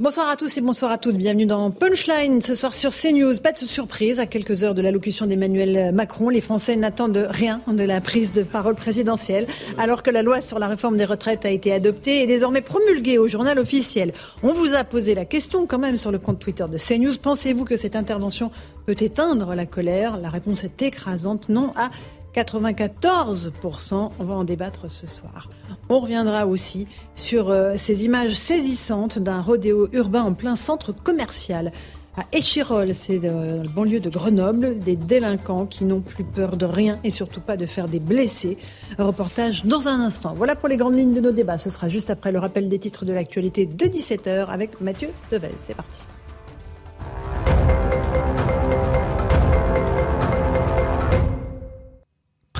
Bonsoir à tous et bonsoir à toutes. Bienvenue dans Punchline ce soir sur CNews. Pas de surprise, à quelques heures de l'allocution d'Emmanuel Macron, les Français n'attendent rien de la prise de parole présidentielle, alors que la loi sur la réforme des retraites a été adoptée et désormais promulguée au journal officiel. On vous a posé la question quand même sur le compte Twitter de CNews. Pensez-vous que cette intervention peut éteindre la colère? La réponse est écrasante, non à 94%. On va en débattre ce soir. On reviendra aussi sur euh, ces images saisissantes d'un rodéo urbain en plein centre commercial. À Échirol, c'est dans le banlieue de Grenoble, des délinquants qui n'ont plus peur de rien et surtout pas de faire des blessés. Un reportage dans un instant. Voilà pour les grandes lignes de nos débats. Ce sera juste après le rappel des titres de l'actualité de 17h avec Mathieu Devez. C'est parti.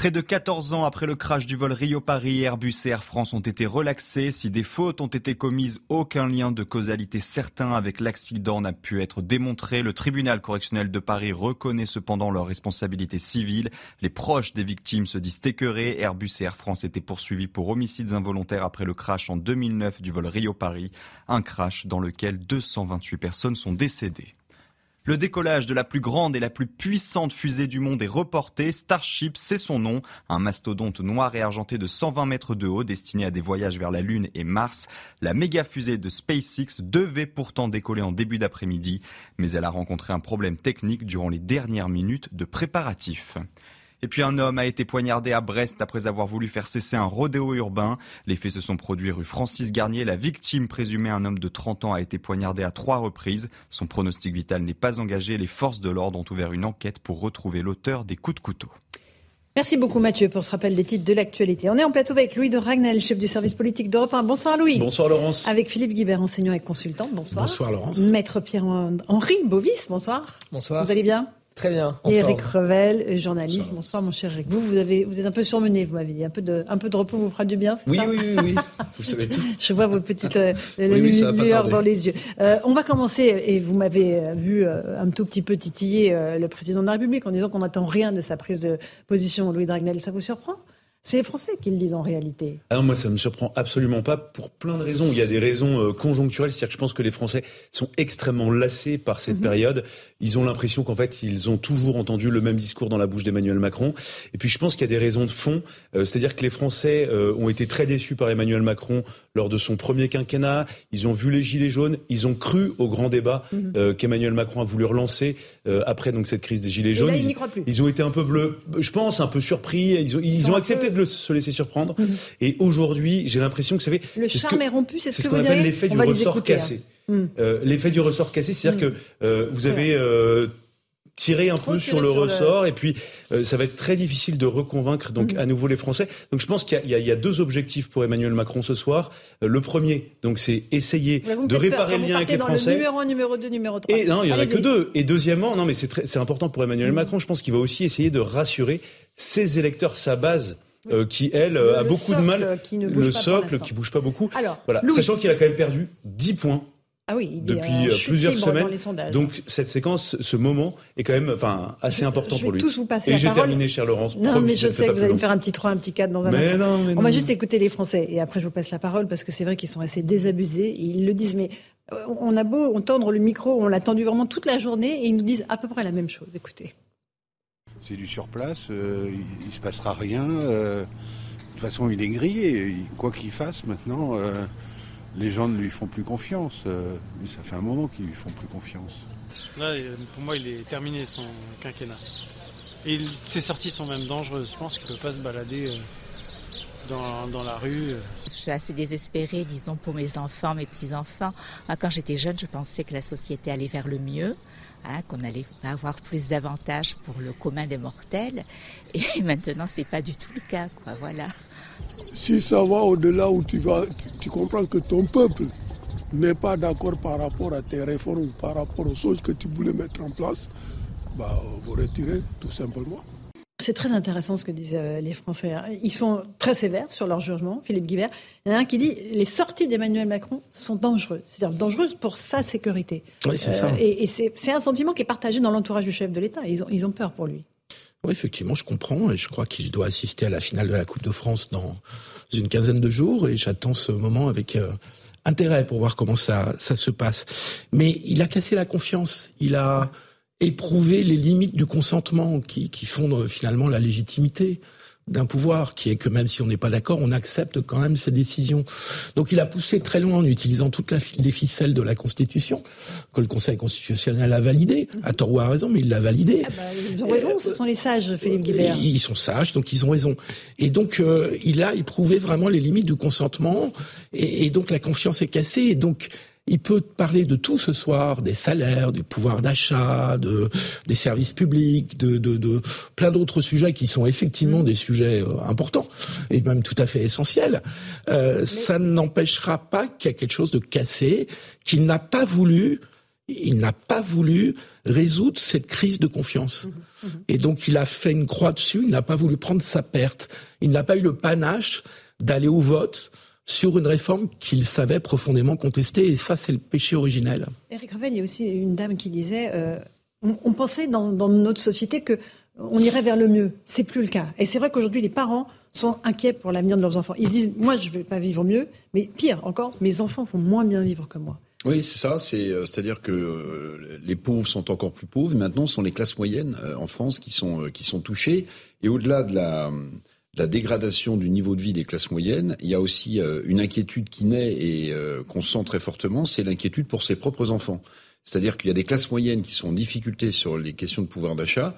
Près de 14 ans après le crash du vol Rio-Paris, Airbus et Air France ont été relaxés. Si des fautes ont été commises, aucun lien de causalité certain avec l'accident n'a pu être démontré. Le tribunal correctionnel de Paris reconnaît cependant leur responsabilité civile. Les proches des victimes se disent écœurés. Airbus et Air France étaient poursuivis pour homicides involontaires après le crash en 2009 du vol Rio-Paris. Un crash dans lequel 228 personnes sont décédées. Le décollage de la plus grande et la plus puissante fusée du monde est reporté. Starship, c'est son nom. Un mastodonte noir et argenté de 120 mètres de haut destiné à des voyages vers la Lune et Mars. La méga fusée de SpaceX devait pourtant décoller en début d'après-midi, mais elle a rencontré un problème technique durant les dernières minutes de préparatifs. Et puis un homme a été poignardé à Brest après avoir voulu faire cesser un rodéo urbain. Les faits se sont produits rue Francis Garnier. La victime présumée, un homme de 30 ans, a été poignardé à trois reprises. Son pronostic vital n'est pas engagé. Les forces de l'ordre ont ouvert une enquête pour retrouver l'auteur des coups de couteau. Merci beaucoup Mathieu pour ce rappel des titres de l'actualité. On est en plateau avec Louis de Ragnel, chef du service politique d'Europe 1. Bonsoir Louis. Bonsoir Laurence. Avec Philippe Guibert, enseignant et consultant. Bonsoir. Bonsoir Laurence. Maître Pierre-Henri Bovis, bonsoir. Bonsoir. Vous allez bien? Très bien. Et Eric Revel, journaliste. Bonsoir, mon cher Eric. Vous, vous, avez, vous êtes un peu surmené, vous m'avez dit. Un peu, de, un peu de repos vous fera du bien, oui, ça oui, oui, oui. Vous savez tout. Je vois vos petites euh, lueurs dans les yeux. Euh, on va commencer, et vous m'avez euh, vu euh, un tout petit peu titiller euh, le président de la République en disant qu'on n'attend rien de sa prise de position, Louis Dragnel. Ça vous surprend? C'est les Français qui le disent en réalité. Ah non, moi ça me surprend absolument pas pour plein de raisons. Il y a des raisons euh, conjoncturelles, c'est-à-dire que je pense que les Français sont extrêmement lassés par cette -hmm. période. Ils ont l'impression qu'en fait ils ont toujours entendu le même discours dans la bouche d'Emmanuel Macron. Et puis je pense qu'il y a des raisons de fond, euh, c'est-à-dire que les Français euh, ont été très déçus par Emmanuel Macron lors de son premier quinquennat. Ils ont vu les gilets jaunes, ils ont cru au grand débat -hmm. qu'Emmanuel Macron a voulu relancer après donc cette crise des gilets jaunes. Là, ils, ils, ils, ont été un peu bleus, je pense, un peu surpris. Ils ont, ils ont accepté de se laisser surprendre. Mmh. Et aujourd'hui, j'ai l'impression que ça fait. Le charme est, est rompu, c'est ce, ce qu'on appelle l'effet du ressort cassé. Mmh. Euh, l'effet du ressort cassé, c'est-à-dire mmh. que euh, vous avez. Euh, tiré un peu sur le sur ressort le... et puis euh, ça va être très difficile de reconvaincre donc mmh. à nouveau les Français. Donc je pense qu'il y, a deux objectifs pour Emmanuel Macron ce soir. Euh, le premier, donc c'est essayer de réparer le lien avec les Français. Le numéro 1, numéro 2, numéro 3. Et non, il y en a que deux. Et deuxièmement, non mais c'est important pour Emmanuel mmh. Macron, je pense qu'il va aussi essayer de rassurer ses électeurs, sa base euh, qui elle le, a le beaucoup de mal le socle qui bouge pas beaucoup Alors, voilà. sachant qu'il a quand même perdu 10 points ah oui, depuis euh, plusieurs semaines. Donc cette séquence, ce moment est quand même enfin assez je, important je pour lui. Tous vous passer Et j'ai terminé, cher Laurence. Non, mais je sais que vous allez me faire un petit 3, un petit 4 dans un mais. Non, mais On non. va juste écouter les Français et après je vous passe la parole parce que c'est vrai qu'ils sont assez désabusés. Ils le disent, mais on a beau on tendre le micro, on l'a tendu vraiment toute la journée et ils nous disent à peu près la même chose. Écoutez. C'est du surplace, euh, il, il se passera rien. Euh, de toute façon, il est grillé. Quoi qu'il fasse maintenant, euh, les gens ne lui font plus confiance. Euh, ça fait un moment qu'ils lui font plus confiance. Là, pour moi, il est terminé son quinquennat. Et il, ses sorties sont même dangereuses. Je pense qu'il ne peut pas se balader dans, dans, la rue. Je suis assez désespérée, disons, pour mes enfants, mes petits-enfants. Quand j'étais jeune, je pensais que la société allait vers le mieux. Hein, qu'on allait avoir plus d'avantages pour le commun des mortels. Et maintenant, c'est pas du tout le cas, quoi. Voilà. Si ça va au-delà où tu vas, tu comprends que ton peuple n'est pas d'accord par rapport à tes réformes, par rapport aux choses que tu voulais mettre en place, bah, vous retirez tout simplement. C'est très intéressant ce que disent euh, les Français. Hein. Ils sont très sévères sur leur jugement, Philippe Guibert. Il y en a un qui dit les sorties d'Emmanuel Macron sont dangereuses, c'est-à-dire dangereuses pour sa sécurité. Oui, c'est ça. Euh, et, c'est un sentiment qui est partagé dans l'entourage du chef de l'État. Ils ont, ils ont peur pour lui. Oui, effectivement, je comprends. Et je crois qu'il doit assister à la finale de la Coupe de France dans une quinzaine de jours. Et j'attends ce moment avec euh, intérêt pour voir comment ça, ça se passe. Mais il a cassé la confiance. Il a éprouvé les limites du consentement qui, qui fondent finalement la légitimité d'un pouvoir, qui est que même si on n'est pas d'accord, on accepte quand même ses décisions. Donc il a poussé très loin en utilisant toutes les ficelles de la Constitution, que le Conseil constitutionnel a validé, à tort ou à raison, mais il l'a validé. Ah bah, ils ont raison, ce sont les sages, Philippe Guibert. Ils sont sages, donc ils ont raison. Et donc euh, il a éprouvé vraiment les limites du consentement, et, et donc la confiance est cassée, et donc il peut parler de tout ce soir, des salaires, du pouvoir d'achat, de, des services publics, de, de, de plein d'autres sujets qui sont effectivement mm. des sujets euh, importants et même tout à fait essentiels. Euh, Ça n'empêchera pas qu'il y a quelque chose de cassé, qu'il n'a pas voulu, il n'a pas voulu résoudre cette crise de confiance. Mm-hmm. Mm-hmm. Et donc il a fait une croix dessus, il n'a pas voulu prendre sa perte, il n'a pas eu le panache d'aller au vote sur une réforme qu'il savait profondément contester. Et ça, c'est le péché originel. Eric Revel, il y a aussi une dame qui disait euh, on, pensait dans, notre société que on irait vers le mieux. C'est plus le cas. Et c'est vrai qu'aujourd'hui, les parents sont inquiets pour l'avenir de leurs enfants. Ils disent moi, je ne vais pas vivre mieux, mais pire encore, mes enfants vont moins bien vivre que moi. Oui, c'est ça. C'est, euh, c'est-à-dire que euh, les pauvres sont encore plus pauvres. Maintenant, ce sont les classes moyennes en France qui sont qui sont touchées. Et au-delà de la la dégradation du niveau de vie des classes moyennes, il y a aussi euh, une inquiétude qui naît et euh, qu'on sent très fortement, c'est l'inquiétude pour ses propres enfants. C'est-à-dire qu'il y a des classes moyennes qui sont en difficulté sur les questions de pouvoir d'achat.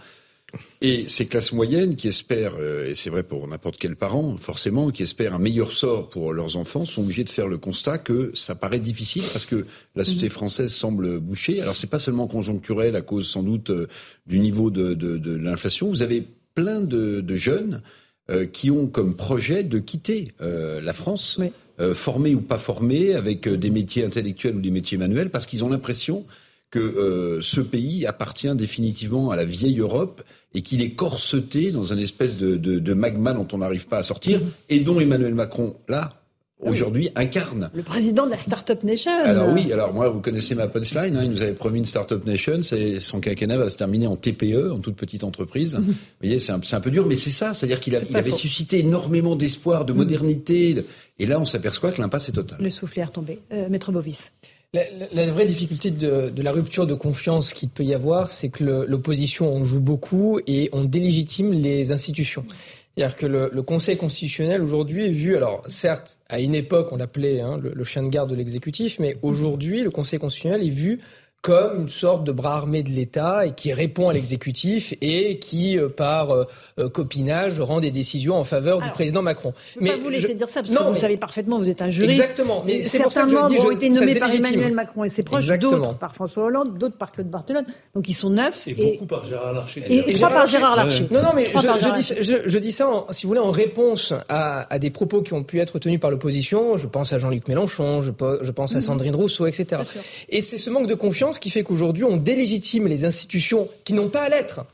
Et ces classes moyennes qui espèrent, euh, et c'est vrai pour n'importe quel parent, forcément, qui espèrent un meilleur sort pour leurs enfants, sont obligés de faire le constat que ça paraît difficile parce que la société française semble boucher. Alors c'est pas seulement conjoncturel à cause sans doute du niveau de, de, de l'inflation. Vous avez plein de, de jeunes qui ont comme projet de quitter euh, la France, euh, formés ou pas formés, avec des métiers intellectuels ou des métiers manuels, parce qu'ils ont l'impression que ce pays appartient définitivement à la vieille Europe et qu'il est corseté dans un espèce de, de, de magma dont on n'arrive pas à sortir, et dont Emmanuel Macron, là, aujourd'hui incarne. Le président de la Startup Nation. Alors oui, alors moi, vous connaissez ma punchline, hein, il nous avait promis une Startup Nation, son quinquennat va se terminer en TPE, en toute petite entreprise. Mhm. Vous voyez, c'est un, un, peu dur, mais c'est ça, c'est-à-dire qu'il il avait suscité énormément d'espoir, de mhm. modernité, et là on s'aperçoit que l'impasse est totale. Le soufflet est retombé. Euh, Maître Bovis. La, la, vraie difficulté de, de, la rupture de confiance qu'il peut y avoir, c'est que l'opposition en joue beaucoup et on délégitime les institutions. C'est-à-dire que le, Conseil constitutionnel aujourd'hui est vu, alors certes, à une époque on l'appelait hein, le, chien de garde de l'exécutif, mais aujourd'hui le Conseil constitutionnel est vu comme une sorte de bras armé de l'État et qui répond à l'exécutif et qui, euh, par euh, euh, copinage, rend des décisions en faveur du président Macron. Je mais pas vous laisser dire ça parce que vous savez parfaitement, vous êtes un juriste. Exactement. Mais certains membres ont été nommés par Emmanuel Macron et ses proches, d'autres par François Hollande, d'autres par Claude Barthelone. Donc ils sont neuf. Et, beaucoup par Gérard Larcher. Et, trois par Gérard Larcher. Non, non, mais je, dis, je, dis, ça, en, si vous voulez, en réponse à, à, des propos qui ont pu être tenus par l'opposition. Je pense à Jean-Luc Mélenchon, je, je pense à mhm. Sandrine Rousseau, etc. Et c'est ce manque de confiance qui fait qu'aujourd'hui on délégitime les institutions qui n'ont pas à l'être.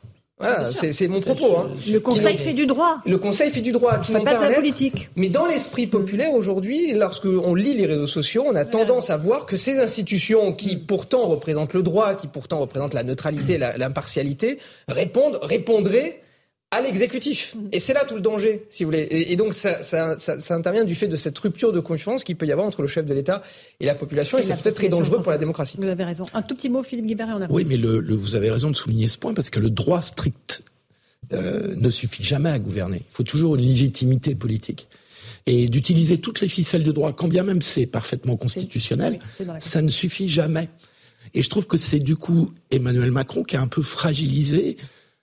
Voilà, c'est mon propos. Hein. Le Conseil fait du droit. Le Conseil fait du droit. Qui pas, pas la politique. Mais dans l'esprit populaire aujourd'hui, lorsque on lit les réseaux sociaux, on a tendance à voir que ces institutions qui pourtant représentent le droit, qui pourtant représentent la neutralité, l'impartialité, répondent, répondraient à l'exécutif. Et c'est là tout le danger, si vous voulez. Et, donc ça, ça, ça, ça, intervient du fait de cette rupture de confiance qu'il peut y avoir entre le chef de l'État et la population. Et, c'est peut-être très dangereux pour la démocratie. Vous avez raison. Un tout petit mot, Philippe Guibert, on a Oui, mais le, le, vous avez raison de souligner ce point parce que le droit strict euh, ne suffit jamais à gouverner. Il faut toujours une légitimité politique. Et d'utiliser toutes les ficelles de droit, quand bien même c'est parfaitement constitutionnel, ça ne suffit jamais. Et je trouve que c'est du coup Emmanuel Macron qui a un peu fragilisé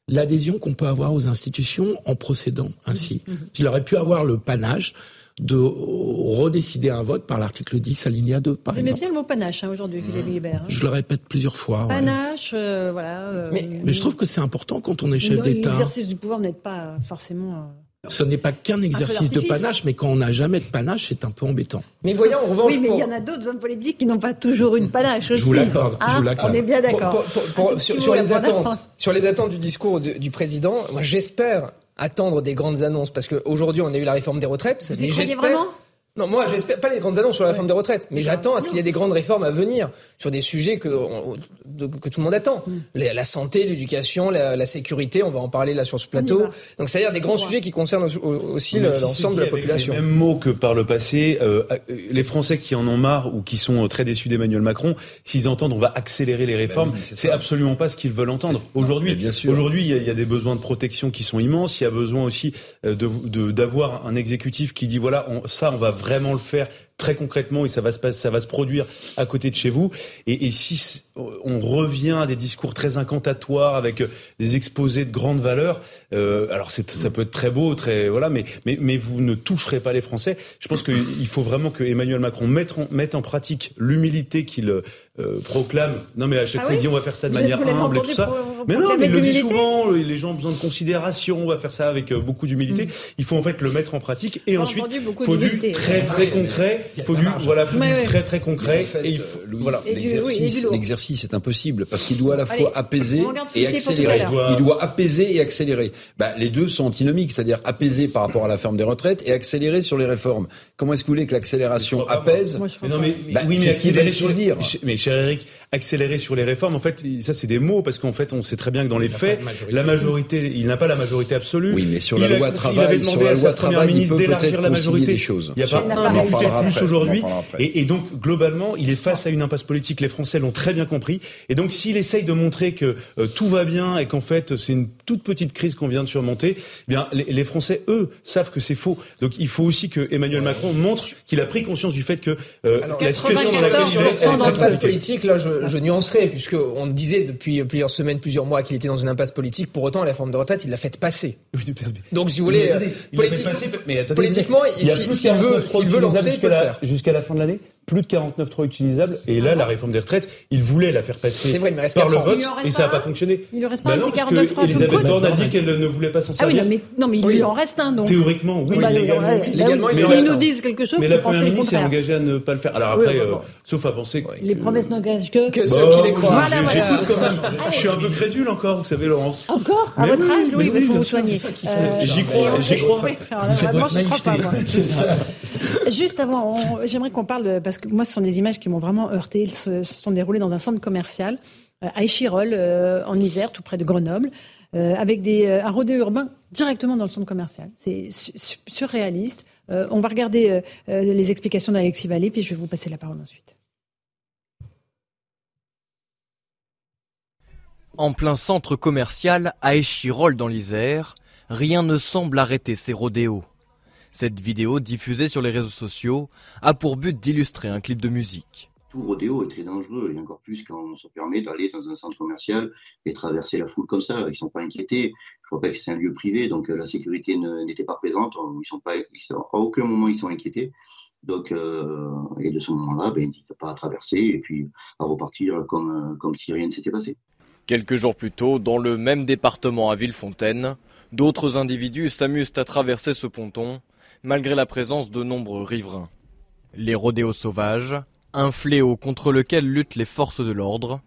l'adhésion qu'on peut avoir aux institutions en procédant ainsi. Mmh, mmh. Il aurait pu avoir le panache de redécider un vote par l'article 10 alinéa 2, par Vous exemple. bien le mot panache hein, aujourd'hui, Philippe Guibert. Hein. Je le répète plusieurs fois. Panache, euh, voilà. Euh, mais, mais, je trouve que c'est important quand on est chef d'État. L'exercice du pouvoir n'aide pas forcément... Ce n'est pas qu'un exercice de panache, mais quand on n'a jamais de panache, c'est un peu embêtant. Mais voyons, en revanche, oui, mais il y en a d'autres hommes politiques qui n'ont pas toujours une panache aussi. Je vous l'accorde. je vous Hein l'accorde. on est bien d'accord. sur, sur les attentes, sur les attentes du discours de- du président, moi j'espère attendre des grandes annonces parce qu'aujourd'hui on a eu la réforme des retraites. Vous y j'espère- vraiment? Non, moi j'espère pas les grandes annonces sur la réforme des retraites, mais j'attends à ce qu'il y ait des grandes réformes à venir sur des sujets que, on- de- que tout le monde attend. Mm. La, la santé, l'éducation, la, la sécurité, on va en parler là sur ce plateau. Donc c'est-à-dire des grands sujets qui concernent au- au- aussi l'ensemble de la avec population. Les mêmes mots que par le passé, euh, euh, les Français qui en ont marre ou qui sont euh, très déçus d'Emmanuel Macron, s'ils entendent on va accélérer les réformes, Ben oui, c'est absolument pas ce qu'ils veulent entendre. Aujourd'hui, Mais bien sûr. aujourd'hui, il y, a- il y a des besoins de protection qui sont immenses. Il y a besoin aussi euh, de de- d'avoir un exécutif qui dit voilà, on- ça, on va vraiment le faire très concrètement et ça va se passer, ça va se produire à côté de chez vous. Et, et si on revient à des discours très incantatoires avec euh, des exposés de grandes valeurs, euh, alors c'est, ça peut être très beau, très voilà, mais mais mais vous ne toucherez pas les Français. Je pense qu'il faut vraiment que Emmanuel Macron mette en, mette en pratique l'humilité qu'il euh, proclame. Non, mais à chaque Ah fois il oui dit on va faire ça de Vous manière humble et tout ça. pro- Mais non, mais il le dit souvent. Les gens ont besoin de considération. On va faire ça avec euh, beaucoup d'humilité. Il faut en fait le mettre en pratique et ensuite beaucoup faut du très très Ouais, concret. Il Faut du voilà, faut du très très concret. En fait, et il faut, Louis, voilà. Et du- oui, et du l'exercice, est impossible parce qu'il doit à la fois Allez, apaiser et accélérer. Il doit apaiser et accélérer. Bah, les deux sont antinomiques, c'est-à-dire apaiser par rapport à la ferme des retraites et accélérer sur les réformes. Comment est-ce que vous voulez que l'accélération apaise Moi, Mais non, pas. mais, mais Bah, oui, c'est mais ce qu'il va dire. Mais cher Eric, accélérer sur les réformes, en fait, ça c'est des mots parce qu'en fait, on sait très bien que dans les faits, majorité. la majorité, il n'a pas la majorité absolue. Oui, mais sur Il la a- loi il travail, avait demandé sur la à loi sa première travail, il ministre peut d'élargir peut-être la majorité. des choses. Il n'y a pas un après. plus aujourd'hui. Et, et donc, globalement, il est face à une impasse politique. Les Français l'ont très bien compris. Et donc, s'il essaye de montrer que euh, tout va bien et qu'en fait, c'est une toute petite crise qu'on vient de surmonter, eh bien, les, les Français, eux, savent que c'est faux. Donc, il faut aussi que Emmanuel Macron montre qu'il a pris conscience du fait que euh, Alors, la situation dans laquelle il est, elle est 94% très politique, là je, je nuancerai, puisque on disait depuis plusieurs semaines, plusieurs mois qu'il était dans une impasse politique, pour autant la forme de retraite, il l'a fait passer. Donc si vous voulez, politiquement, s'il veut, 49 s'il veut utilisables lancer, il peut le faire. jusqu'à la fin de l'année. Plus de 49.3 utilisables. Et là, la réforme des retraites, il voulait la faire passer vrai, par le vote et ça n'a pas fonctionné. Il lui reste pas Bah un non, petit parce 49 que Elisabeth comme quoi Borne a dit qu'elle ne voulait pas s'en Ah oui, servir. non, mais, non, mais il Oui. lui en reste un, donc. Théoriquement, oui, Bah, mais légalement. oui. Légalement, oui, lui S'ils nous disent quelque chose, Mais la première ministre s'est engagée à ne pas le faire. Alors Oui, après, oui, euh, bon. sauf à penser que. Les promesses n'engagent que. Que ceux Bon, qui les moi, croient. Voilà, j'ai- voilà. J'écoute quand même. Allez. Je suis un peu crédule encore, vous savez, Laurence. Encore À votre oui, âge, mais Louis, il oui, faut vous soigner. J'y crois, j'y crois. oui. Juste avant, j'aimerais qu'on parle, parce moi, ce sont des images qui m'ont vraiment heurté. Ils se, sont déroulés dans un centre commercial euh, à Échirol, euh, en Isère, tout près de Grenoble, euh, avec des, un rodéo urbain directement dans le centre commercial. C'est su- su- surréaliste. On va regarder les explications d'Alexis Vallée, puis je vais vous passer la parole ensuite. En plein centre commercial à Échirol dans l'Isère, rien ne semble arrêter ces rodéos. Cette vidéo diffusée sur les réseaux sociaux a pour but d'illustrer un clip de musique. Tout rodéo est très dangereux, et encore plus quand on se permet d'aller dans un centre commercial et traverser la foule comme ça. Ils sont pas inquiétés. Je rappelle que c'est un lieu privé, donc euh, la sécurité ne- n'était pas présente. Ils sont pas, ils sont- à aucun moment ils sont inquiétés. Donc, euh, et de ce moment-là, ben, ils n'hésitent pas à traverser et puis à repartir comme, euh, comme si rien ne s'était passé. Quelques jours plus tôt, dans le même département à Villefontaine, d'autres individus s'amusent à traverser ce ponton, malgré la présence de nombreux riverains. Les rodéos sauvages, un fléau contre lequel luttent les forces de l'ordre.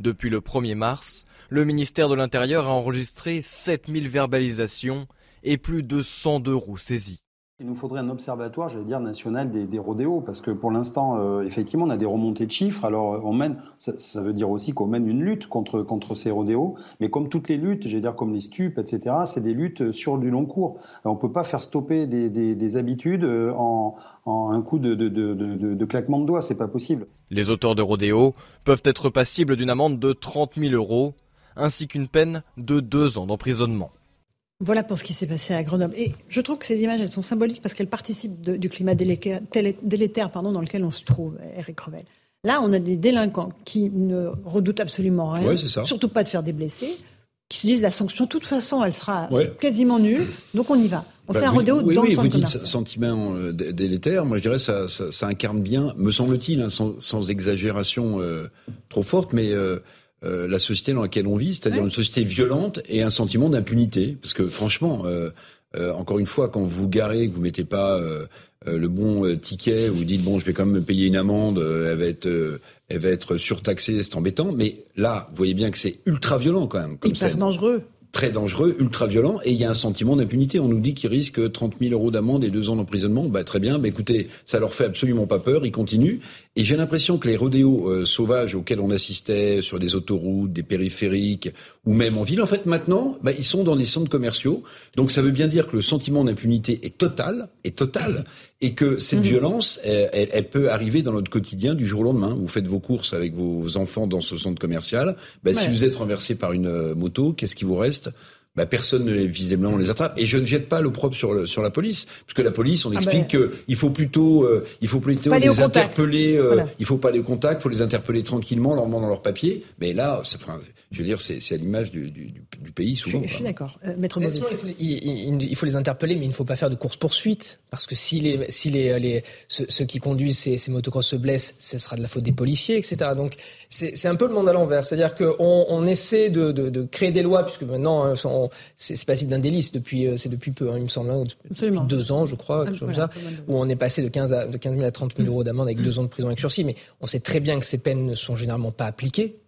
Depuis le 1er mars, le ministère de l'Intérieur a enregistré 7000 verbalisations et plus de 102 roues saisies. Il nous faudrait un observatoire, j'allais dire, national des, des rodéos, parce que pour l'instant, euh, effectivement, on a des remontées de chiffres. Alors, euh, on mène, ça, ça veut dire aussi qu'on mène une lutte contre, contre ces rodéos, mais comme toutes les luttes, j'allais dire comme les stupes, etc., c'est des luttes sur du long cours. Alors, on peut pas faire stopper des, des, des habitudes euh, en, en un coup de, de, de, de, de claquement de doigts, c'est pas possible. Les auteurs de rodéos peuvent être passibles d'une amende de 30 000 euros, ainsi qu'une peine de deux ans d'emprisonnement. Voilà pour ce qui s'est passé à Grenoble. Et je trouve que ces images, elles sont symboliques parce qu'elles participent de- du climat délétère, pardon, dans lequel on se trouve, Eric Revel. Là, on a des délinquants qui ne redoutent absolument rien, Ouais, c'est ça. surtout pas de faire des blessés, qui se disent la sanction, de toute façon, elle sera Ouais. quasiment nulle, donc on y va. On Bah, fait un rodéo oui, dans oui, le vous dites sentiment euh, dé- délétère. Moi, je dirais ça, ça, ça incarne bien, me semble-t-il, hein, sans, sans exagération euh, trop forte, mais euh, euh, la société dans laquelle on vit, c'est-à-dire Ouais. une société violente et un sentiment d'impunité. Parce que franchement, euh, euh, encore une fois, quand vous garez, que vous mettez pas euh, euh, le bon ticket, vous dites bon, je vais quand même me payer une amende, elle va être, elle va être surtaxée, c'est embêtant. Mais là, vous voyez bien que c'est ultra violent quand même. Comme Hyper dangereux très dangereux, ultra violent, et il y a un sentiment d'impunité. On nous dit qu'ils risquent 30 000 euros d'amende et deux ans d'emprisonnement. Bah, très bien, bah, écoutez, ça leur fait absolument pas peur, ils continuent. Et j'ai l'impression que les rodéos euh, sauvages auxquels on assistait sur des autoroutes, des périphériques, ou même en ville, en fait, maintenant, bah, ils sont dans des centres commerciaux. Donc ça veut bien dire que le sentiment d'impunité est total, est total, et que cette mhm. violence, elle, elle, peut arriver dans notre quotidien du jour au lendemain. Vous faites vos courses avec vos enfants dans ce centre commercial. Bah, Si vous êtes renversé par une euh, moto, qu'est-ce qui vous reste? Bah, personne ne les, visiblement on les attrape. Et je ne jette pas l'opprobre sur, sur la police, parce que la police, on ah explique bah, qu'il faut plutôt, euh, il faut plutôt les interpeller. Euh, Il faut pas aller au contact, il faut les interpeller tranquillement, leur demandant leur papier. Mais là, enfin, je veux dire, c'est à l'image du, du, du, pays souvent. Je, suis d'accord, euh, maître il faut, il, il, faut les interpeller, mais il ne faut pas faire de course poursuite, parce que si les, si les, les ceux, qui conduisent ces, ces motocross se blessent, ce sera de la faute des policiers, etc. Donc c'est un peu le monde à l'envers, c'est-à-dire qu'on on essaie de, de, de, créer des lois, puisque maintenant hein, c'est passible d'un délice depuis euh, c'est depuis peu, hein, il me semble, hein, depuis deux ans, je crois, quelque chose comme ça, où on est passé de 15 à de 15 000 à 30 000 euros d'amende avec deux ans de prison avec sursis, mais on sait très bien que ces peines ne sont généralement pas appliquées.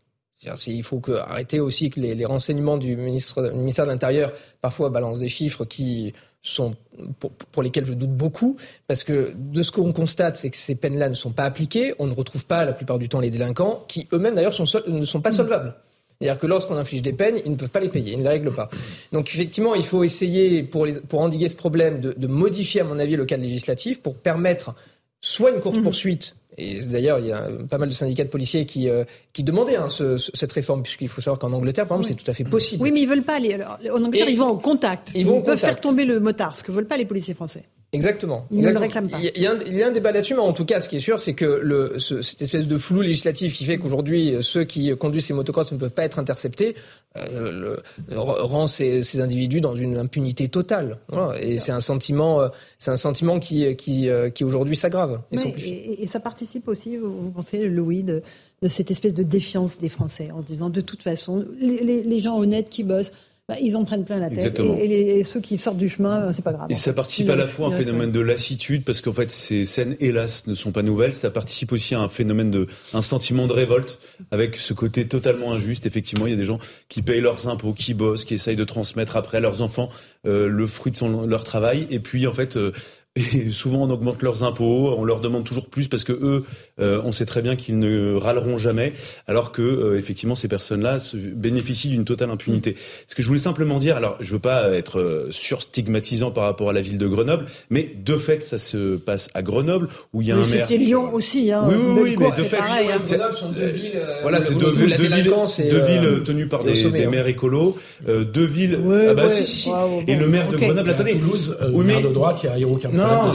Il faut que, arrêter aussi que les, les renseignements du ministre, ministère de l'Intérieur parfois balancent des chiffres qui sont pour, pour, lesquels je doute beaucoup, parce que de ce qu'on constate, c'est que ces peines-là ne sont pas appliquées. On ne retrouve pas la plupart du temps les délinquants, qui eux-mêmes d'ailleurs ne sont pas solvables. C'est-à-dire que lorsqu'on inflige des peines, ils ne peuvent pas les payer, ils ne les règlent pas. Donc effectivement, il faut essayer, pour, les, pour endiguer ce problème, de, de modifier, à mon avis, le cadre législatif pour permettre soit une course-poursuite et d'ailleurs, il y a pas mal de syndicats de policiers qui, euh, qui demandaient hein, ce, cette réforme, puisqu'il faut savoir qu'en Angleterre, par exemple, c'est tout à fait possible. Oui, mais ils veulent pas aller. Alors, en Angleterre, ils vont au contact. Ils, vont peuvent faire tomber le motard, ce que veulent pas les policiers français. Exactement. Ils ne le réclament pas. Il y, a un, il y, a un, débat là-dessus, mais en tout cas, ce qui est sûr, c'est que le, ce, cette espèce de flou législatif qui fait qu'aujourd'hui, ceux qui conduisent ces motocross ne peuvent pas être interceptés, euh, le, rend ces, ces, individus dans une impunité totale. Voilà. Et c'est un sentiment, euh, c'est un sentiment qui, qui, euh, qui aujourd'hui s'aggrave. Et, et, et, ça participe aussi, vous pensez, Louis, de, de cette espèce de défiance des Français en disant de toute façon, les, les, les gens honnêtes qui bossent, bah, ils en prennent plein la tête. Et, ceux qui sortent du chemin, c'est pas grave. Et ça participe à la fois à un phénomène de lassitude, parce qu'en fait, ces scènes, hélas, ne sont pas nouvelles. Ça participe aussi à un phénomène de, un sentiment de révolte, avec ce côté totalement injuste. Effectivement, il y a des gens qui payent leurs impôts, qui bossent, qui essayent de transmettre après à leurs enfants euh, le fruit de son, leur travail. Et puis, en fait, euh, et souvent on augmente leurs impôts, on leur demande toujours plus parce que eux, euh, on sait très bien qu'ils ne râleront jamais, alors que euh, effectivement ces personnes-là bénéficient d'une totale impunité. Ce que je voulais simplement dire, alors je veux pas être euh, surstigmatisant par rapport à la ville de Grenoble, mais de fait ça se passe à Grenoble où il y a un maire. C'était Lyon aussi, hein. Oui, oui, oui mais de fait, pareil, hein. Grenoble sont deux villes. voilà, c'est deux, villes, deux villes tenues par des, des, maires écolos, deux villes. ah bah si, si, si. Et le maire de Grenoble, attendez, Toulouse, oui, maire de droite, il n'y a aucun problème non,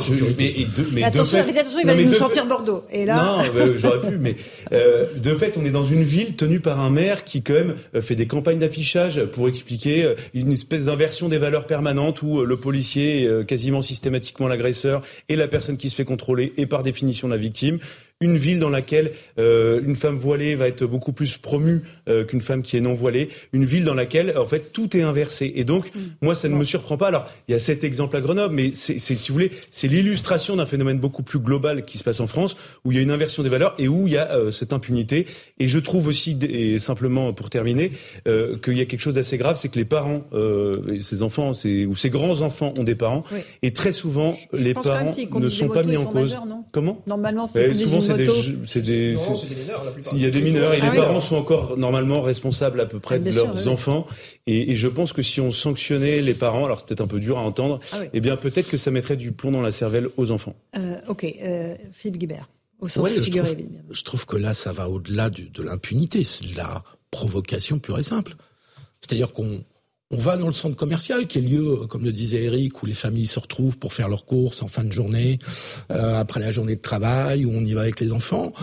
mais, attention, attention, il va nous sortir Bordeaux. Et là... Non, j'aurais pu, mais euh, de fait, on est dans une ville tenue par un maire qui quand même euh, fait des campagnes d'affichage pour expliquer euh, une espèce d'inversion des valeurs permanentes où le policier est quasiment systématiquement l'agresseur et la personne qui se fait contrôler est par définition la victime une ville dans laquelle euh, une femme voilée va être beaucoup plus promue euh, qu'une femme qui est non voilée, une ville dans laquelle en fait tout est inversé. Et donc mm. moi ça ne me surprend pas. Alors il y a cet exemple à Grenoble, mais c'est si vous voulez c'est l'illustration d'un phénomène beaucoup plus global qui se passe en France où il y a une inversion des valeurs et où il y a euh, cette impunité. Et je trouve aussi et simplement pour terminer qu'il y a quelque chose d'assez grave, c'est que les parents, ces enfants, ou ces grands enfants ont des parents et très souvent les parents ne sont pas mis en cause. Comment? Normalement, c'est souvent c'est des, c'est des, il y a des mineurs et les ah parents sont encore normalement responsables à peu près de leurs enfants. Et, et, je pense que si on sanctionnait les parents, alors c'est peut-être un peu dur à entendre, ah eh bien peut-être que ça mettrait du plomb dans la cervelle aux enfants. Euh, ok, euh, Philippe Guibert. Au sens je, trouve, je trouve que là, ça va au-delà de l'impunité, c'est de la provocation pure et simple. C'est-à-dire qu'on on va dans le centre commercial, qui est lieu, comme le disait Eric, où les familles se retrouvent pour faire leurs courses en fin de journée, euh, après la journée de travail, où on y va avec les enfants.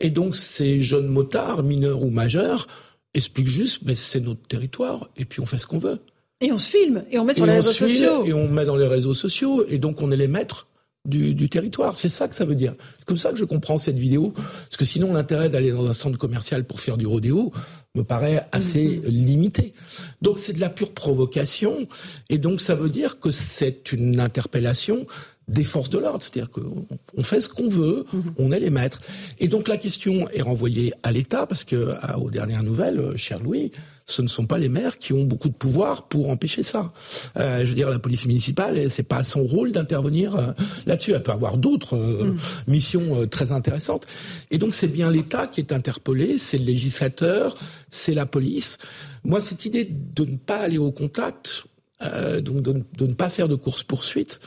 Et donc ces jeunes motards, mineurs ou majeurs, expliquent juste, mais c'est notre territoire, et puis on fait ce qu'on veut. Et on se filme, et on met sur les réseaux sociaux. Et on met dans les réseaux sociaux, et donc on est les maîtres du, du territoire. C'est ça que ça veut dire. C'est comme ça que je comprends cette vidéo. Parce que sinon, l'intérêt d'aller dans un centre commercial pour faire du rodéo me paraît assez Mhm. limité. Donc c'est de la pure provocation. Et donc ça veut dire que c'est une interpellation des forces de l'ordre. C'est-à-dire qu'on on fait ce qu'on veut, on est les maîtres. Et donc la question est renvoyée à l'État, parce que aux dernières nouvelles, euh, cher Louis, ce ne sont pas les maires qui ont beaucoup de pouvoir pour empêcher ça. Euh, je veux dire, la police municipale, c'est pas son rôle d'intervenir euh, là-dessus. Elle peut avoir d'autres euh, missions euh, très intéressantes. Et donc c'est bien l'État qui est interpellé, c'est le législateur, c'est la police. Moi, cette idée de ne pas aller au contact, euh, donc de, de ne pas faire de course poursuite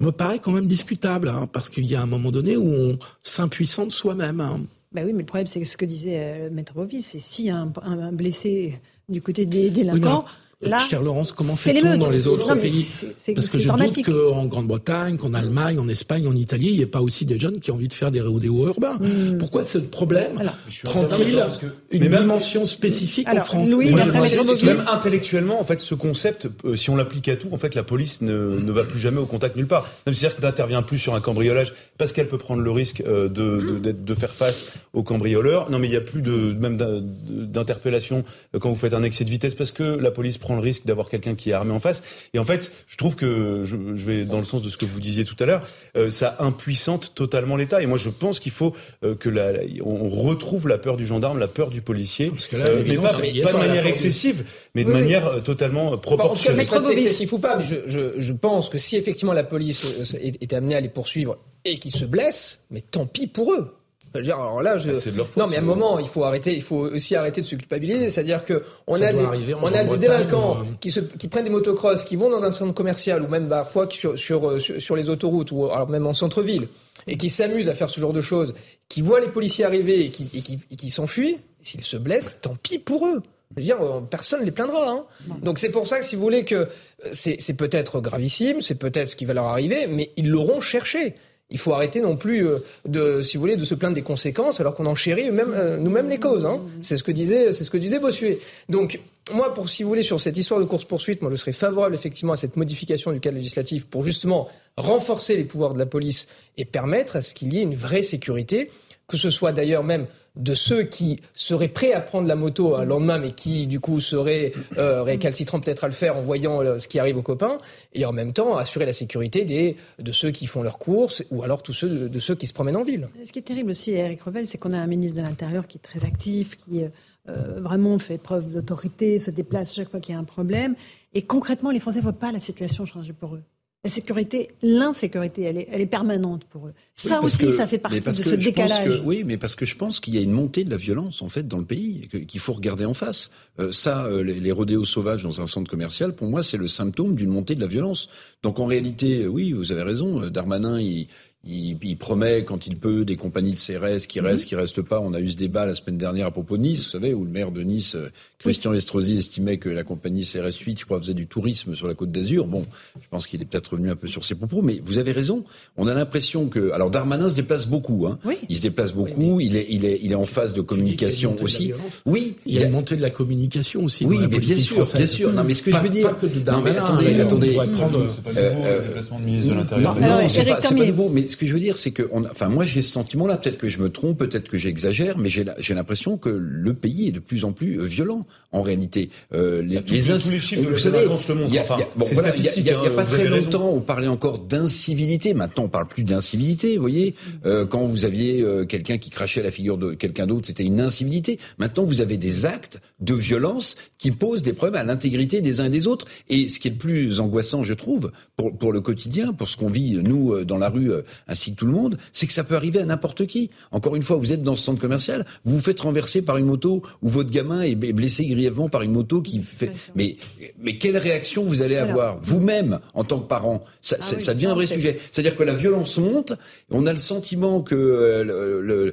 me paraît quand même discutable hein, parce qu'il y a un moment donné où on s'impuissante soi-même. hein. Bah oui, mais le problème, c'est ce que disait euh, Maître Bovis, c'est un, un- un blessé du côté des délinquants, là, Chère Laurence, comment c'est fait-on dans les autres Non, pays Parce que je doute qu'en Grande-Bretagne, qu'en Allemagne, en Espagne, en Italie, il n'y ait pas aussi des jeunes qui ont envie de faire des rodéos urbains. Hmm. Pourquoi ce problème suis prend-il que- une mais même- dimension spécifique Alors, en France Louis, Moi, que même intellectuellement, en fait, ce concept, euh, si on l'applique à tout, en fait, la police ne, ne va plus jamais au contact nulle part. C'est-à-dire que n'intervient plus sur un cambriolage parce qu'elle peut prendre le risque euh, de, de, de faire face au cambrioleur. Non, mais il n'y a plus de même d'in- d'interpellation euh, quand vous faites un excès de vitesse parce que la police prend le risque d'avoir quelqu'un qui est armé en face. Et en fait, je trouve que je, je vais dans le sens de ce que vous disiez tout à l'heure, euh, ça impuissante totalement l'État. Et moi, je pense qu'il faut euh, que la, on retrouve la peur du gendarme, la peur du policier, Parce que là, euh, mais pas, pas ça, de manière excessive, mais de Oui, manière euh, totalement Bah, en tout cas, proportionnée. pas excessif ou pas, mais je, je, je pense que si effectivement la police euh, est, est amenée à les poursuivre et qu'ils se blessent, mais tant pis pour eux. Je veux dire, alors là, je... Ah, c'est de leur faute, non, mais à un moment, il faut arrêter, il faut aussi arrêter de se culpabiliser. C'est-à-dire que on Ça a des, on a délinquants euh, qui, se, qui prennent des motocross, qui vont dans un centre commercial ou même parfois qui sur, sur, euh, sur, sur les autoroutes ou alors même en centre-ville et qui s'amusent à faire ce genre de choses, qui voient les policiers arriver et qui, et qui, et qui s'enfuient. S'ils se blessent, tant pis pour eux. Je veux dire, euh, personne ne les plaindra. Hein. Donc c'est pour ça que si vous voulez que c'est peut-être gravissime, c'est peut-être ce qui va leur arriver, mais ils l'auront cherché. Il faut arrêter non plus euh, de, si vous voulez, de se plaindre des conséquences alors qu'on en chérit même, euh, nous-mêmes les causes. Hein. C'est ce que disait, c'est ce que disait Bossuet. Donc moi, pour si vous voulez, sur cette histoire de course poursuite, moi je serais favorable effectivement à cette modification du cadre législatif pour justement renforcer les pouvoirs de la police et permettre à ce qu'il y ait une vraie sécurité, que ce soit d'ailleurs même de ceux qui seraient prêts à prendre la moto un lendemain, mais qui du coup seraient euh, récalcitrants peut-être à le faire en voyant euh, ce qui arrive aux copains, et en même temps assurer la sécurité des, de ceux qui font leurs courses, ou alors tous ceux de, ceux qui se promènent en ville. Ce qui est terrible aussi, Eric Revel, c'est qu'on a un ministre de l'Intérieur qui est très actif, qui euh, vraiment fait preuve d'autorité, se déplace chaque fois qu'il y a un problème. Et concrètement, les Français ne voient pas la situation changer pour eux. La sécurité, l'insécurité, elle est, elle est permanente pour eux. Ça aussi, que- ça fait partie de ce décalage. que- oui, mais parce que je pense qu'il y a une montée de la violence en fait dans le pays qu'il faut regarder en face. Euh, ça, euh, les, les rodéos sauvages dans un centre commercial, pour moi, c'est le symptôme d'une montée de la violence. Donc en réalité, euh, oui, vous avez raison. Darmanin, il, il, il promet quand il peut des compagnies de CRS qui restent, qui restent pas. On a eu ce débat la semaine dernière à propos de Nice, vous savez, où le maire de Nice, euh, Christian Estrosi, estimait que la compagnie CRS 8, je crois, faisait du tourisme sur la côte d'Azur. Bon, je pense qu'il est peut-être revenu un peu sur ses propos, mais vous avez raison. On a l'impression que, alors Darmanin se déplace beaucoup, hein. Oui. Il se déplace beaucoup. il est, il est, il est en phase de communication de aussi. Oui, Il y a une montée de la communication aussi. Oui, mais bien sûr, française. bien sûr. Non, mais ce que Pas- je veux dire. Pas que de Non, mais attendez, attendez. pourrait prendre. C'est pas Euh, nouveau, euh, le déplacement de ministre de l'Intérieur. Non, c'est pas, c'est pas Cormier. nouveau. Mais ce que je veux dire, c'est que, on a- enfin, moi, j'ai ce sentiment-là. Peut-être que je me trompe, peut-être que j'exagère, mais j'ai l'impression que le pays est de plus en plus euh, violent. En réalité, euh, les, Tous- les tous- ins- tous les chiffres de vous savez, le montrent. il y a- Enfin, bon, voilà, il y a- hein, pas très raison. longtemps, on parlait encore d'incivilité. Maintenant, on parle plus d'incivilité. Vous voyez, Euh, quand vous aviez euh, quelqu'un qui crachait à la figure de quelqu'un d'autre, c'était une incivilité. Maintenant, vous avez des actes de violence qui posent des problèmes à l'intégrité des uns et des autres. Et ce qui est le plus angoissant, je trouve, pour, pour le quotidien, pour ce qu'on vit nous euh, dans la rue, euh, ainsi que tout le monde, c'est que ça peut arriver à n'importe qui. Encore une fois, vous êtes dans ce centre commercial, vous vous faites renverser par une moto ou votre gamin est blessé grièvement par une moto qui fait. Mais mais quelle réaction vous allez avoir vous-même en tant que parent? Ça, Ah ça- oui, ça devient un vrai sujet. C'est-à-dire que la violence monte. On a le sentiment que euh, le- le-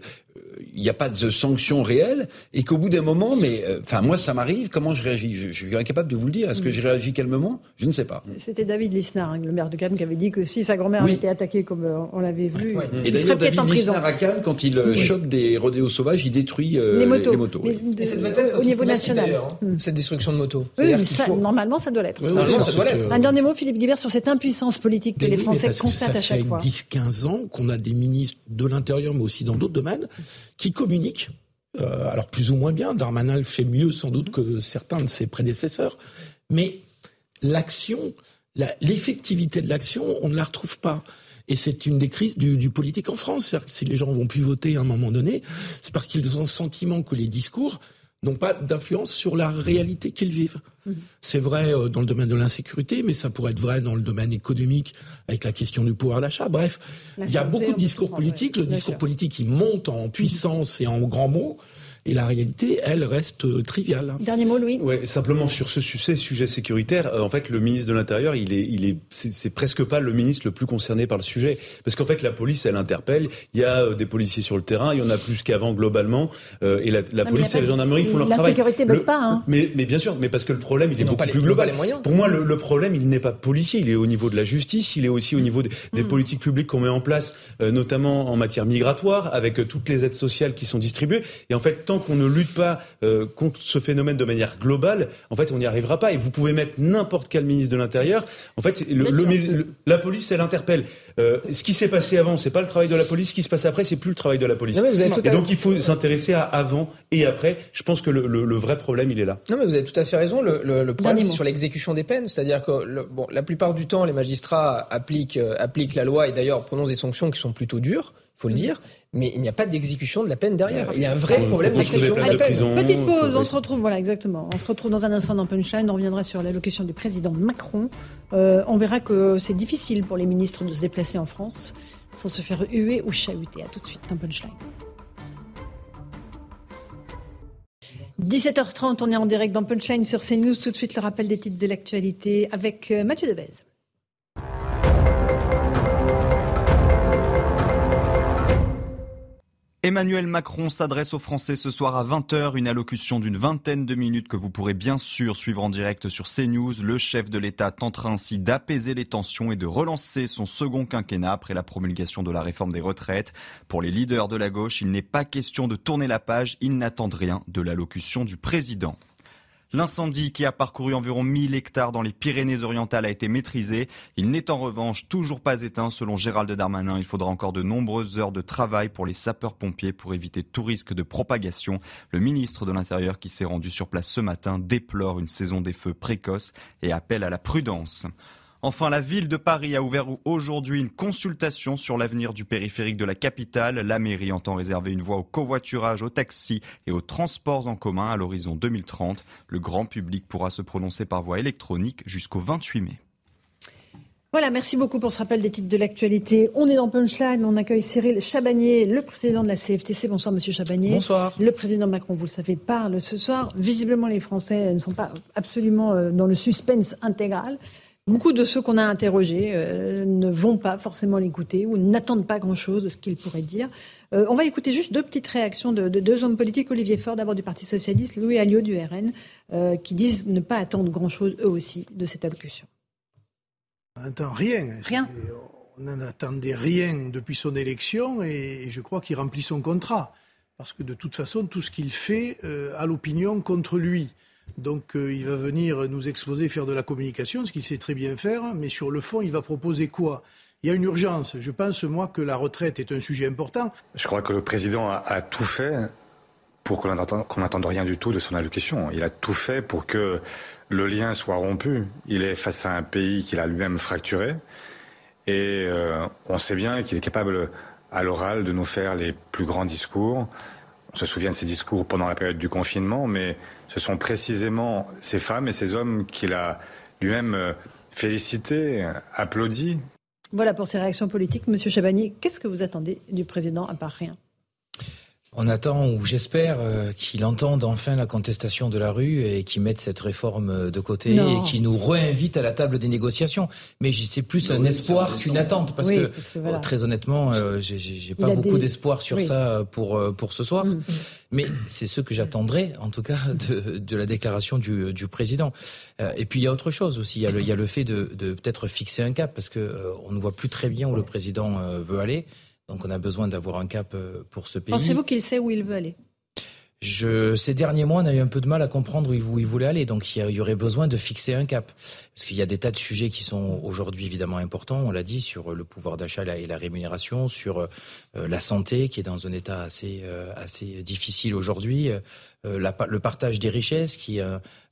il n'y a pas de sanctions réelles et qu'au bout d'un moment, mais euh, enfin moi ça m'arrive, comment je réagis? Je, suis incapable de vous le dire. Est-ce que mm. je réagis calmement? Je ne sais pas. C'était David Lisnard, hein, le maire de Cannes, qui avait dit que si sa grand-mère avait été attaquée comme euh, on l'avait vu, et il serait David en prison. Lisnard à Cannes, quand il euh, chope des rodéos sauvages, il détruit les motos. Les, motos au niveau national. Hein, mm. cette destruction de motos. Oui, mais normalement ça doit l'être. Un dernier mot, Philippe Guibert, sur cette impuissance politique que les Français constatent à chaque fois. Ça fait 10-15 ans qu'on a des ministres de l'Intérieur, mais aussi dans d'autres domaines, qui communiquent euh, alors plus ou moins bien, Darmanin fait mieux sans doute que certains de ses prédécesseurs, mais l'action, l'effectivité de l'action, on ne la retrouve pas. Et c'est une des crises du, du politique en France. Si les gens vont plus voter à un moment donné, c'est parce qu'ils ont le sentiment que les discours n'ont pas d'influence sur la réalité qu'ils vivent. Mhm. C'est vrai euh, dans le domaine de l'insécurité, mais ça pourrait être vrai dans le domaine économique avec la question du pouvoir d'achat. Bref, il y a beaucoup de discours politiques. Le discours politique, il monte en puissance et en grands mots. Et la réalité, elle, reste euh, triviale. Dernier mot, Louis. Ouais, simplement sur ce sujet, sujet sécuritaire, euh, en fait, le ministre de l'Intérieur, il est, il est, c'est presque pas le ministre le plus concerné par le sujet, parce qu'en fait, la police, elle interpelle. Il y a euh, des policiers sur le terrain, il y en a plus qu'avant globalement, et la, la police et la gendarmerie font leur travail. La sécurité baisse pas. Hein. Mais, mais bien sûr, mais parce que le problème, il est beaucoup plus global. Pour moi, le, le problème, il n'est pas policier, il est au niveau de la justice, il est aussi au niveau des, des mm. politiques publiques qu'on met en place, notamment en matière migratoire, avec toutes les aides sociales qui sont distribuées. Et en fait, tant qu'on ne lutte pas euh, contre ce phénomène de manière globale, en fait, on n'y arrivera pas. Et vous pouvez mettre n'importe quel ministre de l'Intérieur. En fait, le, la police, elle interpelle. Euh, ce qui s'est passé avant, c'est pas le travail de la police. Ce qui se passe après, c'est plus le travail de la police. et donc, il faut s'intéresser à avant et après. Je pense que le, vrai problème, il est là. Non, mais vous avez tout à fait raison. Le, problème, c'est sur l'exécution des peines. C'est-à-dire que, bon, la plupart du temps, les magistrats appliquent, euh, appliquent la loi et d'ailleurs prononcent des sanctions qui sont plus dures faut le dire, mais il n'y a pas d'exécution de la peine derrière. Il y a un vrai problème d'exécution de la peine. Petite pause, on se retrouve, voilà, exactement. On se retrouve dans un instant dans Punchline, on reviendra sur l'allocution du président Macron. Euh, on verra que c'est difficile pour les ministres de se déplacer en France sans se faire huer ou chahuter. À tout de suite dans Punchline. 17h30, on est en direct dans Punchline sur CNews. Tout de suite, le rappel des titres de l'actualité avec euh, Mathieu Devez. Emmanuel Macron s'adresse aux Français ce soir à 20h, une allocution d'une vingtaine de minutes que vous pourrez bien sûr suivre en direct sur CNews. Le chef de l'État tentera ainsi d'apaiser les tensions et de relancer son second quinquennat après la promulgation de la réforme des retraites. Pour les leaders de la gauche, il n'est pas question de tourner la page, ils n'attendent rien de l'allocution du président. L'incendie qui a parcouru environ 1000 hectares dans les Pyrénées-Orientales a été maîtrisé. Il n'est en revanche toujours pas éteint selon Gérald Darmanin. Il faudra encore de nombreuses heures de travail pour les sapeurs-pompiers pour éviter tout risque de propagation. Le ministre de l'Intérieur qui s'est rendu sur place ce matin déplore une saison des feux précoce et appelle à la prudence. Enfin, la ville de Paris a ouvert aujourd'hui une consultation sur l'avenir du périphérique de la capitale. La mairie entend réserver une voie au covoiturage, au taxi et aux transports en commun à l'horizon 2030. Le grand public pourra se prononcer par voie électronique jusqu'au 28 mai. Voilà, merci beaucoup pour ce rappel des titres de l'actualité. On est dans Punchline, on accueille Cyril Chabagnier, le président de la CFTC. Bonsoir Monsieur Chabagnier. Bonsoir. Le président Macron, vous le savez, parle ce soir. Visiblement, les Français ne sont pas absolument euh, dans le suspense intégral. Beaucoup de ceux qu'on a interrogés euh, ne vont pas forcément l'écouter ou n'attendent pas grand-chose de ce qu'il pourrait dire. Euh, on va écouter juste deux petites réactions de, deux hommes politiques, Olivier Faure d'abord du Parti Socialiste, Louis Alliot du RN, euh, qui disent ne pas attendre grand-chose eux aussi de cette allocution. On n'attend rien. Rien. On n'en attendait rien depuis son élection et je crois qu'il remplit son contrat. Parce que de toute façon, tout ce qu'il fait a l'opinion contre lui. Donc euh, il va venir nous exposer, faire de la communication, ce qu'il sait très bien faire, mais sur le fond, il va proposer quoi? Il y a une urgence. Je pense, moi, que la retraite est un sujet important. Je crois que le président a, tout fait pour qu'on n'attende rien du tout de son allocution. Il a tout fait pour que le lien soit rompu. Il est face à un pays qu'il a lui-même fracturé. Et euh, on sait bien qu'il est capable, à l'oral, de nous faire les plus grands discours. On se souvient de ses discours pendant la période du confinement, mais ce sont précisément ces femmes et ces hommes qu'il a lui-même euh, félicité, applaudi. Voilà pour ces réactions politiques. Monsieur Chabani, qu'est-ce que vous attendez du président à part rien? On attend, ou j'espère, euh, qu'il entende enfin la contestation de la rue et qu'il mette cette réforme de côté et qu'il nous réinvite à la table des négociations. Mais c'est plus un espoir qu'une attente, parce que, très honnêtement, euh, j'ai pas beaucoup d'espoir sur ça pour, euh, pour ce soir. Mm, mm. Mais c'est ce que j'attendrai, en tout cas, de, de la déclaration du, du président. et puis il y a autre chose aussi. Il y a le, il y a le fait de, de peut-être fixer un cap, parce que on ne voit plus très bien où le président veut aller. Donc on a besoin d'avoir un cap euh, pour ce pays. Pensez-vous qu'il sait où il veut aller? Je, ces derniers mois, on a eu un peu de mal à comprendre où il, voulait aller. Donc, il y, aurait besoin de fixer un cap. Parce qu'il y a des tas de sujets qui sont aujourd'hui évidemment importants. On l'a dit sur le pouvoir d'achat et la rémunération, sur euh, la santé qui est dans un état assez, euh, assez difficile aujourd'hui, le partage des richesses qui est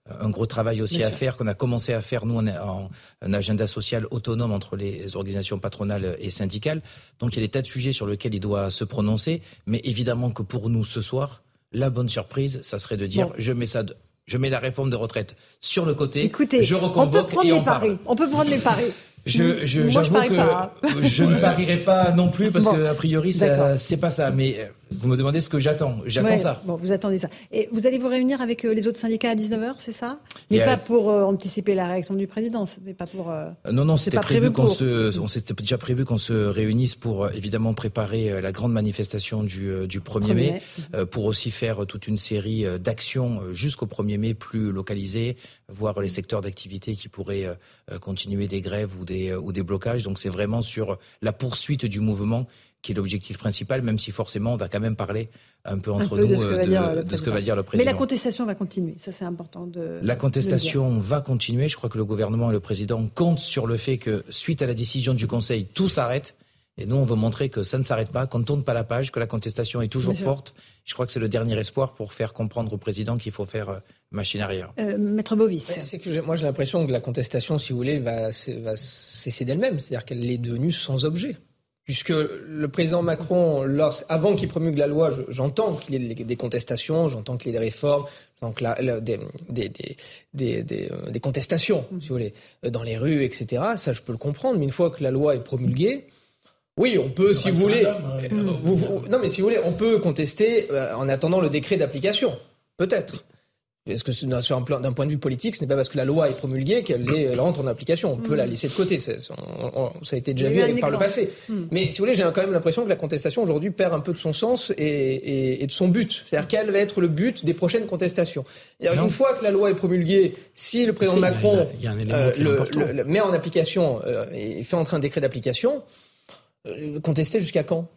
un gros travail aussi à faire qu'on a commencé à faire nous en, un agenda social autonome entre les organisations patronales et syndicales. Donc il y a des tas de sujets sur lesquels il doit se prononcer, mais évidemment que pour nous ce soir, la bonne surprise, ça serait de dire je mets ça je mets la réforme de retraite sur le côté, Écoutez, je reconvoque on peut et on parle. On peut prendre les paris. Je, je, Moi, je, que pas. je ne parierai pas non plus parce que a priori c'est pas ça. Mais euh, vous me demandez ce que j'attends. J'attends ça. Bon, vous attendez ça. Et vous allez vous réunir avec euh, les autres syndicats à 19h, c'est ça? Mais pas pour euh, anticiper la réaction du président, mais pas pour. non, non, c'était prévu, qu'on se, on s'était déjà prévu qu'on se réunisse pour évidemment préparer la grande manifestation du, du 1er mai, pour aussi faire toute une série d'actions jusqu'au 1er mai plus localisées, voir les secteurs d'activité qui pourraient continuer des grèves ou des, ou des blocages. Donc c'est vraiment sur la poursuite du mouvement qui est l'objectif principal, même si forcément on va quand même parler un peu entre nous de ce, que, va dire le président. Mais la contestation va continuer, ça c'est important de. La contestation va continuer. Je crois que le gouvernement et le président comptent sur le fait que suite à la décision du Conseil, tout s'arrête. Et nous, on veut montrer que ça ne s'arrête pas, qu'on ne tourne pas la page, que la contestation est toujours forte. Je crois que c'est le dernier espoir pour faire comprendre au président qu'il faut faire euh, machine arrière. Euh, Maître Bovis. c'est que moi j'ai l'impression que la contestation, si vous voulez, va, va cesser d'elle-même. C'est-à-dire qu'elle est devenue sans objet puisque le président Macron, avant qu'il promulgue la loi, j'entends qu'il y ait des contestations, j'entends qu'il y ait des réformes, donc des, des, contestations, si vous voulez, dans les rues, etc. Ça, je peux le comprendre, mais une fois que la loi est promulguée, oui, on peut, si vous voulez, non, mais si vous voulez, on peut contester euh, en attendant le décret d'application, peut-être. Est-ce que d'un point de vue politique, ce n'est pas parce que la loi est promulguée qu'elle rentre en application. On peut la mm. laisser de côté. Ça, a été déjà vu par le passé. Mm. Mais si vous voulez, j'ai quand même l'impression que la contestation aujourd'hui perd un peu de son sens et, de son but. C'est-à-dire quel va être le but des prochaines contestations? Une fois que la loi est promulguée, si le président Macron le, met en application euh, et fait entrer un décret d'application, euh, contester jusqu'à quand?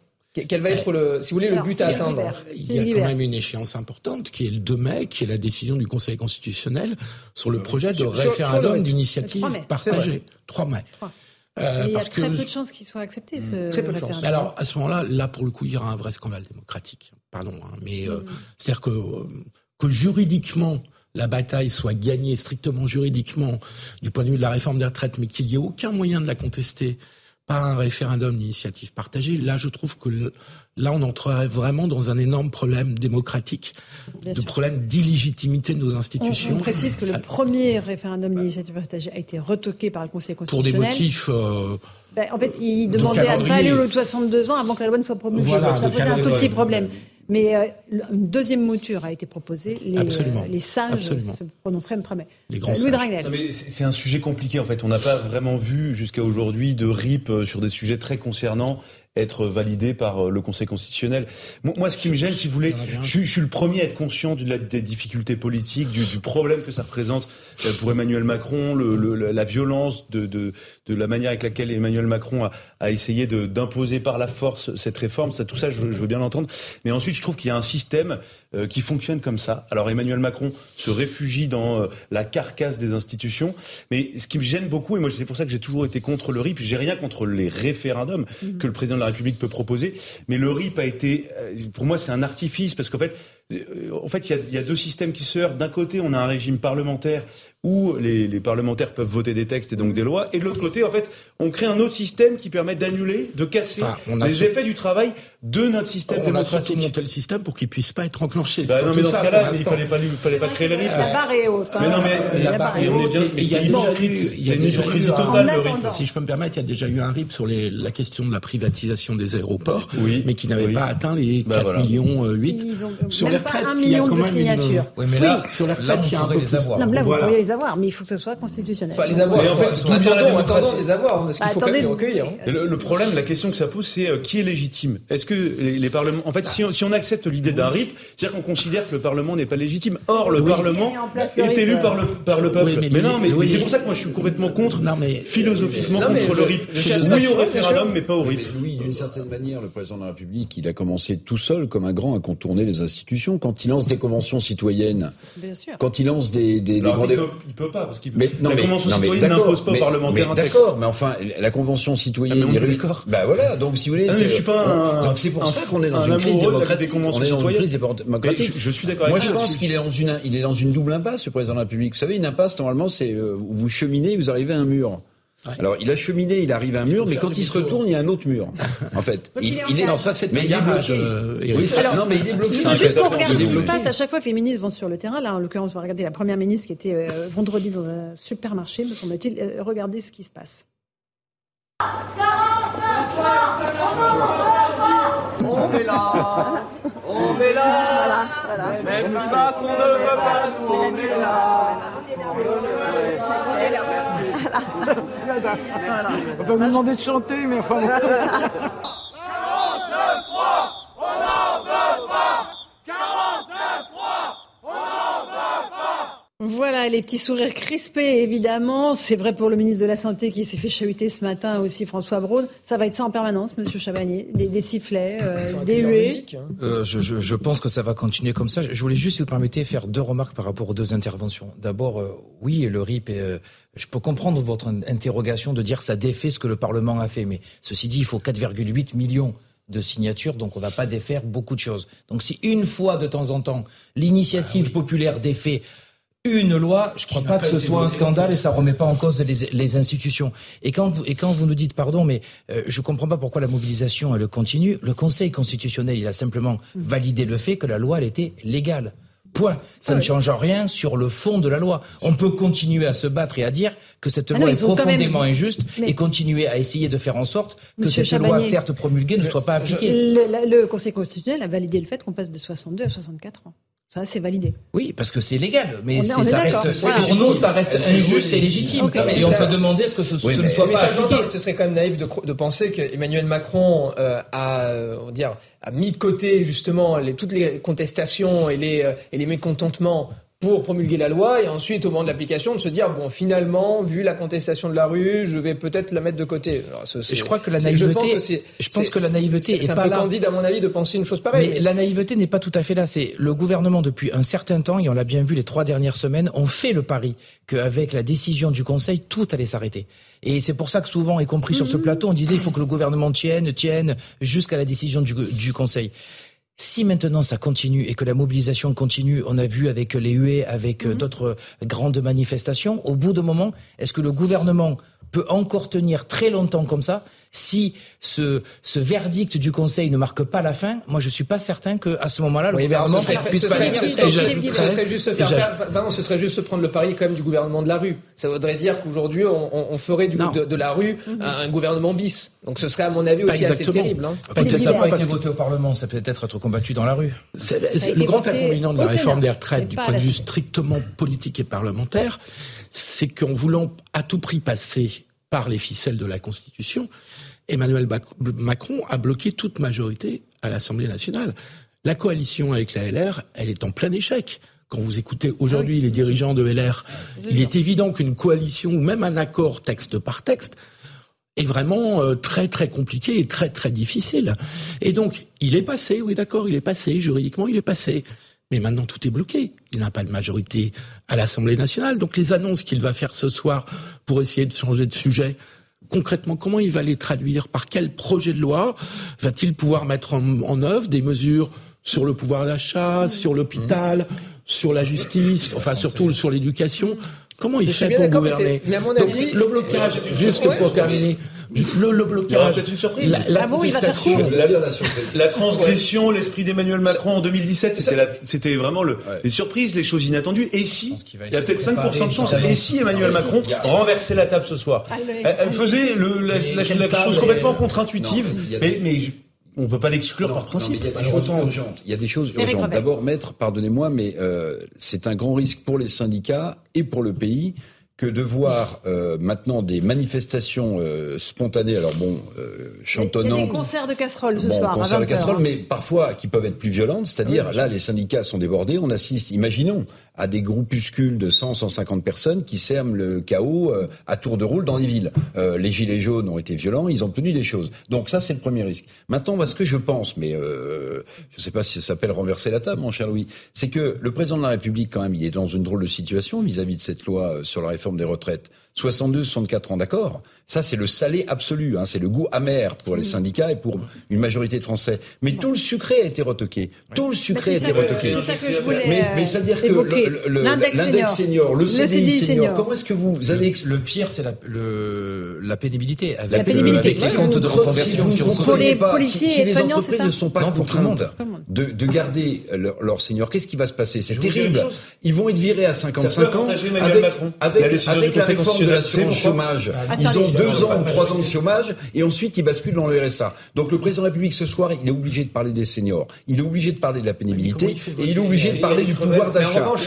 Quel va être le, si vous voulez, le but à atteindre Il y a quand même une échéance importante qui est le 2 mai, qui est la décision du Conseil constitutionnel sur le projet de référendum d'initiative partagée. 3 mai. Euh, il y a très peu de chances qu'il soit accepté. Ce très peu de chances. Alors à ce moment-là, là pour le coup, il y aura un vrai scandale démocratique. Pardon, hein, mais euh, mm. c'est-à-dire que euh, que juridiquement la bataille soit gagnée strictement juridiquement du point de vue de la réforme des retraites, mais qu'il n'y ait aucun moyen de la contester pas un référendum d'initiative partagée. Là, je trouve que là, on entrerait vraiment dans un énorme problème démocratique, de problème d'illégitimité de nos institutions. On, précise que le premier référendum d'initiative partagée a été retoqué par le Conseil constitutionnel. Pour des motifs... Euh, ben, en fait, il demandait à ne pas aller au 62 ans avant que la loi ne soit promulguée. Voilà, ça posait un tout petit problème. Mais euh, une deuxième mouture a été proposée. Les, euh, les sages se prononceraient notre mai. Les grands Louis C'est un sujet compliqué en fait. On n'a pas vraiment vu jusqu'à aujourd'hui de RIP euh, sur des sujets très concernants être validé par le Conseil constitutionnel. Moi, ce qui me gêne, si vous voulez, je, suis le premier à être conscient de la, des difficultés politiques, du, du, problème que ça représente pour Emmanuel Macron, le, la violence de, de, de, la manière avec laquelle Emmanuel Macron a, a essayé d'imposer par la force cette réforme. Ça, tout ça, je, je veux bien l'entendre. Mais ensuite, je trouve qu'il y a un système euh, qui fonctionne comme ça. Alors Emmanuel Macron se réfugie dans euh, la carcasse des institutions. Mais ce qui me gêne beaucoup, et moi c'est pour ça que j'ai toujours été contre le RIP, j'ai rien contre les référendums mmh. que le président de la République peut proposer, mais le RIP a été, euh, pour moi c'est un artifice, parce qu'en fait, en fait, il y, a, deux systèmes qui se heurtent. D'un côté, on a un régime parlementaire où les, parlementaires peuvent voter des textes et donc des lois. Et de l'autre côté, en fait, on crée un autre système qui permet d'annuler, de casser les effets du travail de notre système on démocratique. On a monté le système pour qu'il puisse pas être enclenché. Bah non, mais dans ce cas-là, il fallait pas, fallait pas créer le rythme. La barre est haute. Hein. Mais non, mais la, barre est haute. Il y a une hypocrisie totale, le rythme. Si je peux me permettre, il y a déjà eu un RIP sur les, la question de la privatisation des aéroports, oui, mais qui n'avait pas atteint les 4 bah millions 8. Sur les retraites, a quand même une... Oui, mais là, sur les retraites, il y a un peu les avoir. Là, vous pourriez les avoir, mais il faut que ce soit constitutionnel. Enfin, les avoir. Attendons, attendons les avoir, parce qu'il faut quand même les recueillir. Le problème, la question que ça pose, c'est euh, qui est légitime? Est-ce que les parlements... En fait, si on accepte l'idée d'un RIP, c'est-à-dire qu'on considère que le Parlement n'est pas légitime. Or, le Parlement est élu par le peuple. Mais non, mais c'est pour ça que moi, je suis complètement contre, philosophiquement contre le RIP. Oui au référendum, mais pas au RIP. Oui, d'une certaine manière, le président de la République, il a commencé tout seul, comme un grand, à contourner les institutions. Quand il lance des conventions citoyennes, quand il lance des, des, des grands débats. Il peut pas, parce qu'il mais, non, la convention citoyenne n'impose pas aux parlementaires un texte. D'accord, mais enfin, la convention citoyenne. Ah, mais on est d'accord. Bah voilà, donc si vous voulez. Ah, mais je suis pas donc c'est pour ça qu'on est dans une crise démocratique. On est dans une crise démocratique. Je suis d'accord Moi, je pense qu'il est dans une, il est dans une double impasse, le président de la République. Vous savez, une impasse, normalement, c'est, euh, vous cheminez, vous arrivez à un mur. Alors, il a cheminé, il arrive à un mur, mais quand il se retourne, il y a un autre mur. En fait, il, il, est dans ça, c'est mais il est bloqué. Euh, oui, non, mais il est bloqué. Juste pour regarder ce qui se passe à chaque fois que les ministres vont sur le terrain. Là, en l'occurrence, on va regarder la première ministre qui était euh, vendredi dans un supermarché, me semble-t-il. Euh, regardez ce qui se passe. On est là, on est là, même si Macron ne veut pas nous, on est là. On peut vous demander de chanter, mais enfin. 49 on n'en veut pas 49 on n'en veut pas voilà, les petits sourires crispés, évidemment. C'est vrai pour le ministre de la Santé qui s'est fait chahuter ce matin aussi, François Braun. Ça va être ça en permanence, Monsieur Chabanier Des, sifflets, euh, des huées hein. euh, je, je, pense que ça va continuer comme ça. Je voulais juste, si vous permettez, faire deux remarques par rapport aux deux interventions. D'abord, euh, oui, le RIP, je peux comprendre votre interrogation de dire ça défait ce que le Parlement a fait. Mais ceci dit, il faut 4,8 millions de signatures, donc on ne va pas défaire beaucoup de choses. Donc si une fois de temps en temps, l'initiative ah populaire défait une loi, je ne crois pas que ce soit un scandale et ça remet pas en cause les, les institutions. Et quand vous, et quand vous nous dites pardon, mais euh, je comprends pas pourquoi la mobilisation elle continue. Le Conseil constitutionnel il a simplement validé le fait que la loi elle était légale. Point. Ça ne change rien sur le fond de la loi. On peut continuer à se battre et à dire que cette ah loi est profondément injuste et continuer à essayer de faire en sorte que cette loi, certes promulguée, ne soit pas appliquée. Le, le Conseil constitutionnel a validé le fait qu'on passe de 62 à 64 ans. Ça, c'est validé. Oui, parce que c'est légal, mais ça reste, pour nous, ça reste injuste et légitime. Et on s'est demandé est-ce que ce, ne soit pas appliqué. Ce serait quand même naïf de, de penser qu'Emmanuel Macron euh, a, on dire, a mis de côté justement les, toutes les contestations et les, euh, et les mécontentements pour promulguer la loi et ensuite au moment de l'application de se dire bon finalement vu la contestation de la rue je vais peut-être la mettre de côté. je crois que la naïveté je pense que, la naïveté est, un peu candide à mon avis de penser une chose pareille. Mais, la naïveté n'est pas tout à fait là. C'est le gouvernement depuis un certain temps et on l'a bien vu les trois dernières semaines ont fait le pari qu'avec la décision du Conseil tout allait s'arrêter. Et c'est pour ça que souvent, y compris sur ce mhm. plateau, on disait qu'il faut que le gouvernement tienne, tienne jusqu'à la décision du, du Conseil. Si maintenant ça continue et que la mobilisation continue, on a vu avec les huées, avec euh, mhm. d'autres grandes manifestations, au bout d'un moment, est-ce que le gouvernement peut encore tenir très longtemps comme ça si ce, ce verdict du Conseil ne marque pas la fin, moi je suis pas certain qu'à ce moment-là le gouvernement puisse pas Ce serait juste se faire pardon, ce serait juste se prendre le pari quand même du gouvernement de la rue. Ça voudrait dire qu'aujourd'hui on, on, ferait du, de, de, la rue un gouvernement bis. Donc ce serait à mon avis aussi assez terrible. Hein. Pas ça n'a pas été voté au Parlement, ça peut être être combattu dans la rue. le grand inconvénient de la réforme des retraites du point de vue strictement politique et parlementaire, c'est qu'en voulant à tout prix passer par les ficelles de la Constitution, Emmanuel Macron a bloqué toute majorité à l'Assemblée nationale. La coalition avec la LR, elle est en plein échec. Quand vous écoutez aujourd'hui les dirigeants de LR, il est évident qu'une coalition ou même un accord texte par texte est vraiment euh, très très compliqué et très très difficile. Et donc, il est passé, oui d'accord, il est passé, juridiquement il est passé. Mais maintenant tout est bloqué. Il n'a pas de majorité à l'Assemblée nationale. Donc les annonces qu'il va faire ce soir pour essayer de changer de sujet, concrètement, comment il va les traduire? Par quel projet de loi va-t-il pouvoir mettre en, œuvre des mesures sur le pouvoir d'achat, sur l'hôpital, sur la justice, enfin surtout sur l'éducation? Comment il fait pour mais gouverner c'est- mais à mon Donc, avis- le blocage, juste ouais. pour terminer, le, blocage, peut-être une surprise. la, la Ah bon, contestation, La, la surprise. La transgression, l'esprit d'Emmanuel Macron en 2017, c'était vraiment le, les surprises, les choses inattendues. Et si, il y a peut-être 5% de chance, et si Emmanuel Macron renversait la table ce soir Elle, elle faisait le, la, chose complètement contre-intuitive, mais, on peut pas l'exclure par Non, principe. mais il y a des choses urgentes. Il y a des choses urgentes. D'abord, maître, pardonnez-moi, mais euh, c'est un grand risque pour les syndicats et pour le pays que de voir euh, maintenant des manifestations euh, spontanées, alors bon, euh, Il y a des chantonnantes, concerts de casseroles ce Bon, soir. à concert de 20 heures, casserole, hein. mais parfois qui peuvent être plus violentes, c'est-à-dire là les syndicats sont débordés, on assiste, imaginons, à des groupuscules de 100, 150 personnes qui sèment le chaos euh, à tour de rôle dans les villes. Euh, les gilets jaunes ont été violents, ils ont tenu des choses. Donc ça c'est le premier risque. Maintenant, ce que je pense, mais euh, je ne sais pas si ça s'appelle renverser la table, mon cher Louis, c'est que le président de la République quand même, il est dans une drôle de situation vis-à-vis de cette loi sur la réforme des retraites. 62, 64 ans d'accord. Ça, c'est le salé absolu. Hein. C'est le goût amer pour les syndicats et pour une majorité de Français. Mais tout le sucré a été retoqué. Tout le sucré a Mais été que- retoqué. c'est ça que je voulais, mais euh, mais c'est-à-dire que le- le- L'index senior. le Le CDI senior, senior. comment est-ce que vous, vous allez... Le pire, c'est la, le, la pénibilité. Avec, La le- pénibilité. avec Si vous de reconversion si vous Pour les pas, policiers si, et les soignants, entreprises ne sont pas Non, pour tout le monde. contraintes de, de garder leur, leur senior, qu'est-ce qui va se passer? C'est terrible. Ils vont être virés à Ça 55 peut ans avec, avec, La décision avec du la réforme de l'assurance chômage. Ils ont deux ans ou trois ans de chômage et ensuite ils basculent dans le RSA. Donc le président de la République ce soir, il est obligé de parler des seniors, il est obligé de parler de la pénibilité il et il est obligé de parler du pouvoir d'achat. vous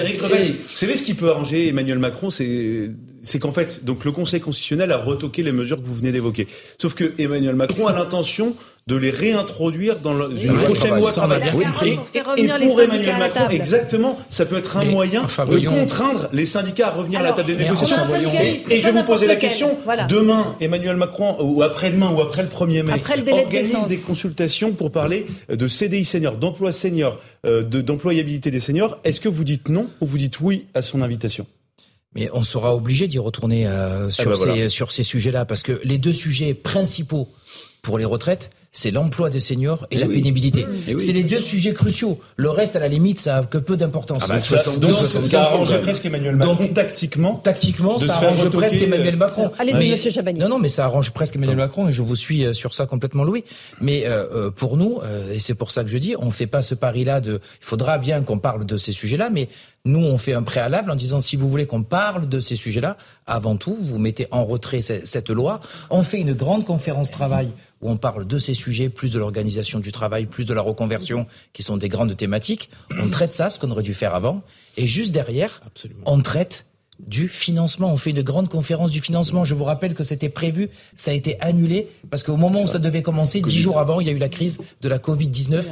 savez ce qui peut arranger Emmanuel Macron, c'est c'est qu'en fait, donc le Conseil constitutionnel a retoqué les mesures que vous venez d'évoquer. Sauf que Emmanuel Macron a l'intention de les réintroduire dans le- une loi prochaine travail. loi travail. bien Oui, compris. et- Et, pour Emmanuel Macron, table. exactement, ça peut être un Mais, moyen enfin, de voyons. contraindre les syndicats à revenir à la table des négociations. Et, et je vais vous poser la question, Voilà. demain, Emmanuel Macron, ou après-demain, ou après le 1er mai, Après le délai de organise des consultations pour parler de CDI senior, d'emploi senior, euh, de- d'employabilité des seniors. Est-ce que vous dites non ou vous dites oui à son invitation? Mais on sera obligé d'y retourner euh, sur, ben ces, voilà. sur ces sujets-là, parce que les deux sujets principaux pour les retraites, c'est l'emploi des seniors et, Eh la oui. pénibilité. Eh oui. C'est les deux sujets cruciaux. Le reste, à la limite, ça a que peu d'importance. Ah bah, Donc, 62, donc, 64, Ça donc, presque Emmanuel Macron tactiquement. Tactiquement, de ça arrange presque Emmanuel euh, Macron. Allez-y, monsieur Chabani. Non, non, mais ça arrange presque Emmanuel Macron et je vous suis euh, sur ça complètement, Louis. Mais euh, euh, pour nous, euh, et c'est pour ça que je dis, on fait pas ce pari-là de. Il faudra bien qu'on parle de ces sujets-là, mais nous, on fait un préalable en disant si vous voulez qu'on parle de ces sujets-là, avant tout, vous mettez en retrait ce- cette loi. On fait une grande conférence travail où on parle de ces sujets, plus de l'organisation du travail, plus de la reconversion, qui sont des grandes thématiques. On traite ça, ce qu'on aurait dû faire avant. Et juste derrière, on traite du financement. On fait une grande conférence du financement. Je vous rappelle que c'était prévu, ça a été annulé parce qu'au moment où ça devait commencer, dix jours avant, il y a eu la crise de la Covid-19.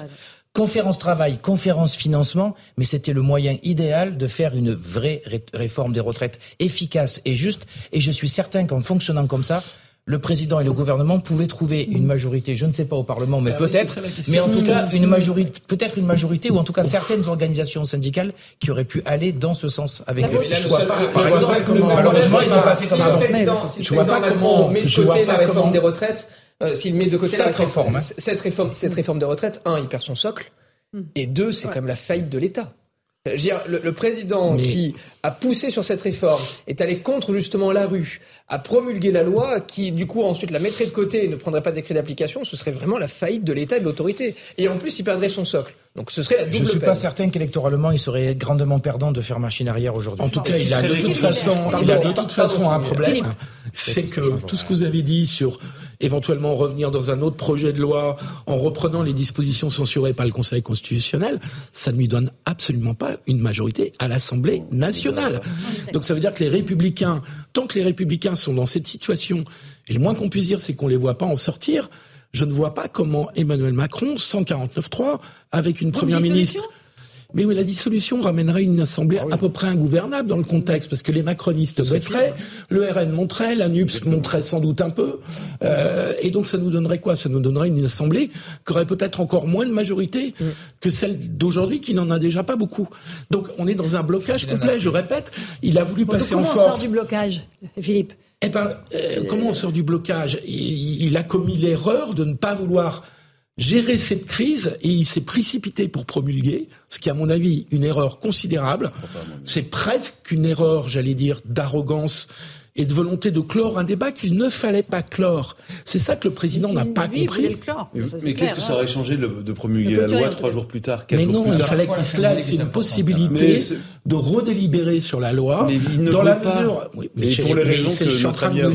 Conférence travail, conférence financement, mais c'était le moyen idéal de faire une vraie ré- réforme des retraites efficace et juste. Et je suis certain qu'en fonctionnant comme ça, le président et le gouvernement pouvaient trouver une majorité, je ne sais pas au Parlement, mais Ah peut-être, mais en tout cas une majorité, peut-être une majorité ou en tout cas certaines organisations syndicales qui auraient pu aller dans ce sens avec eux. Je vois le pas, seul- par je vois exemple, pas comment- malheureusement ils n'ont pas fait comme avant. Je vois pas comment- met de je vois côté pas la réforme comment- des retraites, euh, s'il met de côté Cette la réforme, hein. cette réforme, cette réforme des retraites, un, il perd son socle, et deux, c'est quand même la faillite de l'État. Je veux dire, le, le président Mais- qui a poussé sur cette réforme est allé contre justement la rue, a promulgué la loi qui, du coup, ensuite la mettrait de côté et ne prendrait pas de décret d'application, ce serait vraiment la faillite de l'État et de l'autorité. Et en plus, il perdrait son socle. Donc ce serait la double Je suis peine. pas certain qu'électoralement il serait grandement perdant de faire machine arrière aujourd'hui. En tout cas, il qu'il a serait de toute républicain façon, Pardon, il a de toute façon un problème. C'est que tout ce que vous avez dit sur éventuellement revenir dans un autre projet de loi en reprenant les dispositions censurées par le Conseil constitutionnel, ça ne lui donne absolument pas une majorité à l'Assemblée nationale. Donc ça veut dire que les républicains, tant que les républicains sont dans cette situation, et le moins qu'on puisse dire, c'est qu'on les voit pas en sortir, je ne vois pas comment Emmanuel Macron, 149.3, avec une première ministre, mais oui, la dissolution ramènerait une assemblée à peu près ingouvernable dans le contexte, parce que les macronistes baisseraient, le RN monterait, la NUPS monterait sans doute un peu, euh, et donc ça nous donnerait quoi? Ça nous donnerait une assemblée qui aurait peut-être encore moins de majorité que celle d'aujourd'hui, qui n'en a déjà pas beaucoup. Donc on est dans un blocage complet, je répète, il a voulu Bon, passer en comment on sort force. du blocage, Philippe? Eh ben, euh, comment on sort du blocage? Il, il a commis l'erreur de ne pas vouloir gérer cette crise et il s'est précipité pour promulguer, ce qui est à mon avis une erreur considérable. C'est presque une erreur, j'allais dire, d'arrogance et de volonté de clore un débat qu'il ne fallait pas clore. C'est ça que le président n'a pas compris. mais, qu'est-ce que ça aurait changé de promulguer la loi trois jours plus tard Mais non, il fallait qu'il se laisse une possibilité de redélibérer sur la loi mais il ne dans la pas. mesure. Oui, mais pour les raisons que je suis en train de vous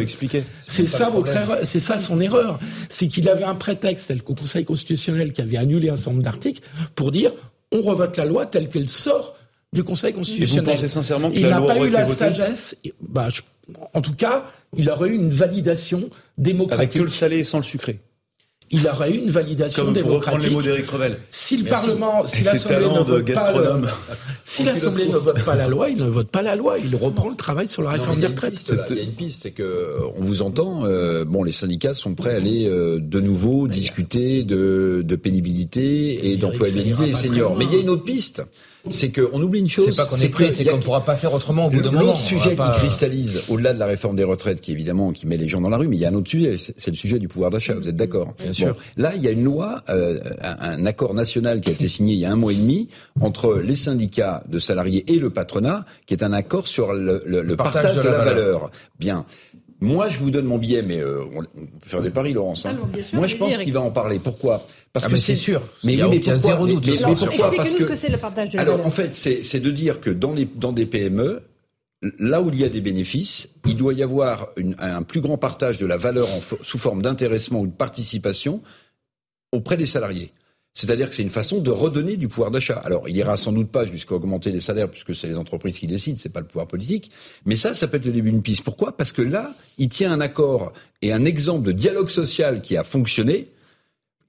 expliquer que c'est ça votre erreur, c'est ça son erreur, c'est qu'il avait un prétexte tel qu'au Conseil constitutionnel qui avait annulé un certain nombre d'articles pour dire on revote la loi telle qu'elle sort du Conseil constitutionnel. Et vous pensez sincèrement que il n'a pas eu la sagesse. Bah, je, en tout cas, il aurait eu une validation démocratique. Avec que le salé et sans le sucré il aurait eu une validation Comme démocratique. Pour reprendre les mots d'Éric Revel. Si le Merci. Parlement, si l'Assemblée ne vote pas, le, si l'Assemblée ne vote pas la loi, il ne vote pas la loi. Il reprend le travail sur la réforme des retraites. Il y a une piste, c'est que on vous entend. Euh, bon, les syndicats sont prêts à aller euh, de nouveau discuter de, de pénibilité et d'employabilité des seniors. Mais il y a une autre piste c'est qu'on oublie une chose. C'est pas qu'on est prêt, c'est qu'on ne pourra pas faire autrement au bout d'un moment. L'autre sujet qui cristallise, au-delà de la réforme des retraites, qui évidemment qui met les gens dans la rue, mais il y a un autre sujet, c'est le sujet du pouvoir d'achat. Vous êtes d'accord? Bien sûr. Là, il y a une loi, euh, un, un, accord national qui a été signé il y a un mois et demi entre les syndicats de salariés et le patronat, qui est un accord sur le, le, le partage, partage, de, la, valeur. valeur. Bien. Moi, je vous donne mon billet, mais euh, on, on, peut faire des paris, Laurence. Hein. Alors, sûr, Moi, je pense qu'il va en parler. Pourquoi? Parce ah que c'est sûr. Mais il y a, oui, mais pourquoi, zéro doute. Mais, mais, mais pourquoi Parce que, que c'est le partage de Alors, en fait, c'est de dire que dans, les, dans des PME, là où il y a des bénéfices, il doit y avoir une, un plus grand partage de la valeur en, sous forme d'intéressement ou de participation auprès des salariés. C'est-à-dire que c'est une façon de redonner du pouvoir d'achat. Alors, il ira sans doute pas jusqu'à augmenter les salaires, puisque c'est les entreprises qui décident, c'est pas le pouvoir politique. Mais ça, ça peut être le début d'une piste. Pourquoi? Parce que là, il tient un accord et un exemple de dialogue social qui a fonctionné.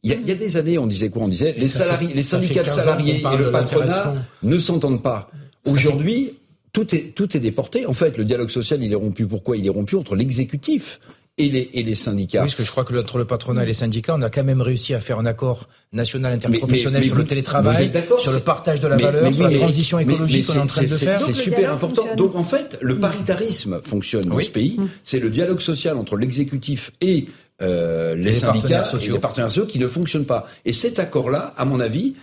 Il y, a, il y a des années, on disait quoi? On disait les salariés, fait, les syndicats de salariés et le patronat ne s'entendent pas. Aujourd'hui, tout est tout est déporté. En fait, le dialogue social, il est rompu. Pourquoi Il est rompu? Entre l'exécutif et les, et les syndicats. Oui, parce que je crois que entre le patronat et les syndicats, on a quand même réussi à faire un accord national interprofessionnel mais, mais, mais sur vous, le télétravail, sur le partage de la valeur, sur la transition écologique qu'on est en train de faire. C'est super important. Fonctionne. Donc en fait, le paritarisme fonctionne dans ce pays. C'est le dialogue social entre l'exécutif et euh, les, les, syndicats sociaux. et les partenaires sociaux qui ne fonctionnent pas. Et cet accord-là, à mon avis,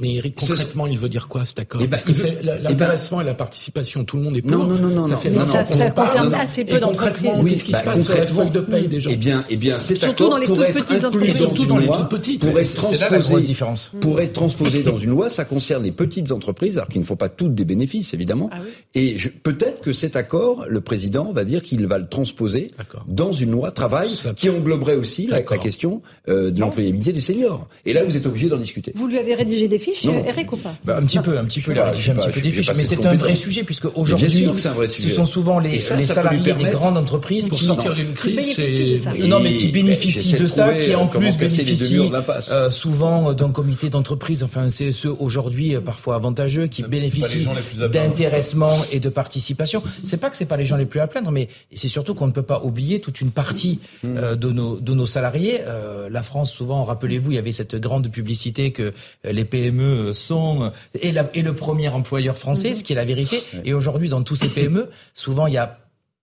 mais Eric, concrètement, il veut dire quoi cet accord et Parce ben, que c'est l'intéressement et, ben, et, la participation, tout le monde est pour. Non, non, non, non. Ça fait non, ça, ça concerne non, assez peu d'entreprises. Oui, qu'est-ce qui bah, se passe sur la feuille de paye des gens Eh bien, eh bien, cet surtout accord dans les toutes petites entreprises. surtout dans les toutes petites. Pour être transposé, différence. pour être transposé dans une loi, ça concerne les petites entreprises, alors qu'il ne faut pas toutes des bénéfices, évidemment. Ah oui. Et je- peut-être que cet accord, le président va dire qu'il va le transposer dans une loi travail qui engloberait aussi la, question euh, de l'employabilité des seniors. Et là, vous êtes obligé d'en discuter. Vous lui avez rédigé des fiches, Non. Eric, ou pas Bah, un petit peu, un petit peu, il a pas, rédigé un petit peu des fiches, mais c'est un vrai sujet puisque aujourd'hui, ce sont souvent les, ça, les salariés des grandes entreprises Pour qui sortir d'une crise, bénéficient de c'est ça. non, mais qui bénéficient de ça, qui en euh, plus bénéficient euh, souvent d'un comité d'entreprise, enfin un CSE aujourd'hui euh, parfois avantageux, qui bénéficient d'intéressement et de participation. C'est pas que c'est pas les gens les plus à plaindre, mais c'est surtout qu'on ne peut pas oublier toute une partie euh, de nos de nos salariés. Euh, la France, souvent, rappelez-vous, il y avait cette grande publicité que euh, les PME sont euh, et, la, et le premier employeur français, ce qui est la vérité. Et aujourd'hui, dans tous ces PME, souvent il y a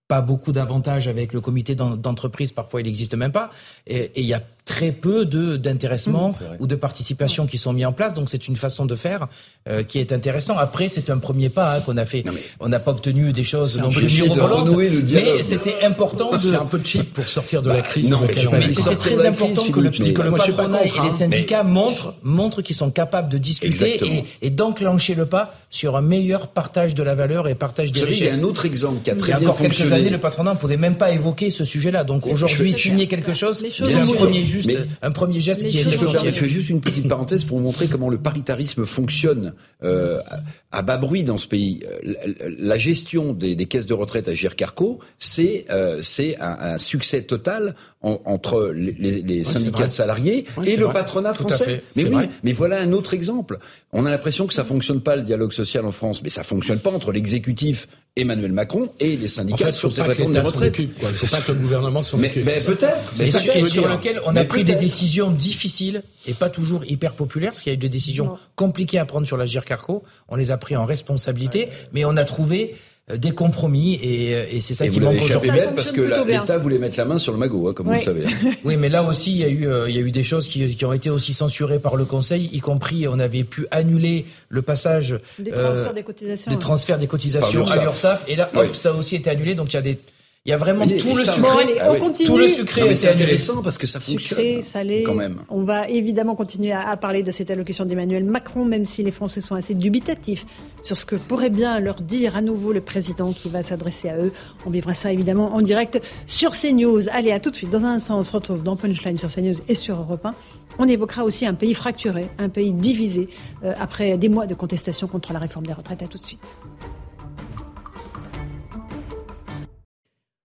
pas beaucoup d'avantages avec le comité d'en- d'entreprise, parfois il n'existe même pas, et et il y a très peu de d'intéressement ou de participation qui sont mis en place, donc c'est une façon de faire euh, qui est intéressant. Après, c'est un premier pas hein, qu'on a fait. On n'a pas obtenu des choses non plus de mirobolantes, renouer le dialogue. mais c'était important de C'est un peu cheap pour sortir de la crise non, mais mais mais c'était très important que le, mais que le patronat contre, et les hein. syndicats montrent, montrent qu'ils sont capables de discuter Exactement. et, et d'enclencher le pas sur un meilleur partage de la valeur et partage Vous des savez, il y a richesses. un autre exemple qui a Il y très a bien encore quelques années, le patronat ne pouvait même pas évoquer ce sujet-là. Donc aujourd'hui, signer quelque chose, c'est un premier, juste, Mais- un premier geste qui est Si me essentiel. je fais juste une petite parenthèse pour vous montrer comment le paritarisme fonctionne euh, à à bas bruit dans ce pays. Euh, La, la gestion des, des caisses de retraite à Gircarco, c'est euh, c'est un, un succès total en- entre les, les- les c'est syndicats de salariés Oui, et le vrai. patronat Tout français. Mais oui, vrai. mais voilà un autre exemple. On a l'impression que ça fonctionne pas le dialogue social en France, mais ça fonctionne pas entre l'exécutif Emmanuel Macron et les En syndicats fait, sur cette réforme des retraites. Il faut pas que le gouvernement s'en Mais, occupe. mais peut-être. Ça sur, sur lequel on a pris des décisions difficiles et pas toujours hyper populaires, parce qu'il y a eu des décisions Non. compliquées à prendre sur la GIR Carco. On les a pris en responsabilité, mais on a trouvé euh, des compromis et, euh, et c'est ça et qui vous manque aujourd'hui. parce que l'État voulait mettre la main sur le magot, hein, comme vous Oui. le savez. hein. Oui, mais là aussi, il y a eu, euh, il y a eu des choses qui, qui ont été aussi censurées par le Conseil, y compris, on avait pu annuler le passage Des euh, transferts des cotisations. des transferts des cotisations à l'URSSAF. l'URSSAF. Et là, hop, Oui. ça a aussi été annulé. Donc il y a des, il y a vraiment Oui, tout le ça- sucré, Bon, allez, Ah oui. continue. tout le sucré c'est intéressant parce que ça fonctionne. Sucré, salé. Quand même. On va évidemment continuer à, à parler de cette allocution d'Emmanuel Macron, même si les Français sont assez dubitatifs sur ce que pourrait bien leur dire à nouveau le président qui va s'adresser à eux. On vivra ça évidemment en direct sur CNews. Allez, à tout de suite. Dans un instant, on se retrouve dans Punchline sur CNews et sur Europe 1. On évoquera aussi un pays fracturé, un pays divisé euh, après des mois de contestation contre la réforme des retraites. À tout de suite.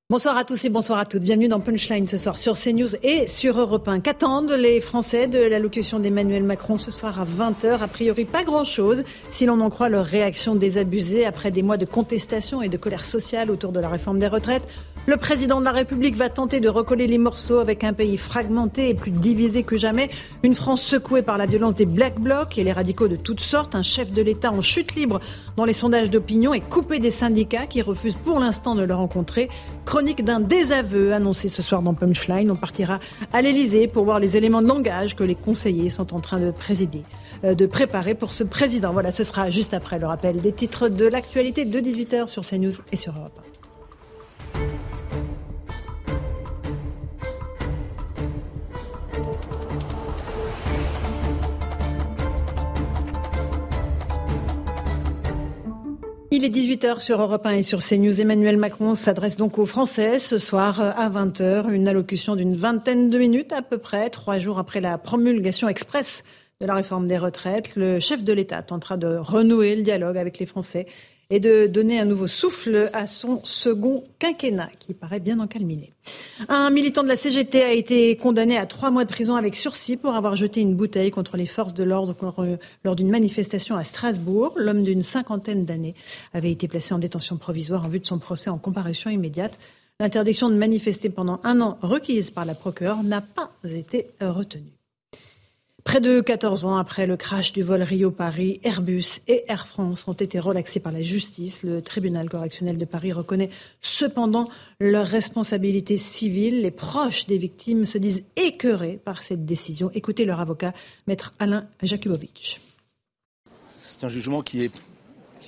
Bonsoir à tous et bonsoir à toutes. Bienvenue dans Punchline ce soir sur CNews et sur Europe 1. Qu'attendent les Français de l'allocution d'Emmanuel Macron ce soir à 20h A priori, pas grand-chose, si l'on en croit leur réaction désabusée après des mois de contestation et de colère sociale autour de la réforme des retraites. Le président de la République va tenter de recoller les morceaux avec un pays fragmenté et plus divisé que jamais. Une France secouée par la violence des Black Blocs et les radicaux de toutes sortes. Un chef de l'État en chute libre dans les sondages d'opinion et coupé des syndicats qui refusent pour l'instant de le rencontrer. D'un désaveu annoncé ce soir dans Punchline. On partira à l'Elysée pour voir les éléments de langage que les conseillers sont en train de présider, euh, de préparer pour ce président. Voilà, ce sera juste après le rappel des titres de l'actualité de 18h sur CNews et sur Europe Il est 18h sur Europe 1 et sur CNews. Emmanuel Macron s'adresse donc aux Français ce soir euh, à 20h. Une allocution d'une vingtaine de minutes à peu près, trois jours après la promulgation express de la réforme des retraites. Le chef de l'État tentera de renouer le dialogue avec les Français et de donner un nouveau souffle à son second quinquennat qui paraît bien encalminé. Un militant de la CGT a été condamné à trois mois de prison avec sursis pour avoir jeté une bouteille contre les forces de l'ordre lors d'une manifestation à Strasbourg. L'homme d'une cinquantaine d'années avait été placé en détention provisoire en vue de son procès en comparution immédiate. L'interdiction de manifester pendant un an requise par la procureure n'a pas été retenue. Près de 14 ans après le crash du vol Rio-Paris, Airbus et Air France ont été relaxés par la justice. Le tribunal correctionnel de Paris reconnaît cependant leur responsabilité civile. Les proches des victimes se disent écœurés par cette décision. Écoutez leur avocat, maître Alain Jakubowicz. C'est un jugement qui est,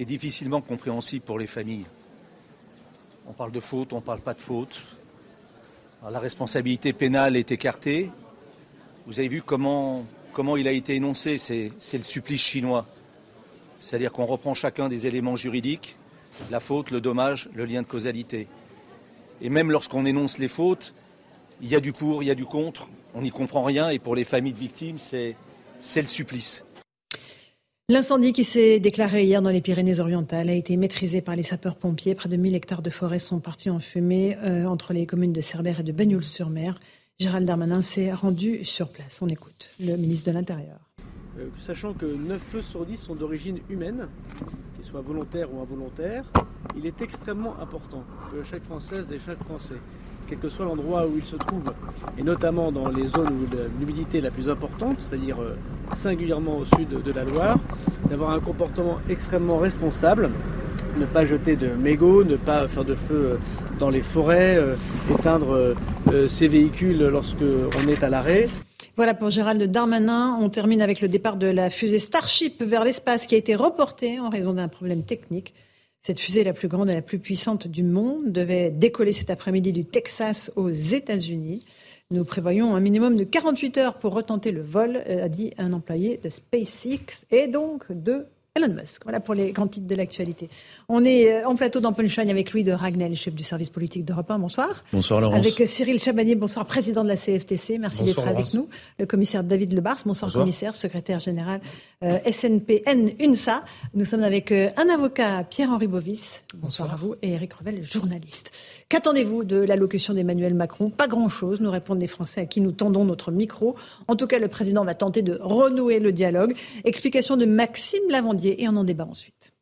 difficilement compréhensible pour les familles. On parle de faute, on ne parle pas de faute. La responsabilité pénale est écartée. Vous avez vu comment, comment il a été énoncé, c'est le supplice chinois. C'est-à-dire qu'on reprend chacun des éléments juridiques, la faute, le dommage, le lien de causalité. Et même lorsqu'on énonce les fautes, il y a du pour, il y a du contre, on n'y comprend rien, et pour les familles de victimes, c'est c'est le supplice. L'incendie qui s'est déclaré hier dans les Pyrénées-Orientales a été maîtrisé par les sapeurs-pompiers. Près de 1000 hectares de forêt sont partis en fumée euh, entre les communes de Cerbère et de Bagnoul-sur-Mer. Gérald Darmanin s'est rendu sur place. On écoute le ministre de l'Intérieur. Euh, sachant que 9 feux sur 10 sont d'origine humaine, qu'ils soient volontaires ou involontaires, il est extrêmement important que chaque Française et chaque Français, quel que soit l'endroit où il se trouve, et notamment dans les zones où l'humidité est la plus importante, c'est-à-dire euh, singulièrement au sud de la Loire, d'avoir un comportement extrêmement responsable, ne pas jeter de mégots, ne pas faire de feu euh, dans les forêts, euh, éteindre euh, ses véhicules lorsque on est à l'arrêt. Voilà pour Gérald Darmanin. On termine avec le départ de la fusée Starship vers l'espace qui a été reportée en raison d'un problème technique. Cette fusée, la plus grande et la plus puissante du monde, devait décoller cet après-midi du Texas aux États-Unis. Nous prévoyons un minimum de 48 heures pour retenter le vol, a dit un employé de SpaceX et donc de Elon Musk. Voilà pour les grands titres de l'actualité. On est en plateau dans Punchline avec Louis de Ragnel, chef du service politique d'Europe 1. Bonsoir. Bonsoir Laurence. Avec Cyril Chabanier, bonsoir, président de la CFTC. Merci d'être avec nous. Le commissaire David Lebars, bonsoir, Bonsoir. commissaire, secrétaire général euh, SNPN UNSA. Nous sommes avec euh, un avocat, Pierre-Henri Bovis. Bonsoir, à vous. Et Eric Revel, journaliste. Qu'attendez-vous de l'allocution d'Emmanuel Macron? Pas grand-chose, nous répondent les Français à qui nous tendons notre micro. En tout cas, le président va tenter de renouer le dialogue. Explication de Maxime Lavandier et on en débat ensuite.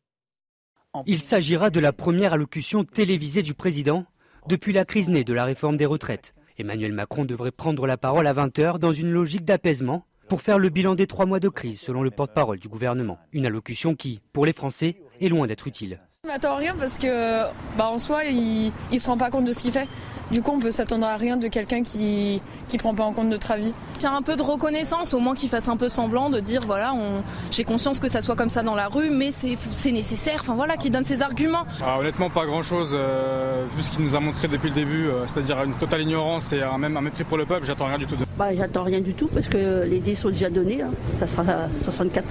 Il s'agira de la première allocution télévisée du président depuis la crise née de la réforme des retraites. Emmanuel Macron devrait prendre la parole à 20h dans une logique d'apaisement pour faire le bilan des trois mois de crise selon le porte-parole du gouvernement. Une allocution qui, pour les Français, est loin d'être utile. On n'attend rien parce que, bah, en soi, il, il se rend pas compte de ce qu'il fait. Du coup, on peut s'attendre à rien de quelqu'un qui qui prend pas en compte notre avis. Qu'il y a un peu de reconnaissance, au moins qu'il fasse un peu semblant de dire voilà, on... j'ai conscience que ça soit comme ça dans la rue, mais c'est nécessaire. Enfin voilà, qu'il donne ses arguments. Ah, honnêtement, pas grand chose euh, vu ce qu'il nous a montré depuis le début, euh, c'est-à-dire une totale ignorance et un, même un mépris pour le peuple. J'attends rien du tout. De... Bah, j'attends rien du tout parce que les dés sont déjà donnés. Hein. Ça sera 64.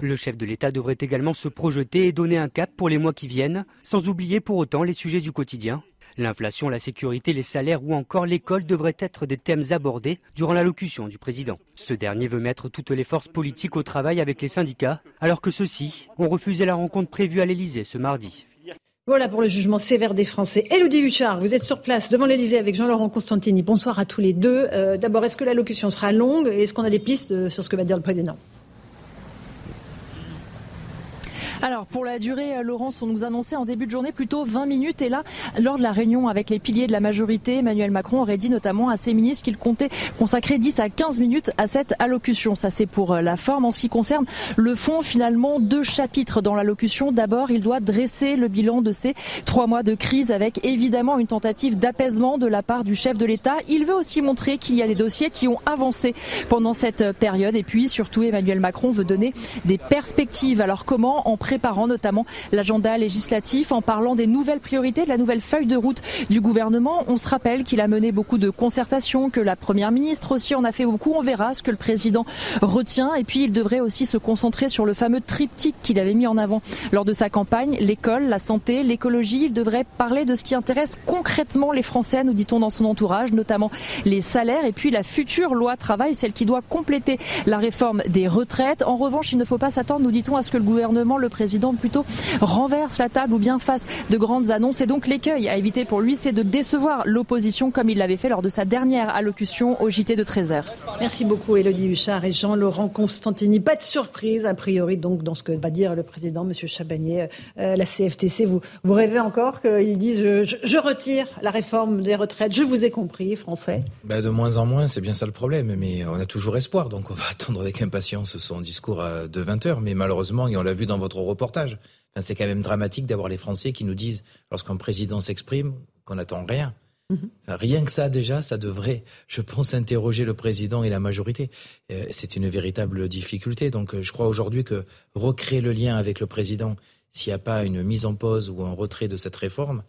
Le chef de l'État devrait également se projeter et donner un cap pour les mois qui viennent, sans oublier pour autant les sujets du quotidien. L'inflation, la sécurité, les salaires ou encore l'école devraient être des thèmes abordés durant l'allocution du président. Ce dernier veut mettre toutes les forces politiques au travail avec les syndicats, alors que ceux-ci ont refusé la rencontre prévue à l'Elysée ce mardi. Voilà pour le jugement sévère des Français. Elodie Huchard, vous êtes sur place devant l'Elysée avec Jean-Laurent Constantini. Bonsoir à tous les deux. Euh, D'abord, est-ce que l'allocution sera longue et est-ce qu'on a des pistes euh, sur ce que va dire le président? Alors pour la durée, euh, Laurence, on nous annonçait en début de journée plutôt 20 minutes. Et là, lors de la réunion avec les piliers de la majorité, Emmanuel Macron aurait dit notamment à ses ministres qu'il comptait consacrer 10 à 15 minutes à cette allocution. Ça c'est pour euh, la forme. En ce qui concerne le fond, finalement, deux chapitres dans l'allocution. D'abord, il doit dresser le bilan de ces trois mois de crise avec évidemment une tentative d'apaisement de la part du chef de l'État. Il veut aussi montrer qu'il y a des dossiers qui ont avancé pendant cette période. Et puis surtout, Emmanuel Macron veut donner des perspectives. Alors comment en préparant notamment l'agenda législatif, en parlant des nouvelles priorités, de la nouvelle feuille de route du gouvernement. On se rappelle qu'il a mené beaucoup de concertations, que la Première ministre aussi en a fait beaucoup. On verra ce que le président retient. Et puis il devrait aussi se concentrer sur le fameux triptyque qu'il avait mis en avant lors de sa campagne, l'école, la santé, l'écologie. Il devrait parler de ce qui intéresse concrètement les Français, nous dit-on dans son entourage, notamment les salaires et puis la future loi travail, celle qui doit compléter la réforme des retraites. En revanche, il ne faut pas s'attendre, nous dit-on, à ce que le gouvernement, le président plutôt renverse la table ou bien fasse de grandes annonces. Et donc l'écueil à éviter pour lui, c'est de décevoir l'opposition comme il l'avait fait lors de sa dernière allocution au JT de 13h. Merci beaucoup Elodie Huchard et Jean-Laurent Constantini. Pas de surprise a priori donc dans ce que va dire le président, Monsieur Chabagnier, euh, la CFTC. Vous, vous rêvez encore qu'il dise je, je, retire la réforme des retraites. Je vous ai compris, français. Ben de moins en moins, c'est bien ça le problème. Mais on a toujours espoir, donc on va attendre avec impatience son discours de 20 h Mais malheureusement, et on l'a vu dans votre reportage, Enfin, c'est quand même dramatique d'avoir les Français qui nous disent, lorsqu'un président s'exprime, qu'on n'attend rien. Mhm. Enfin, rien que ça, déjà, ça devrait, je pense, interroger le président et la majorité. Euh, c'est une véritable difficulté. Donc, euh, je crois aujourd'hui que recréer le lien avec le président, s'il n'y a pas une mise en pause ou un retrait de cette réforme,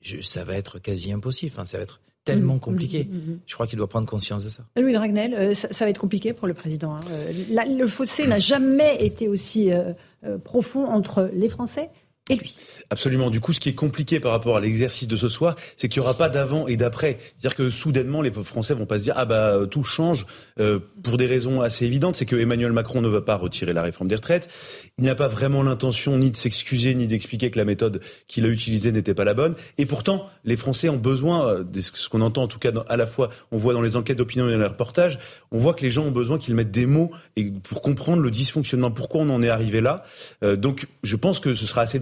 je, ça va être quasi impossible. Enfin, ça va être tellement mhm. compliqué. Mhm. Je crois qu'il doit prendre conscience de ça. Louis Dragnel, euh, ça, va être compliqué pour le président. Hein. le fossé n'a jamais été aussi euh, profond entre les Français et lui. Absolument. Du coup, ce qui est compliqué par rapport à l'exercice de ce soir, c'est qu'il n'y aura pas d'avant et d'après. C'est-à-dire que soudainement, les Français vont pas se dire ah bah tout change euh, pour des raisons assez évidentes. C'est que Emmanuel Macron ne va pas retirer la réforme des retraites. Il n'a pas vraiment l'intention ni de s'excuser ni d'expliquer que la méthode qu'il a utilisée n'était pas la bonne. Et pourtant, les Français ont besoin, euh, de ce qu'on entend en tout cas à la fois, on voit dans les enquêtes d'opinion et dans les reportages, on voit que les gens ont besoin qu'ils mettent des mots et pour comprendre le dysfonctionnement, pourquoi on en est arrivé là. Euh, donc, je pense que ce sera assez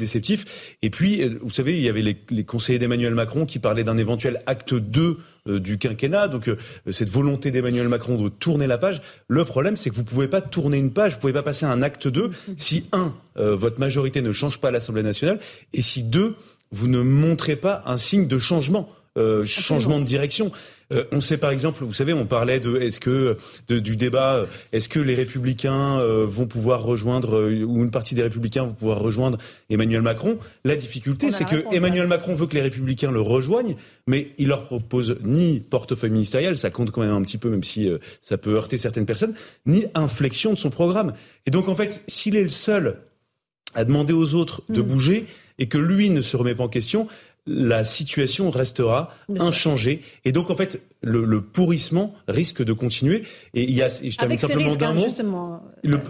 et puis, euh, vous savez, il y avait les, conseillers d'Emmanuel Macron qui parlaient d'un éventuel acte 2 euh, du quinquennat, donc euh, cette volonté d'Emmanuel Macron de tourner la page. Le problème, c'est que vous ne pouvez pas tourner une page, vous ne pouvez pas passer à un acte 2 si, un, votre majorité ne change pas à l'Assemblée nationale, et si, deux, vous ne montrez pas un signe de changement. changement de direction. Euh, on sait par exemple, vous savez, on parlait de est-ce que du débat, est-ce que les républicains euh, vont pouvoir rejoindre euh, ou une partie des républicains vont pouvoir rejoindre Emmanuel Macron. La difficulté, c'est que Emmanuel Macron veut que les républicains le rejoignent, mais il leur propose ni portefeuille ministériel, ça compte quand même un petit peu, même si ça peut heurter certaines personnes, ni inflexion de son programme. Et donc en fait, s'il est le seul à demander aux autres de mm. bouger et que lui ne se remet pas en question, la situation restera inchangée. Et donc, en fait, le, pourrissement risque de continuer. Et il y a, je termine simplement d'un hein, mot,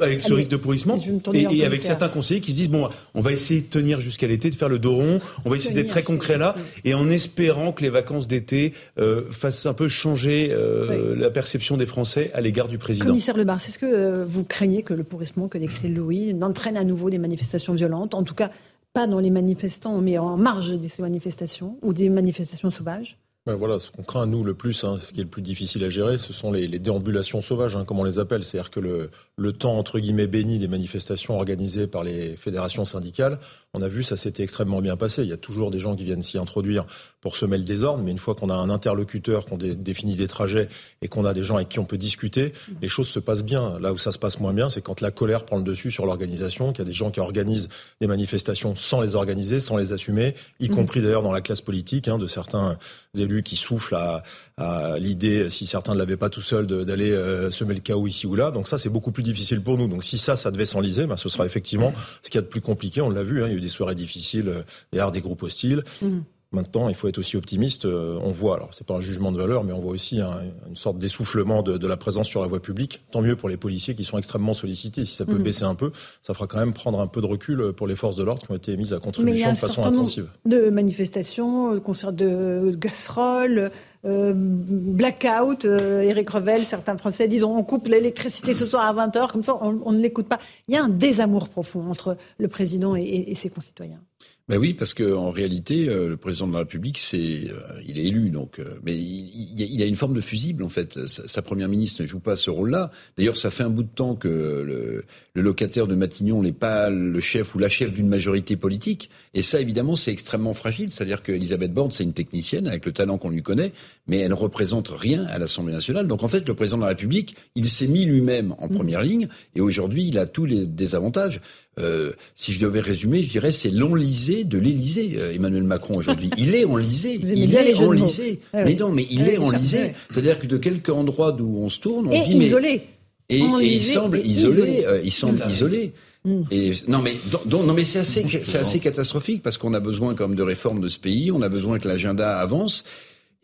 avec ce risque de pourrissement, et, avec certains conseillers qui se disent bon, on va essayer de tenir jusqu'à l'été, de faire le dos rond, on va essayer d'être très concret là, et en espérant que les vacances d'été euh, fassent un peu changer euh, la perception des Français à l'égard du président. Commissaire Lebar, est-ce que euh, vous craignez que le pourrissement que décrit Louis n'entraîne à nouveau des manifestations violentes, en tout cas pas dans les manifestants, mais en marge de ces manifestations ou des manifestations sauvages Ben voilà, ce qu'on craint nous le plus, hein, ce qui est le plus difficile à gérer, ce sont les, déambulations sauvages, hein, comme on les appelle. C'est-à-dire que le temps entre guillemets béni des manifestations organisées par les fédérations syndicales, on a vu ça s'était extrêmement bien passé. Il y a toujours des gens qui viennent s'y introduire pour semer le désordre, mais une fois qu'on a un interlocuteur, qu'on définit des trajets et qu'on a des gens avec qui on peut discuter, les choses se passent bien. Là où ça se passe moins bien, c'est quand la colère prend le dessus sur l'organisation, qu'il y a des gens qui organisent des manifestations sans les organiser, sans les assumer, y mmh. compris d'ailleurs dans la classe politique, hein, de certains élus qui soufflent à, à l'idée, si certains ne l'avaient pas tout seul, d'aller euh, semer le chaos ici ou là. Donc ça, c'est beaucoup plus difficile pour nous. Donc si ça, ça devait s'enliser, ben, ce sera effectivement ce qu'il y a de plus compliqué. On l'a vu, hein, il y a eu des soirées difficiles euh, derrière des groupes hostiles. Mmh. Maintenant, il faut être aussi optimiste. Euh, on voit, alors c'est pas un jugement de valeur, mais on voit aussi une sorte d'essoufflement de, de, la présence sur la voie publique. Tant mieux pour les policiers qui sont extrêmement sollicités. Si ça peut mmh. baisser un peu, ça fera quand même prendre un peu de recul pour les forces de l'ordre qui ont été mises à contribution de façon intensive. De manifestations, de concerts de casseroles. Euh, blackout, euh, Eric Revel, certains Français disent on coupe l'électricité ce soir à 20h, comme ça on, ne l'écoute pas. Il y a un désamour profond entre le président et ses concitoyens. Ben oui, parce que en réalité, euh, le président de la République, c'est, euh, il est élu, donc, euh, mais il, il, a une forme de fusible en fait. Sa, première ministre ne joue pas ce rôle-là. D'ailleurs, ça fait un bout de temps que le, le locataire de Matignon n'est pas le chef ou la chef d'une majorité politique, et ça, évidemment, c'est extrêmement fragile. C'est-à-dire qu'Elisabeth Borne, c'est une technicienne avec le talent qu'on lui connaît, mais elle ne représente rien à l'Assemblée nationale. Donc en fait, le président de la République, il s'est mis lui-même en mmh. première ligne, et aujourd'hui, il a tous les désavantages. Euh, si je devais résumer, je dirais c'est l'enlisé de l'Élysée, euh, Emmanuel Macron aujourd'hui. Il est enlisé. Il est enlisé. mais non, mais il est enlisé. C'est-à-dire que de quelque endroit d'où on se tourne, on et se dit isolé. mais et, et, il semble isolé. Euh, il semble isolé. Mm. Et non mais non mais c'est assez c'est assez catastrophique parce qu'on a besoin comme de réformes de ce pays, on a besoin que l'agenda avance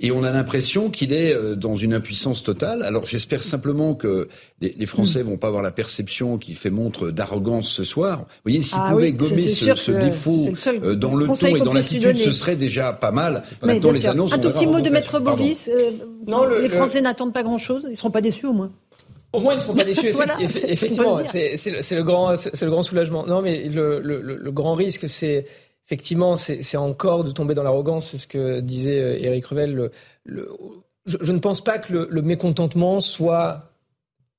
et on a l'impression qu'il est euh, dans une impuissance totale. Alors j'espère simplement que les, Français hmm. vont pas avoir la perception qu'il fait montre d'arrogance ce soir. Vous voyez, s'ils ah pouvaient gommer ce, défaut euh, dans le ton et dans l'attitude, ce serait déjà pas mal. Maintenant, les annonces. Un tout petit mot de Maître Boris. Euh, non, les Français n'attendent pas grand-chose. Ils seront pas déçus au moins. Au moins, ils ne seront pas déçus. effectivement, c'est le, grand, c'est le grand soulagement. Non, mais le, le, le grand risque, c'est effectivement, c'est encore de tomber dans l'arrogance, c'est ce que disait Eric euh, Revel. Le, je, ne pense pas que le mécontentement soit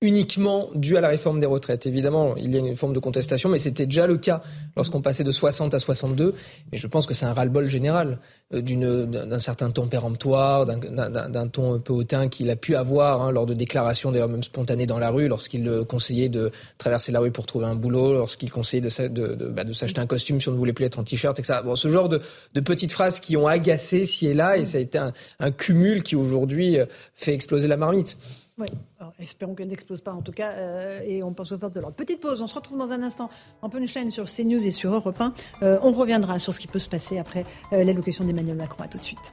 uniquement dû à la réforme des retraites. Évidemment, il y a une forme de contestation, mais c'était déjà le cas lorsqu'on passait de 60 à 62. Mais je pense que c'est un ras-le-bol général euh, d'un certain ton péremptoire, d'un ton un peu hautain qu'il a pu avoir hein, lors de déclarations, d'ailleurs même spontanées dans la rue, lorsqu'il euh, conseillait de traverser la rue pour trouver un boulot, lorsqu'il conseillait de, bah, de s'acheter un costume si on ne voulait plus être en t-shirt, etc. Bon, ce genre de, de, petites phrases qui ont agacé ci et là, et ça a été un, un cumul qui aujourd'hui euh, fait exploser la marmite. Oui, espérons qu'elle n'explose pas en tout cas, euh, et on pense aux forces de l'ordre. Petite pause, on se retrouve dans un instant en punchline sur CNews et sur Europe 1. Euh, on reviendra sur ce qui peut se passer après euh, l'allocution d'Emmanuel Macron. À tout de suite.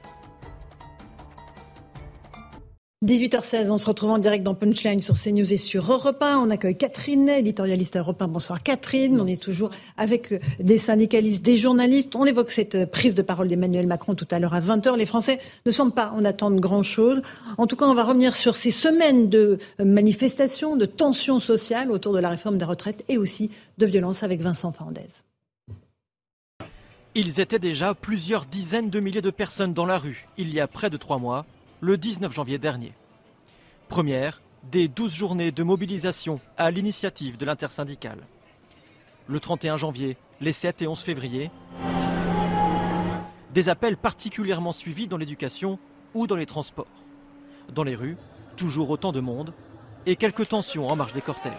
18h16, on se retrouve en direct dans Punchline sur CNews et sur Europe 1. On accueille Catherine, éditorialiste à Europe 1. Bonsoir Catherine. On est toujours avec euh, des syndicalistes, des journalistes. On évoque cette euh, prise de parole d'Emmanuel Macron tout à l'heure à 20h. Les Français ne semblent pas en attendre grand-chose. En tout cas, on va revenir sur ces semaines de euh, manifestations, de tensions sociales autour de la réforme des retraites et aussi de violences avec Vincent Fernandez. Ils étaient déjà plusieurs dizaines de milliers de personnes dans la rue il y a près de trois mois le 19 janvier dernier. Première des 12 journées de mobilisation à l'initiative de l'intersyndicale. Le 31 janvier, les 7 et 11 février, des appels particulièrement suivis dans l'éducation ou dans les transports. Dans les rues, toujours autant de monde et quelques tensions en marge des cortèges.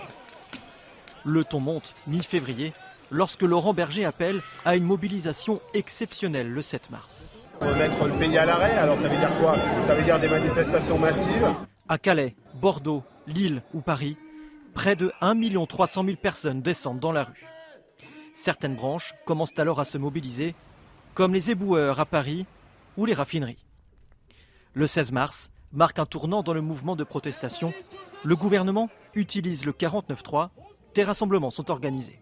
Le ton monte mi-février lorsque Laurent Berger appelle à une mobilisation exceptionnelle le 7 mars. Mettre le pays à l'arrêt, alors ça veut dire quoi? Ça veut dire des manifestations massives. À Calais, Bordeaux, Lille ou Paris, près de 1 300 000 personnes descendent dans la rue. Certaines branches commencent alors à se mobiliser, comme les éboueurs à Paris ou les raffineries. Le 16 mars marque un tournant dans le mouvement de protestation. Le gouvernement utilise le 49-3. Des rassemblements sont organisés.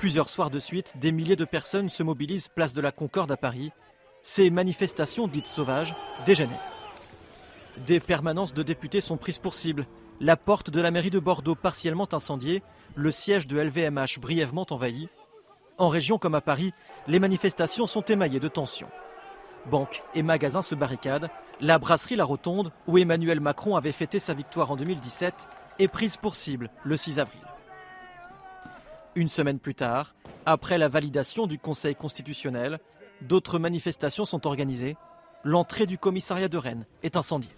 Plusieurs soirs de suite, des milliers de personnes se mobilisent place de la Concorde à Paris. Ces manifestations dites sauvages dégénèrent. Des permanences de députés sont prises pour cible. La porte de la mairie de Bordeaux partiellement incendiée, le siège de LVMH brièvement envahi. En région comme à Paris, les manifestations sont émaillées de tensions. Banques et magasins se barricadent. La brasserie La Rotonde, où Emmanuel Macron avait fêté sa victoire en 2017, est prise pour cible le 6 avril. Une semaine plus tard, après la validation du Conseil constitutionnel, d'autres manifestations sont organisées. L'entrée du commissariat de Rennes est incendiée.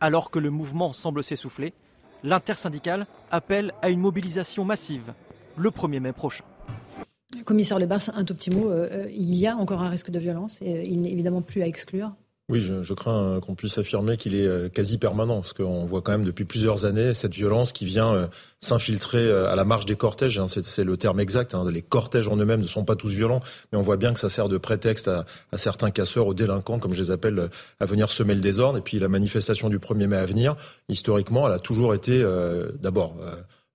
Alors que le mouvement semble s'essouffler, l'intersyndicale appelle à une mobilisation massive le 1er mai prochain. Commissaire Lebars, un tout petit mot. Euh, euh, il y a encore un risque de violence et il n'est évidemment plus à exclure. Oui, je, crains qu'on puisse affirmer qu'il est euh, quasi permanent, parce qu'on voit quand même depuis plusieurs années cette violence qui vient s'infiltrer à la marge des cortèges. Hein, c'est le terme exact. Hein. Les cortèges en eux-mêmes ne sont pas tous violents, mais on voit bien que ça sert de prétexte à, à, certains casseurs, aux délinquants, comme je les appelle, à venir semer le désordre. Et puis la manifestation du 1er mai à venir, historiquement, elle a toujours été d'abord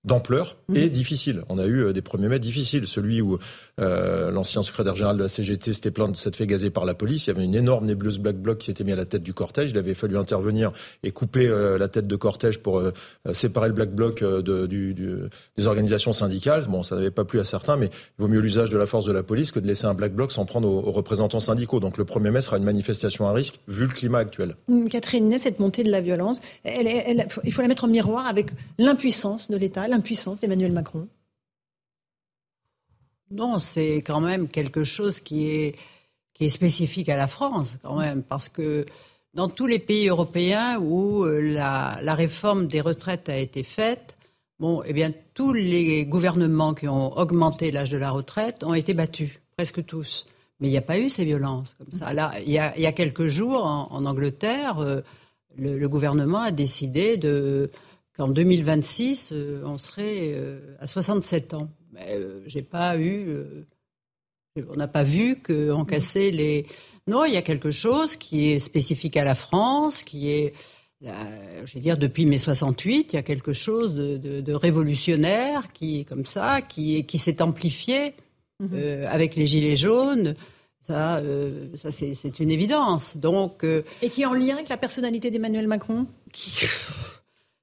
d'ampleur et mhm. difficile. On a eu euh, des premiers mètres difficiles. Celui où euh, l'ancien secrétaire général de la CGT s'était plaint de s'être fait gazer par la police. Il y avait une énorme nébuleuse black bloc qui s'était mis à la tête du cortège. Il avait fallu intervenir et couper euh, la tête de cortège pour séparer le black bloc de, du, des organisations syndicales. Bon, ça n'avait pas plu à certains, mais il vaut mieux l'usage de la force de la police que de laisser un black bloc s'en prendre aux, représentants syndicaux. Donc le 1er mai sera une manifestation à risque vu le climat actuel. Hum, Catherine cette montée de la violence, elle, il faut la mettre en miroir avec l'impuissance de l'État l'impuissance d'Emmanuel Macron? Non, c'est quand même quelque chose qui est, qui est spécifique à la France, quand même, parce que dans tous les pays européens où euh, la, réforme des retraites a été faite, bon, eh bien, tous les gouvernements qui ont augmenté l'âge de la retraite ont été battus, presque tous. Mais il n'y a pas eu ces violences comme ça. Là, il y a, il y a quelques jours, en, Angleterre, euh, le, gouvernement a décidé de qu'en 2026, euh, on serait euh, à 67 ans. Mais euh, j'ai pas eu, on n'a pas vu qu'on cassait les. Non, il y a quelque chose qui est spécifique à la France, qui est, je vais dire, depuis mai 68, il y a quelque chose de, révolutionnaire qui, comme ça, qui, qui s'est amplifié mhm. avec les gilets jaunes. Ça, ça c'est une évidence. Donc, et qui est en lien avec la personnalité d'Emmanuel Macron?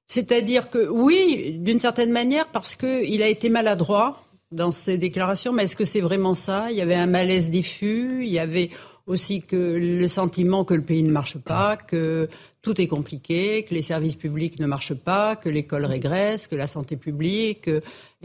C'est-à-dire que oui, d'une certaine manière, parce qu'il a été maladroit dans ses déclarations, mais est-ce que c'est vraiment ça? Il y avait un malaise diffus, il y avait aussi que le sentiment que le pays ne marche pas, que tout est compliqué, que les services publics ne marchent pas, que l'école régresse, que la santé publique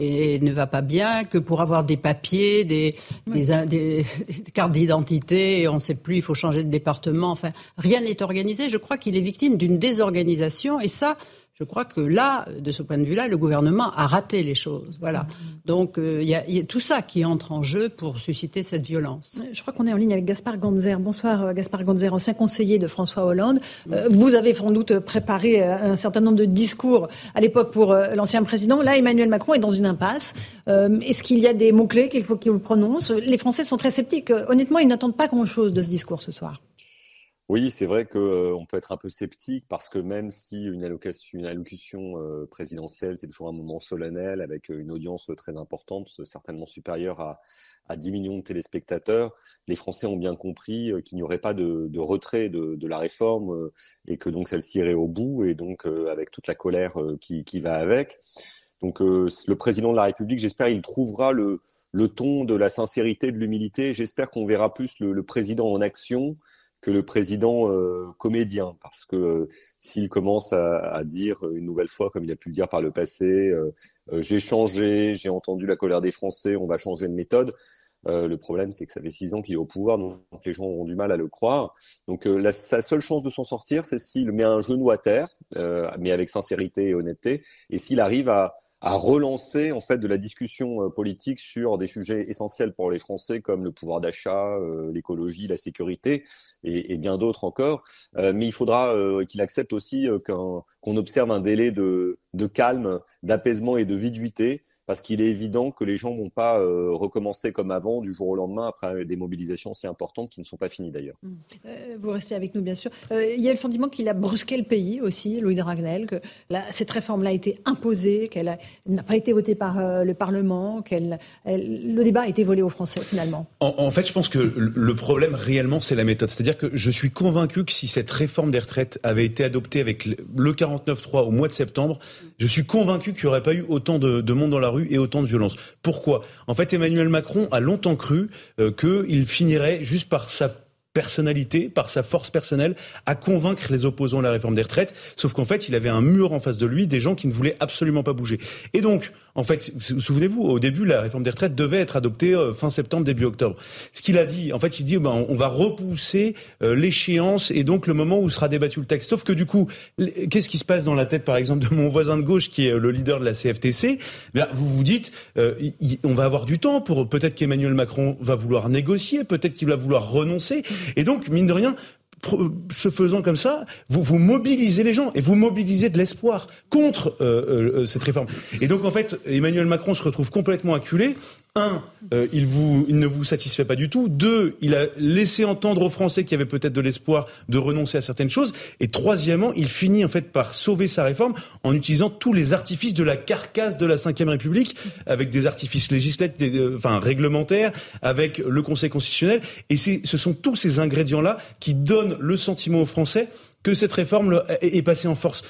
ne va pas bien, que pour avoir des papiers, des, des cartes d'identité, on ne sait plus, il faut changer de département. Enfin, rien n'est organisé. Je crois qu'il est victime d'une désorganisation. Et ça, je crois que là, de ce point de vue-là, le gouvernement a raté les choses. Voilà. Mm-hmm. Donc euh, il y, a tout ça qui entre en jeu pour susciter cette violence. Je crois qu'on est en ligne avec Gaspard Ganzer. Bonsoir euh, Gaspard Ganzer, ancien conseiller de François Hollande. Euh, vous avez sans doute préparé un certain nombre de discours à l'époque pour l'ancien président. Là, Emmanuel Macron est dans une impasse. Est-ce qu'il y a des mots-clés qu'il faut qu'il prononce? Les Français sont très sceptiques. Honnêtement, ils n'attendent pas grand-chose de ce discours ce soir. Oui, c'est vrai qu'on euh, peut être un peu sceptique parce que même si une allocution euh, présidentielle, c'est toujours un moment solennel avec euh, une audience très importante, certainement supérieure à, à 10 millions de téléspectateurs, les Français ont bien compris qu'il n'y aurait pas de, retrait de, la réforme et que donc celle-ci irait au bout et donc avec toute la colère qui, va avec. Donc le président de la République, j'espère, il trouvera le, ton de la sincérité, de l'humilité. J'espère qu'on verra plus le président en action que le président euh, comédien, parce que euh, s'il commence à, à, dire une nouvelle fois, comme il a pu le dire par le passé, euh, j'ai changé, j'ai entendu la colère des Français, on va changer de méthode. le problème, c'est que ça fait six ans qu'il est au pouvoir, donc les gens auront du mal à le croire. Donc la, sa seule chance de s'en sortir, c'est s'il met un genou à terre, mais avec sincérité et honnêteté, et s'il arrive à, à relancer en fait de la discussion euh, politique sur des sujets essentiels pour les Français comme le pouvoir d'achat, euh, l'écologie, la sécurité et, bien d'autres encore. Euh, mais il faudra qu'il accepte aussi qu'on observe un délai de, de calme, d'apaisement et de viduité parce qu'il est évident que les gens vont pas euh, recommencer comme avant du jour au lendemain après des mobilisations si importantes qui ne sont pas finies d'ailleurs. Mmh. Euh, vous restez avec nous bien sûr. Euh, il y a le sentiment qu'il a brusqué le pays aussi, Louis de Ragnel, que cette réforme-là a été imposée, qu'elle n'a pas été votée par le Parlement, qu'elle le débat a été volé aux Français finalement. En, en fait, je pense que le problème réellement c'est la méthode. C'est-à-dire que je suis convaincu que si cette réforme des retraites avait été adoptée avec le 49-3 au mois de septembre, je suis convaincu qu'il n'y aurait pas eu autant de, de monde dans la rue et autant de violence. Pourquoi? En fait, Emmanuel Macron a longtemps cru euh, qu'il finirait juste par sa personnalité, par sa force personnelle, à convaincre les opposants à la réforme des retraites. Sauf qu'en fait, il avait un mur en face de lui, des gens qui ne voulaient absolument pas bouger. Et donc, en fait, souvenez-vous, au début, la réforme des retraites devait être adoptée euh, fin septembre, début octobre. Ce qu'il a dit, en fait, il dit, ben, on va repousser euh, l'échéance et donc le moment où sera débattu le texte. Sauf que du coup, qu'est-ce qui se passe dans la tête, par exemple, de mon voisin de gauche qui est le leader de la CFTC ben, Vous vous dites, euh, on va avoir du temps pour peut-être qu'Emmanuel Macron va vouloir négocier, peut-être qu'il va vouloir renoncer. Et donc, mine de rien, ce faisant comme ça, vous, vous mobilisez les gens et vous mobilisez de l'espoir contre euh, euh, cette réforme. Et donc en fait, Emmanuel Macron se retrouve complètement acculé un, euh, il, ne vous satisfait pas du tout. Deux, il a laissé entendre aux Français qu'il y avait peut-être de l'espoir de renoncer à certaines choses. Et troisièmement, il finit en fait par sauver sa réforme en utilisant tous les artifices de la carcasse de la Ve République, avec des artifices législatifs, euh, enfin réglementaires, avec le Conseil constitutionnel. Et ce sont tous ces ingrédients-là qui donnent le sentiment aux Français que cette réforme est passée en force.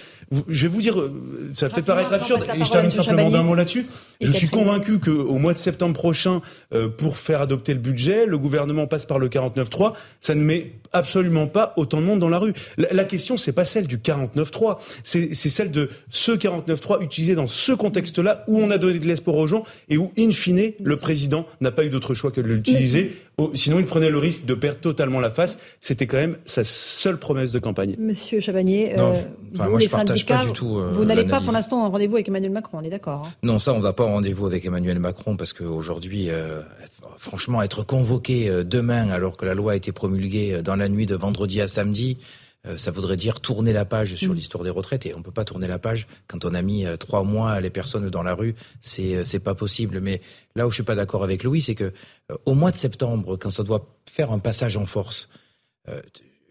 Je vais vous dire, euh, ça va peut-être paraître absurde, et je termine simplement d'un mot là-dessus. Je suis convaincu qu'au mois de septembre prochain, euh, pour faire adopter le budget, le gouvernement passe par le 49.3. Ça ne met absolument pas autant de monde dans la rue. La, question, c'est pas celle du 49.3, c'est celle de ce 49.3 utilisé dans ce contexte-là où on a donné de l'espoir aux gens et où, in fine, le président n'a pas eu d'autre choix que de l'utiliser. Sinon, il prenait le risque de perdre totalement la face. C'était quand même sa seule promesse de campagne. Monsieur Chabanier, euh, moi, je partage pas du tout. Euh, vous n'allez pas pour l'instant en rendez-vous avec Emmanuel Macron, on est d'accord hein Non, ça, on va pas en rendez-vous avec Emmanuel Macron parce qu'aujourd'hui, euh, franchement, être convoqué euh, demain alors que la loi a été promulguée dans la nuit de vendredi à samedi, ça voudrait dire tourner la page sur mm. l'histoire des retraites et on peut pas tourner la page quand on a mis trois mois les personnes dans la rue, c'est c'est pas possible. Mais là où je suis pas d'accord avec Louis, c'est que au mois de septembre, quand ça doit faire un passage en force,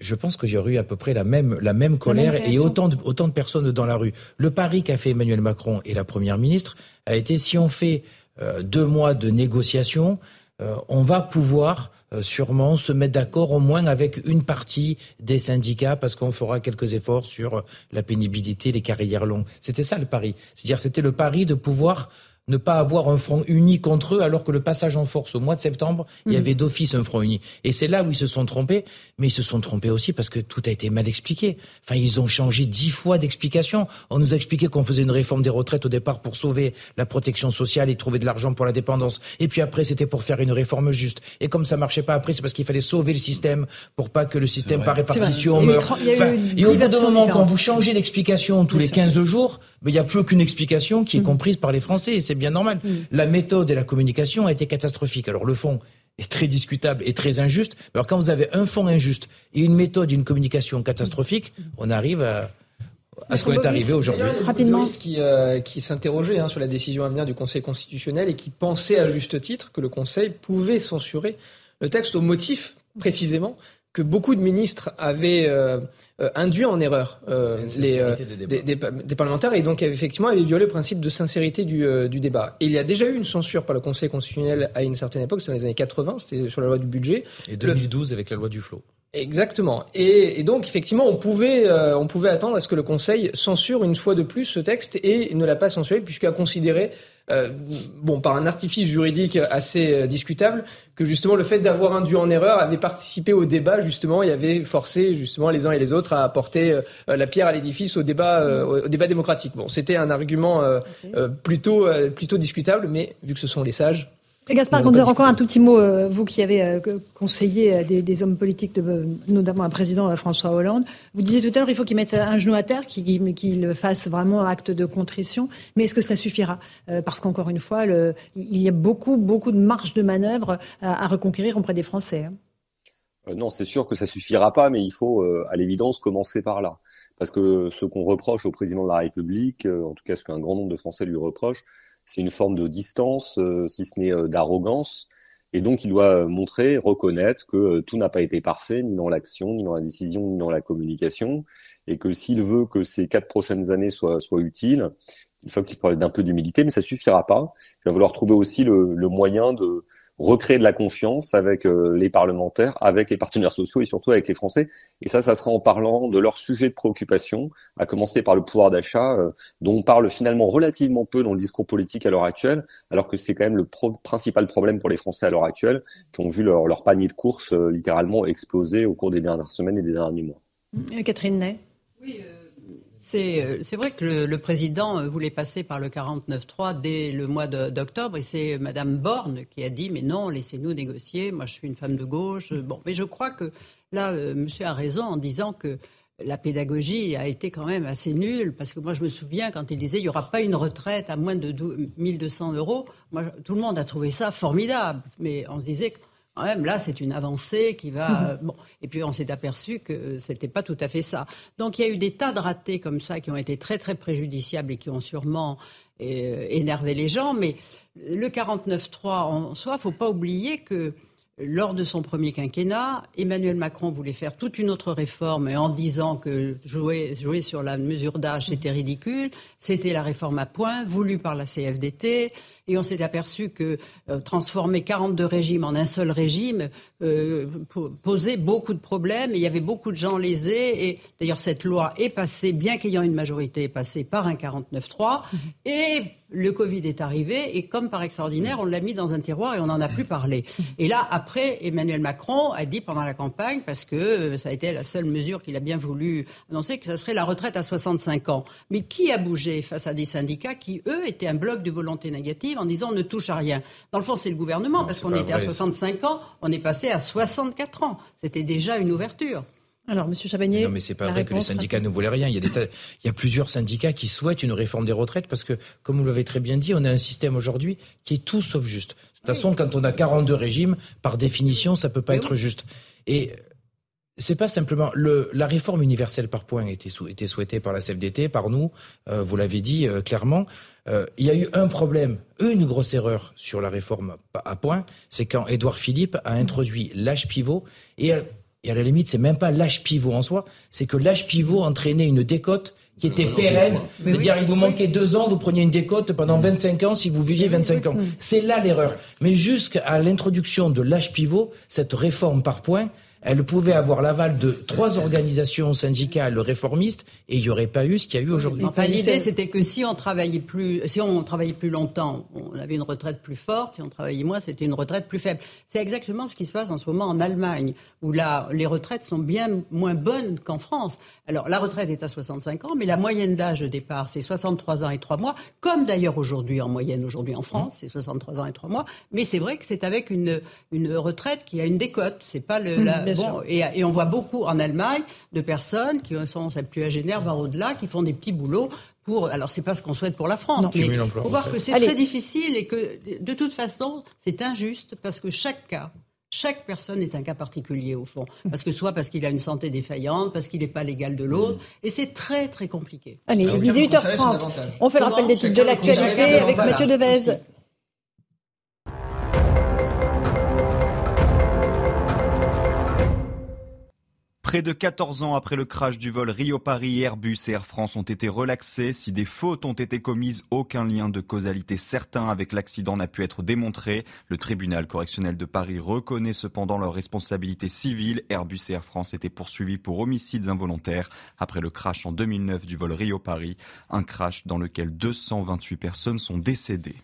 je pense qu'il y aurait eu à peu près la même, la même colère et autant de, autant de personnes dans la rue. Le pari qu'a fait Emmanuel Macron et la Première ministre a été si on fait euh, deux mois de négociations, euh, on va pouvoir euh, sûrement se mettre d'accord au moins avec une partie des syndicats parce qu'on fera quelques efforts sur la pénibilité, les carrières longues. C'était ça le pari. C'est-à-dire c'était le pari de pouvoir ne pas avoir un front uni contre eux, alors que le passage en force au mois de septembre, il y mhm. avait d'office un front uni. Et c'est là où ils se sont trompés, mais ils se sont trompés aussi parce que tout a été mal expliqué. Enfin, ils ont changé dix fois d'explication. On nous a expliqué qu'on faisait une réforme des retraites au départ pour sauver la protection sociale et trouver de l'argent pour la dépendance. Et puis après, c'était pour faire une réforme juste. Et comme ça marchait pas après, c'est parce qu'il fallait sauver le système pour pas que le système par répartition meure. et au bout d'un moment, quand vous changez d'explication tous les 15 jours, mais il n'y a plus aucune explication qui est mm. comprise par les Français, et c'est bien normal. Mm. La méthode et la communication a été catastrophique. Alors le fond est très discutable et très injuste. Alors quand vous avez un fond injuste et une méthode et une communication catastrophique, on arrive à, à ce qu'on est arrivé aujourd'hui. Rapidement. Qui, euh, qui s'interrogeait hein, sur la décision à venir du Conseil constitutionnel et qui pensait à juste titre que le Conseil pouvait censurer le texte au motif précisément que beaucoup de ministres avaient euh, euh, induit en erreur euh, les, des, des, des, parlementaires et donc effectivement avaient violé le principe de sincérité du, du, débat. Et il y a déjà eu une censure par le Conseil constitutionnel à une certaine époque, c'est dans les années 80, c'était sur la loi du budget. Et 2012 avec la loi du flot. Exactement. Et, et, donc effectivement, on pouvait, on pouvait attendre à ce que le Conseil censure une fois de plus ce texte et ne l'a pas censuré puisqu'il a considéré euh, bon, par un artifice juridique assez euh, discutable, que justement le fait d'avoir induit en erreur avait participé au débat justement et avait forcé justement les uns et les autres à apporter euh, la pierre à l'édifice au débat, au débat démocratique. Bon, c'était un argument plutôt plutôt discutable, mais vu que ce sont les sages, Gaspard encore un tout petit mot, euh, vous qui avez euh, conseillé euh, des, hommes politiques, de, notamment un président François Hollande. Vous disiez tout à l'heure, il faut qu'il mette un genou à terre, qu'il fasse vraiment acte de contrition. Mais est-ce que cela suffira? Parce qu'encore une fois, le, il y a beaucoup, beaucoup de marge de manœuvre à, reconquérir auprès des Français. Hein. non, c'est sûr que ça suffira pas, mais il faut, à l'évidence, commencer par là. Parce que ce qu'on reproche au président de la République, en tout cas ce qu'un grand nombre de Français lui reprochent, c'est une forme de distance, euh, si ce n'est euh, d'arrogance. Et donc, il doit montrer, reconnaître que euh, tout n'a pas été parfait, ni dans l'action, ni dans la décision, ni dans la communication, et que s'il veut que ces quatre prochaines années soient, soient utiles, il faut qu'il parle d'un peu d'humilité, mais ça suffira pas. Il va falloir trouver aussi le, le moyen de recréer de la confiance avec les parlementaires, avec les partenaires sociaux et surtout avec les Français. Et ça, ça sera en parlant de leurs sujets de préoccupation, à commencer par le pouvoir d'achat, dont on parle finalement relativement peu dans le discours politique à l'heure actuelle, alors que c'est quand même le principal problème pour les Français à l'heure actuelle, qui ont vu leur, leur panier de courses littéralement exploser au cours des dernières semaines et des derniers mois. Catherine Ney. Oui, euh, c'est vrai que le, président euh, voulait passer par le 49-3 dès le mois d'octobre et c'est Madame Borne qui a dit mais non, laissez-nous négocier. Moi, je suis une femme de gauche. Bon, mais je crois que là, euh, Monsieur a raison en disant que la pédagogie a été quand même assez nulle parce que moi, je me souviens quand il disait il n'y aura pas une retraite à moins de 1200 euros. Moi, tout le monde a trouvé ça formidable, mais on se disait quand même, là, c'est une avancée qui va. Mhm. Bon. Et puis, on s'est aperçu que ce n'était pas tout à fait ça. Donc, il y a eu des tas de ratés comme ça qui ont été très, très préjudiciables et qui ont sûrement euh, énervé les gens. Mais le 49-3 en soi, il ne faut pas oublier que lors de son premier quinquennat, Emmanuel Macron voulait faire toute une autre réforme en disant que jouer, jouer sur la mesure d'âge, c'était ridicule. C'était la réforme à points voulue par la CFDT. Et on s'est aperçu que euh, transformer 42 régimes en un seul régime euh, posait beaucoup de problèmes. Et il y avait beaucoup de gens lésés. Et d'ailleurs, cette loi est passée, bien qu'ayant une majorité, est passée par un 49-3. Et le Covid est arrivé et comme par extraordinaire, on l'a mis dans un tiroir et on n'en a plus parlé. Et là, après, Emmanuel Macron a dit pendant la campagne, parce que euh, ça a été la seule mesure qu'il a bien voulu annoncer, que ça serait la retraite à 65 ans. Mais qui a bougé face à des syndicats qui, eux, étaient un bloc de volonté négative en disant on ne touche à rien? Dans le fond, c'est le gouvernement, parce qu'on était à 65 ans, on est passé à 64 ans. C'était déjà une ouverture. Alors, Monsieur Chabagnier. Non, mais c'est pas vrai que les syndicats ne voulaient rien. Il y, a des il y a plusieurs syndicats qui souhaitent une réforme des retraites parce que, comme vous l'avez très bien dit, on a un système aujourd'hui qui est tout sauf juste. De toute façon, quand on a 42 régimes, par définition, ça peut pas être juste. Et c'est pas simplement le, la réforme universelle par points était, sou, était souhaitée par la CFDT, par nous. Euh, vous l'avez dit euh, clairement. Euh, il y a eu un problème, une grosse erreur sur la réforme à points, c'est quand Édouard Philippe a introduit l'âge pivot et et à la limite, c'est même pas l'âge pivot en soi, c'est que l'âge pivot entraînait une décote qui était pérenne. C'est-à-dire, il vous manquait deux ans, vous preniez une décote pendant 25 ans si vous viviez 25 ans. C'est là l'erreur. Mais jusqu'à l'introduction de l'âge pivot, cette réforme par points, elle pouvait avoir l'aval de trois organisations syndicales réformistes et il n'y aurait pas eu ce qu'il y a eu aujourd'hui. Enfin, l'idée, c'était que si on travaillait plus, si on travaillait plus longtemps, on avait une retraite plus forte. Si on travaillait moins, c'était une retraite plus faible. C'est exactement ce qui se passe en ce moment en Allemagne, où là, les retraites sont bien moins bonnes qu'en France. Alors, la retraite est à 65 ans, mais la moyenne d'âge de départ, c'est 63 ans et 3 mois, comme d'ailleurs aujourd'hui, en moyenne aujourd'hui en France, c'est 63 ans et 3 mois. Mais c'est vrai que c'est avec une, une retraite qui a une décote. C'est pas le, la, et, on voit beaucoup en Allemagne de personnes qui sont septuagénaires, voire au-delà, qui font des petits boulots pour. Alors, c'est pas ce qu'on souhaite pour la France, mais il faut voir que c'est très difficile et que, de toute façon, c'est injuste parce que chaque cas. Chaque personne est un cas particulier au fond, parce que soit parce qu'il a une santé défaillante, parce qu'il n'est pas l'égal de l'autre, et c'est très très compliqué. Allez, 18h30, on fait le rappel des titres de l'actualité avec Mathieu Devez. Près de 14 ans après le crash du vol Rio-Paris, Airbus et Air France ont été relaxés. Si des fautes ont été commises, aucun lien de causalité certain avec l'accident n'a pu être démontré. Le tribunal correctionnel de Paris reconnaît cependant leur responsabilité civile. Airbus et Air France étaient poursuivis pour homicides involontaires après le crash en 2009 du vol Rio-Paris, un crash dans lequel 228 personnes sont décédées.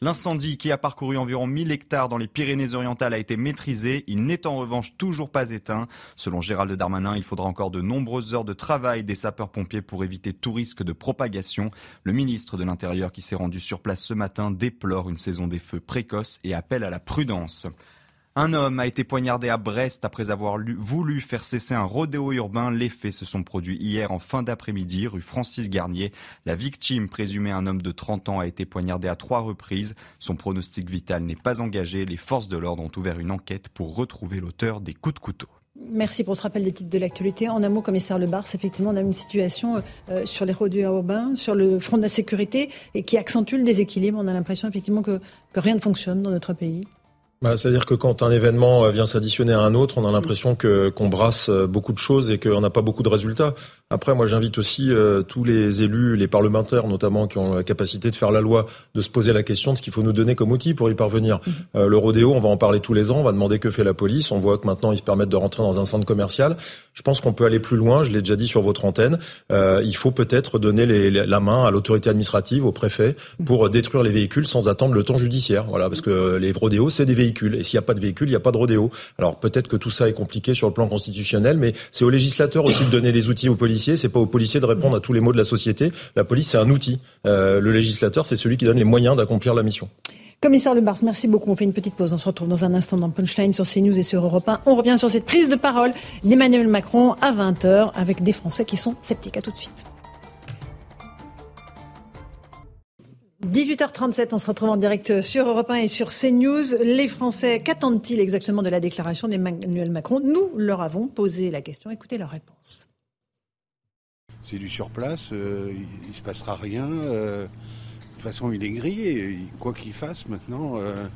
L'incendie qui a parcouru environ 1000 hectares dans les Pyrénées-Orientales a été maîtrisé. Il n'est en revanche toujours pas éteint. Selon Gérald Darmanin, il faudra encore de nombreuses heures de travail des sapeurs-pompiers pour éviter tout risque de propagation. Le ministre de l'Intérieur qui s'est rendu sur place ce matin déplore une saison des feux précoce et appelle à la prudence. Un homme a été poignardé à Brest après avoir voulu faire cesser un rodéo urbain. Les faits se sont produits hier en fin d'après-midi, rue Francis Garnier. La victime, présumée un homme de 30 ans, a été poignardé à trois reprises. Son pronostic vital n'est pas engagé. Les forces de l'ordre ont ouvert une enquête pour retrouver l'auteur des coups de couteau. Merci pour ce rappel des titres de l'actualité. En un mot, commissaire Le Bars, effectivement, on a une situation euh, sur les rodéos urbains, sur le front de la sécurité, et qui accentue le déséquilibre. On a l'impression effectivement que rien ne fonctionne dans notre pays. Bah, C'est-à-dire que quand un événement euh, vient s'additionner à un autre, on a l'impression que qu'on brasse euh, beaucoup de choses et qu'on n'a pas beaucoup de résultats. Après, moi, j'invite aussi euh, tous les élus, les parlementaires notamment, qui ont la capacité de faire la loi, de se poser la question de ce qu'il faut nous donner comme outil pour y parvenir. Mhm. Euh, le rodéo, on va en parler tous les ans, on va demander que fait la police. On voit que maintenant, ils se permettent de rentrer dans un centre commercial. Je pense qu'on peut aller plus loin. Je l'ai déjà dit sur votre antenne. Euh, il faut peut-être donner les, la main à l'autorité administrative, au préfet, pour détruire les véhicules sans attendre le temps judiciaire. Voilà, parce que les rodéos, c'est des véhicules, et s'il n'y a pas de véhicules, il n'y a pas de rodéo. Alors peut-être que tout ça est compliqué sur le plan constitutionnel, mais c'est aux législateurs aussi de donner les outils aux policiers. C'est pas aux policiers de répondre à tous les maux de la société. La police, c'est un outil. Euh, le législateur, c'est celui qui donne les moyens d'accomplir la mission. Commissaire Le Bars, merci beaucoup. On fait une petite pause. On se retrouve dans un instant dans Punchline sur CNews et sur Europe 1. On revient sur cette prise de parole d'Emmanuel Macron à 20h avec des Français qui sont sceptiques. À tout de suite. 18h37, on se retrouve en direct sur Europe 1 et sur CNews. Les Français, qu'attendent-ils exactement de la déclaration d'Emmanuel Macron? Nous leur avons posé la question. Écoutez leur réponse. C'est du surplace, euh, il ne se passera rien. Euh, de toute façon, il est grillé. Quoi qu'il fasse maintenant, euh,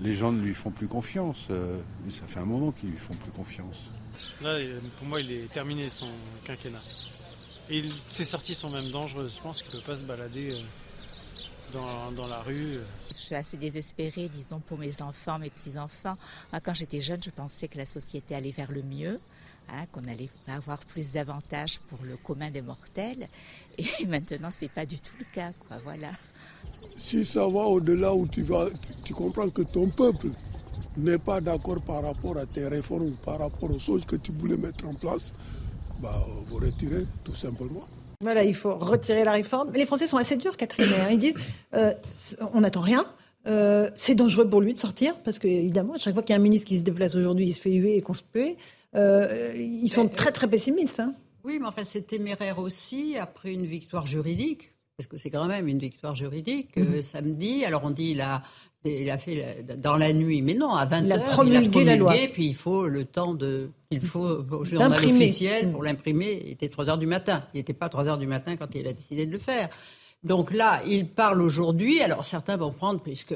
les gens ne lui font plus confiance. Euh, ça fait un moment qu'ils lui font plus confiance. Là, pour moi, il est terminé son quinquennat. Et ses sorties sont même dangereuses. Je pense qu'il ne peut pas se balader euh, dans, la rue. Je suis assez désespérée, disons, pour mes enfants, mes petits-enfants. Quand j'étais jeune, je pensais que la société allait vers le mieux. Hein, qu'on allait avoir plus d'avantages pour le commun des mortels. Et maintenant, c'est pas du tout le cas, quoi. Voilà. Si ça va au-delà où tu vas, tu, comprends que ton peuple n'est pas d'accord par rapport à tes réformes, par rapport aux choses que tu voulais mettre en place, bah, vous retirez tout simplement. Voilà, il faut retirer la réforme. Les Français sont assez durs, Catherine. Ils disent euh, on n'attend rien. Euh, c'est dangereux pour lui de sortir, parce qu'évidemment, à chaque fois qu'il y a un ministre qui se déplace aujourd'hui, il se fait huer et conspuer. Euh, ils sont très très pessimistes. Hein. Oui, mais enfin, c'est téméraire aussi après une victoire juridique parce que c'est quand même une victoire juridique, euh, mhm. samedi. Alors on dit a, il a fait dans la nuit, mais non, à 20h, il a promulgué, la loi. Puis il faut le temps de, il faut au journal officiel mhm. pour l'imprimer. Il était 3 heures du matin. Il n'était pas 3 heures du matin quand il a décidé de le faire. Donc là, il parle aujourd'hui. Alors certains vont prendre, puisque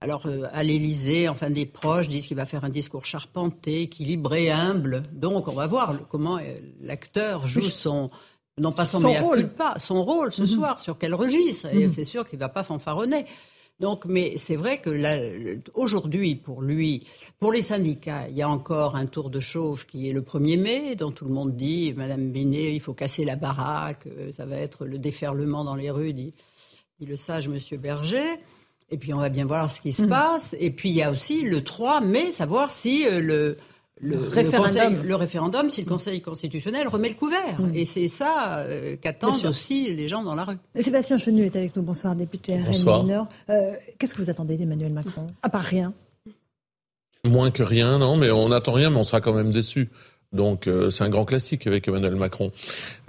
alors euh, à l'Élysée, enfin des proches disent qu'il va faire un discours charpenté, équilibré, humble. Donc on va voir comment euh, l'acteur joue son non pas son, rôle. son rôle ce mhm. soir, sur quel registre. Et mhm. c'est sûr qu'il ne va pas fanfaronner. Donc, mais c'est vrai que aujourd'hui, pour lui, pour les syndicats, il y a encore un tour de chauffe qui est le 1er mai, dont tout le monde dit, Madame Bénet, il faut casser la baraque, euh, ça va être le déferlement dans les rues, dit, le sage Monsieur Berger. Et puis on va bien voir ce qui se mhm. passe. Et puis il y a aussi le 3 mai, savoir si euh, le le, référendum. Le, référendum, si le Conseil constitutionnel remet le couvert. Mm. Et c'est ça euh, qu'attendent aussi les gens dans la rue. Sébastien Chenu est avec nous. Bonsoir, député RN euh, Qu'est-ce que vous attendez d'Emmanuel Macron? À part rien Moins que rien, non, mais on n'attend rien, mais on sera quand même déçu. Donc euh, c'est un grand classique avec Emmanuel Macron.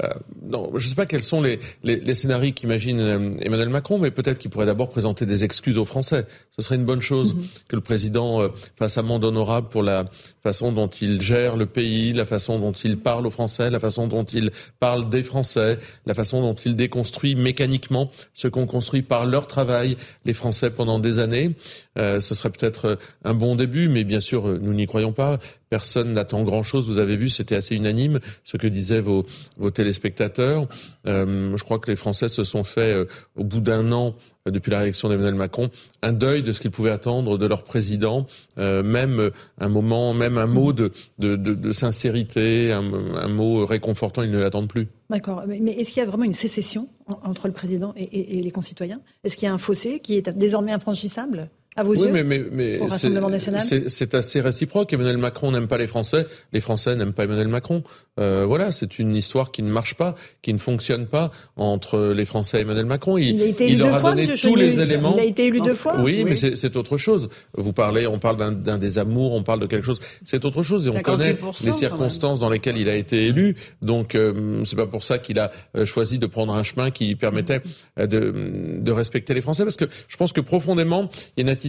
Euh, non, je ne sais pas quels sont les, les, les scénarios qu'imagine euh, Emmanuel Macron, mais peut-être qu'il pourrait d'abord présenter des excuses aux Français. Ce serait une bonne chose mhm. que le président euh, fasse amende honorable pour la façon dont il gère le pays, la façon dont il parle aux Français, la façon dont il parle des Français, la façon dont il déconstruit mécaniquement ce qu'ont construit par leur travail les Français pendant des années. Euh, ce serait peut-être un bon début, mais bien sûr, nous n'y croyons pas. Personne n'attend grand-chose. Vous avez vu, c'était assez unanime ce que disaient vos, téléspectateurs. Euh, je crois que les Français se sont fait, euh, au bout d'un an, euh, depuis la réélection d'Emmanuel Macron, un deuil de ce qu'ils pouvaient attendre de leur président, euh, même un moment, même un mot de, sincérité, un, mot réconfortant, ils ne l'attendent plus. D'accord, mais, est-ce qu'il y a vraiment une sécession entre le président et les concitoyens? Est-ce qu'il y a un fossé qui est désormais infranchissable? Oui, mais, mais, mais c'est assez réciproque. Emmanuel Macron n'aime pas les Français, les Français n'aiment pas Emmanuel Macron. Euh, voilà, c'est une histoire qui ne marche pas, qui ne fonctionne pas entre les Français et Emmanuel Macron. Il, il, a été élu leur a donné tous les éléments. Il a été élu deux fois. Oui, mais c'est autre chose. Vous parlez, on parle d'un des amours, on parle de quelque chose. C'est autre chose et on connaît les circonstances dans lesquelles il a été élu. Donc euh, c'est pas pour ça qu'il a euh, choisi de prendre un chemin qui permettait euh, de, de respecter les Français, parce que je pense que profondément il y a une attitude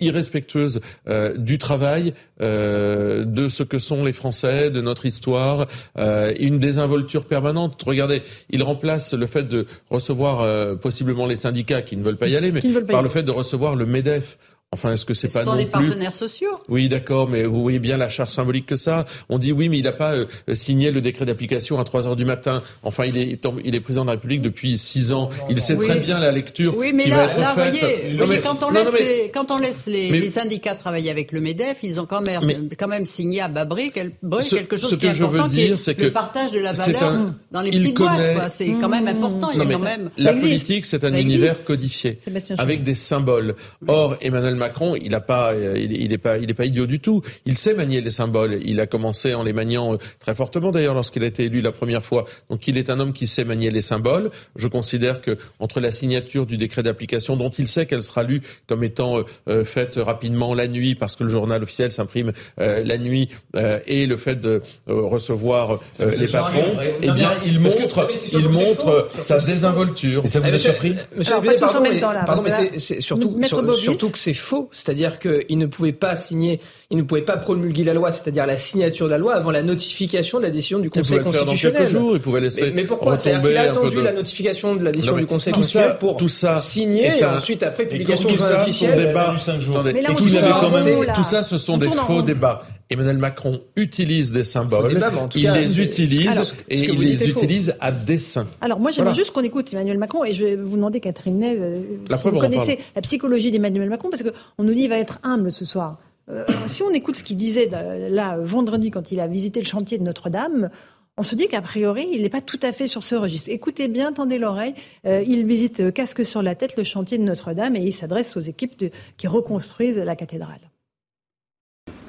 irrespectueuse euh, du travail, euh, de ce que sont les Français, de notre histoire, euh, une désinvolture permanente. Regardez, il remplace le fait de recevoir possiblement les syndicats qui ne veulent pas y aller, mais par le fait de recevoir le MEDEF Enfin, est-ce que c'est pas Ce sont non des plus... partenaires sociaux. Oui, d'accord, mais vous voyez bien la charge symbolique que ça. On dit oui, mais il n'a pas euh, signé le décret d'application à 3 heures du matin. Enfin, il est, il est président de la République depuis 6 ans. Il sait Oui. très bien la lecture Oui, mais qui va là, être là, faite. voyez, Non, voyez, mais- quand on non, laisse, non, mais- les, quand on laisse les, mais- les syndicats travailler avec le MEDEF, ils ont quand même, Mais- quand même signé à bas bruit quel- quelque chose ce qui est que je veux dire, c'est que le partage de la valeur un- dans les il petites connaît- boîtes. quoi. C'est quand même important. Il y Non, a mais quand même. la politique, c'est un univers codifié, avec des symboles. Or, Emmanuel Macron, il a pas, euh, il, il est pas, il est pas idiot du tout. Il sait manier les symboles. Il a commencé en les maniant euh, très fortement, d'ailleurs, lorsqu'il a été élu la première fois. Donc, il est un homme qui sait manier les symboles. Je considère que entre la signature du décret d'application, dont il sait qu'elle sera lue comme étant euh, euh, faite rapidement la nuit, parce que le journal officiel s'imprime euh, la nuit, euh, et le fait de euh, recevoir euh, vous les a surpris, patrons, eh bien, il montre, il montre sa désinvolture. Eh, monsieur- Monsieur Alors, Lévy, pas tous en pardon, même mais- temps, là, Pardon, mais c'est- surtout, surtout que c'est faux. C'est-à-dire qu'il ne pouvait pas signer, il ne pouvait pas promulguer la loi, c'est-à-dire la signature de la loi avant la notification de la décision du Il Conseil pouvait le faire dans constitutionnel. quelques jours, il pouvait laisser mais, mais pourquoi C'est-à-dire qu'il a attendu de- la notification de la décision Non, du Conseil tout ça- constitutionnel pour tout ça signer et un- ensuite après et publication tout ça, journal ce sont officiel. débats. Attendez, Mais là, et on tout ça, là. tout ça, ce sont On des faux débats. Emmanuel Macron utilise des symboles, débat, il cas, les utilise Alors, et il les faux. utilise à dessein. Alors moi j'aimerais Voilà. juste qu'on écoute Emmanuel Macron et je vais vous demander Catherine Ney, euh, La si vous connaissez la psychologie d'Emmanuel Macron parce qu'on nous dit il va être humble ce soir. Euh, si on écoute ce qu'il disait là vendredi quand il a visité le chantier de Notre-Dame, on se dit qu'a priori il n'est pas tout à fait sur ce registre. Écoutez bien, tendez l'oreille. Euh, il visite euh, casque sur la tête le chantier de Notre-Dame et il s'adresse aux équipes de- qui reconstruisent la cathédrale.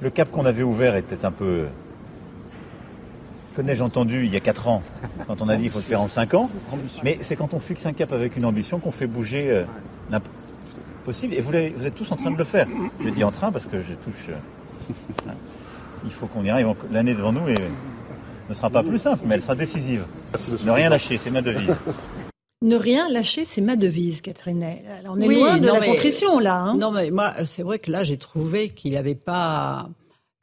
Le cap qu'on avait ouvert était un peu. Que n'ai-je entendu il y a 4 ans, quand on a dit qu'il faut le faire en 5 ans. Mais c'est quand on fixe un cap avec une ambition qu'on fait bouger euh, Et vous, êtes tous en train de le faire. Je dis en train parce que je touche. euh, Il faut qu'on y arrive. L'année devant nous et ne sera pas plus simple, mais elle sera décisive. Ne rien lâcher, c'est ma devise. Ne rien lâcher, c'est ma devise, Catherine. Alors, On est Oui, loin de non, la mais- contrition là. hein. Non, mais moi, c'est vrai que là, j'ai trouvé qu'il n'avait pas,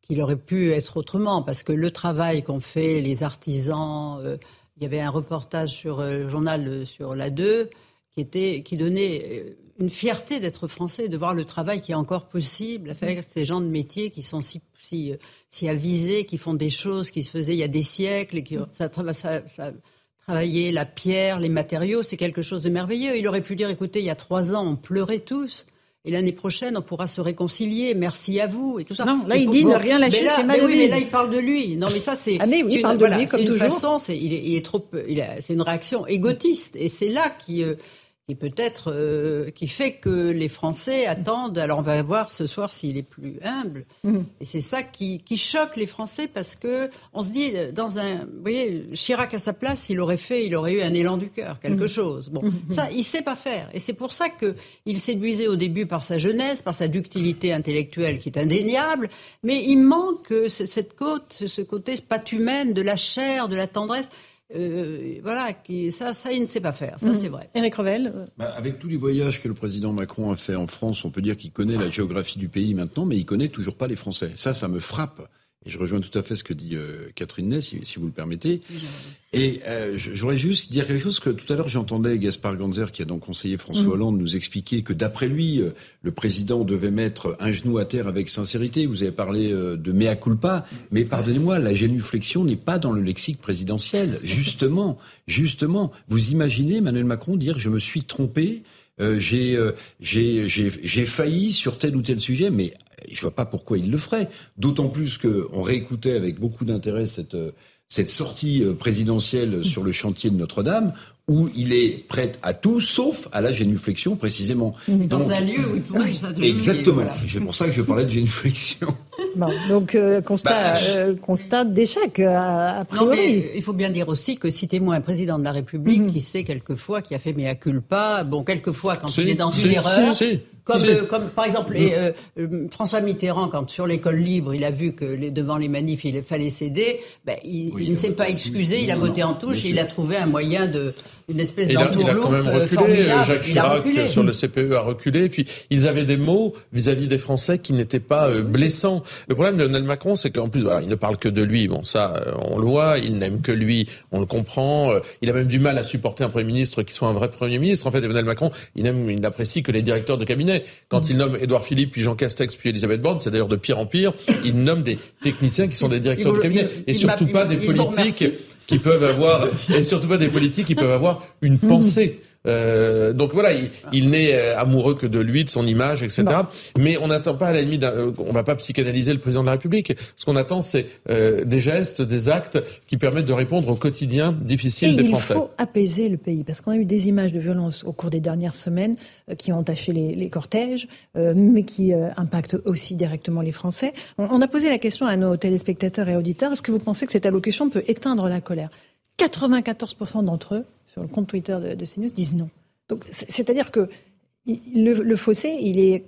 qu'il aurait pu être autrement, parce que le travail qu'ont fait les artisans, euh, il y avait un reportage sur euh, le journal euh, sur la 2 qui était, qui donnait euh, une fierté d'être français, de voir le travail qui est encore possible avec ces gens de métier qui sont si, si, euh, si avisés, qui font des choses qui se faisaient il y a des siècles et qui ça, trava- ça, ça- travailler la pierre, les matériaux, c'est quelque chose de merveilleux. Il aurait pu dire, écoutez, il y a trois ans, on pleurait tous. Et l'année prochaine, on pourra se réconcilier. Merci à vous et tout ça. Non, là, il pour- dit ne rien lâcher, c'est ma mais oui, mais là, il parle de lui. Non, mais ça, c'est. Ah, oui, une, voilà, lui, comme c'est une façon, c'est, il, est, il est trop. Il a- c'est une réaction égotiste. Et c'est là qui. euh, qui peut-être euh, qui fait que les Français attendent. Alors on va voir ce soir s'il est plus humble. Mhm. Et c'est ça qui, qui choque les Français parce que on se dit dans un, vous voyez, Chirac à sa place, il aurait fait, il aurait eu un élan du cœur, quelque Mhm. chose. Bon, Mhm. ça, il sait pas faire. Et c'est pour ça que il séduisait au début par sa jeunesse, par sa ductilité intellectuelle qui est indéniable. Mais il manque ce- cette côte, ce- côté patte humaine, de la chair, de la tendresse. Euh, voilà, qui, ça, ça, il ne sait pas faire. Ça, Mhm. c'est vrai. Eric Revel. euh, Bah, avec tous les voyages que le président Macron a fait en France, on peut dire qu'il connaît la géographie du pays maintenant, mais il connaît toujours pas les Français. Ça, ça me frappe. Et je rejoins tout à fait ce que dit euh, Catherine Ney, si, si vous le permettez. Et euh, je- juste dire quelque chose que tout à l'heure j'entendais Gaspard Ganzer, qui a donc conseillé François Mhm. Hollande, nous expliquer que d'après lui, euh, le président devait mettre un genou à terre avec sincérité. Vous avez parlé euh, de mea culpa, mais pardonnez-moi, la génuflexion n'est pas dans le lexique présidentiel. Justement, justement, vous imaginez Emmanuel Macron dire je me suis trompé. euh, euh, j'ai j'ai failli sur tel ou tel sujet, mais je vois pas pourquoi il le ferait. D'autant plus que on réécoutait avec beaucoup d'intérêt cette euh, cette sortie euh, présidentielle sur le chantier de Notre-Dame, où il est prêt à tout, sauf à la génuflexion précisément. Dans Donc, un lieu où il pourrait Exactement. Voilà. C'est pour ça que je parlais de génuflexion. Bon, donc euh, constat, Bah, euh, constat d'échec euh, a, Non, priori. mais il faut bien dire aussi que citez-moi un président de la République Mhm. qui sait quelquefois, qui a fait mea culpa, bon, quelquefois quand Si, il est dans si, une erreur, si, si, comme, si. euh, comme par exemple et, euh, euh, François Mitterrand, quand sur l'école libre, il a vu que les, devant les manifs, il fallait céder, ben, il, il ne s'est pas excusé, il a voté en touche et il a trouvé un moyen de une espèce d'entourloupe même euh, reculé, formidable. Jacques il a Chirac reculé. sur le CPE a reculé, et puis ils avaient des mots vis-à-vis des Français qui n'étaient pas euh, blessants. Le problème de Macron, c'est qu'en plus, voilà, il ne parle que de lui, bon ça, euh, on le voit, il n'aime que lui, on le comprend, euh, il a même du mal à supporter un Premier ministre qui soit un vrai Premier ministre. En fait, Emmanuel Macron, il n'aime, il n'apprécie que les directeurs de cabinet. Quand il nomme Édouard Philippe, puis Jean Castex, puis Elisabeth Borne, c'est d'ailleurs de pire en pire, il nomme des techniciens qui sont des directeurs Il de cabinet. il- et surtout pas des politiques. Qui peuvent avoir, et surtout pas des politiques qui peuvent avoir une pensée. Euh, donc voilà, il, il n'est euh, amoureux que de lui, de son image, etc. Mais on n'attend pas à la limite, d'un- on va pas psychanalyser le président de la République. Ce qu'on attend, c'est euh, des gestes, des actes qui permettent de répondre au quotidien difficile Et des il Français. faut apaiser le pays, parce qu'on a eu des images de violence au cours des dernières semaines euh, qui ont entaché les, les cortèges, euh, mais qui euh, impactent aussi directement les Français. On, on a posé la question à nos téléspectateurs et auditeurs, est-ce que vous pensez que cette allocution peut éteindre la colère? 94% d'entre eux, sur le compte Twitter de, de CNews, disent non. Donc, c'est- c'est-à-dire que le, le fossé, il est...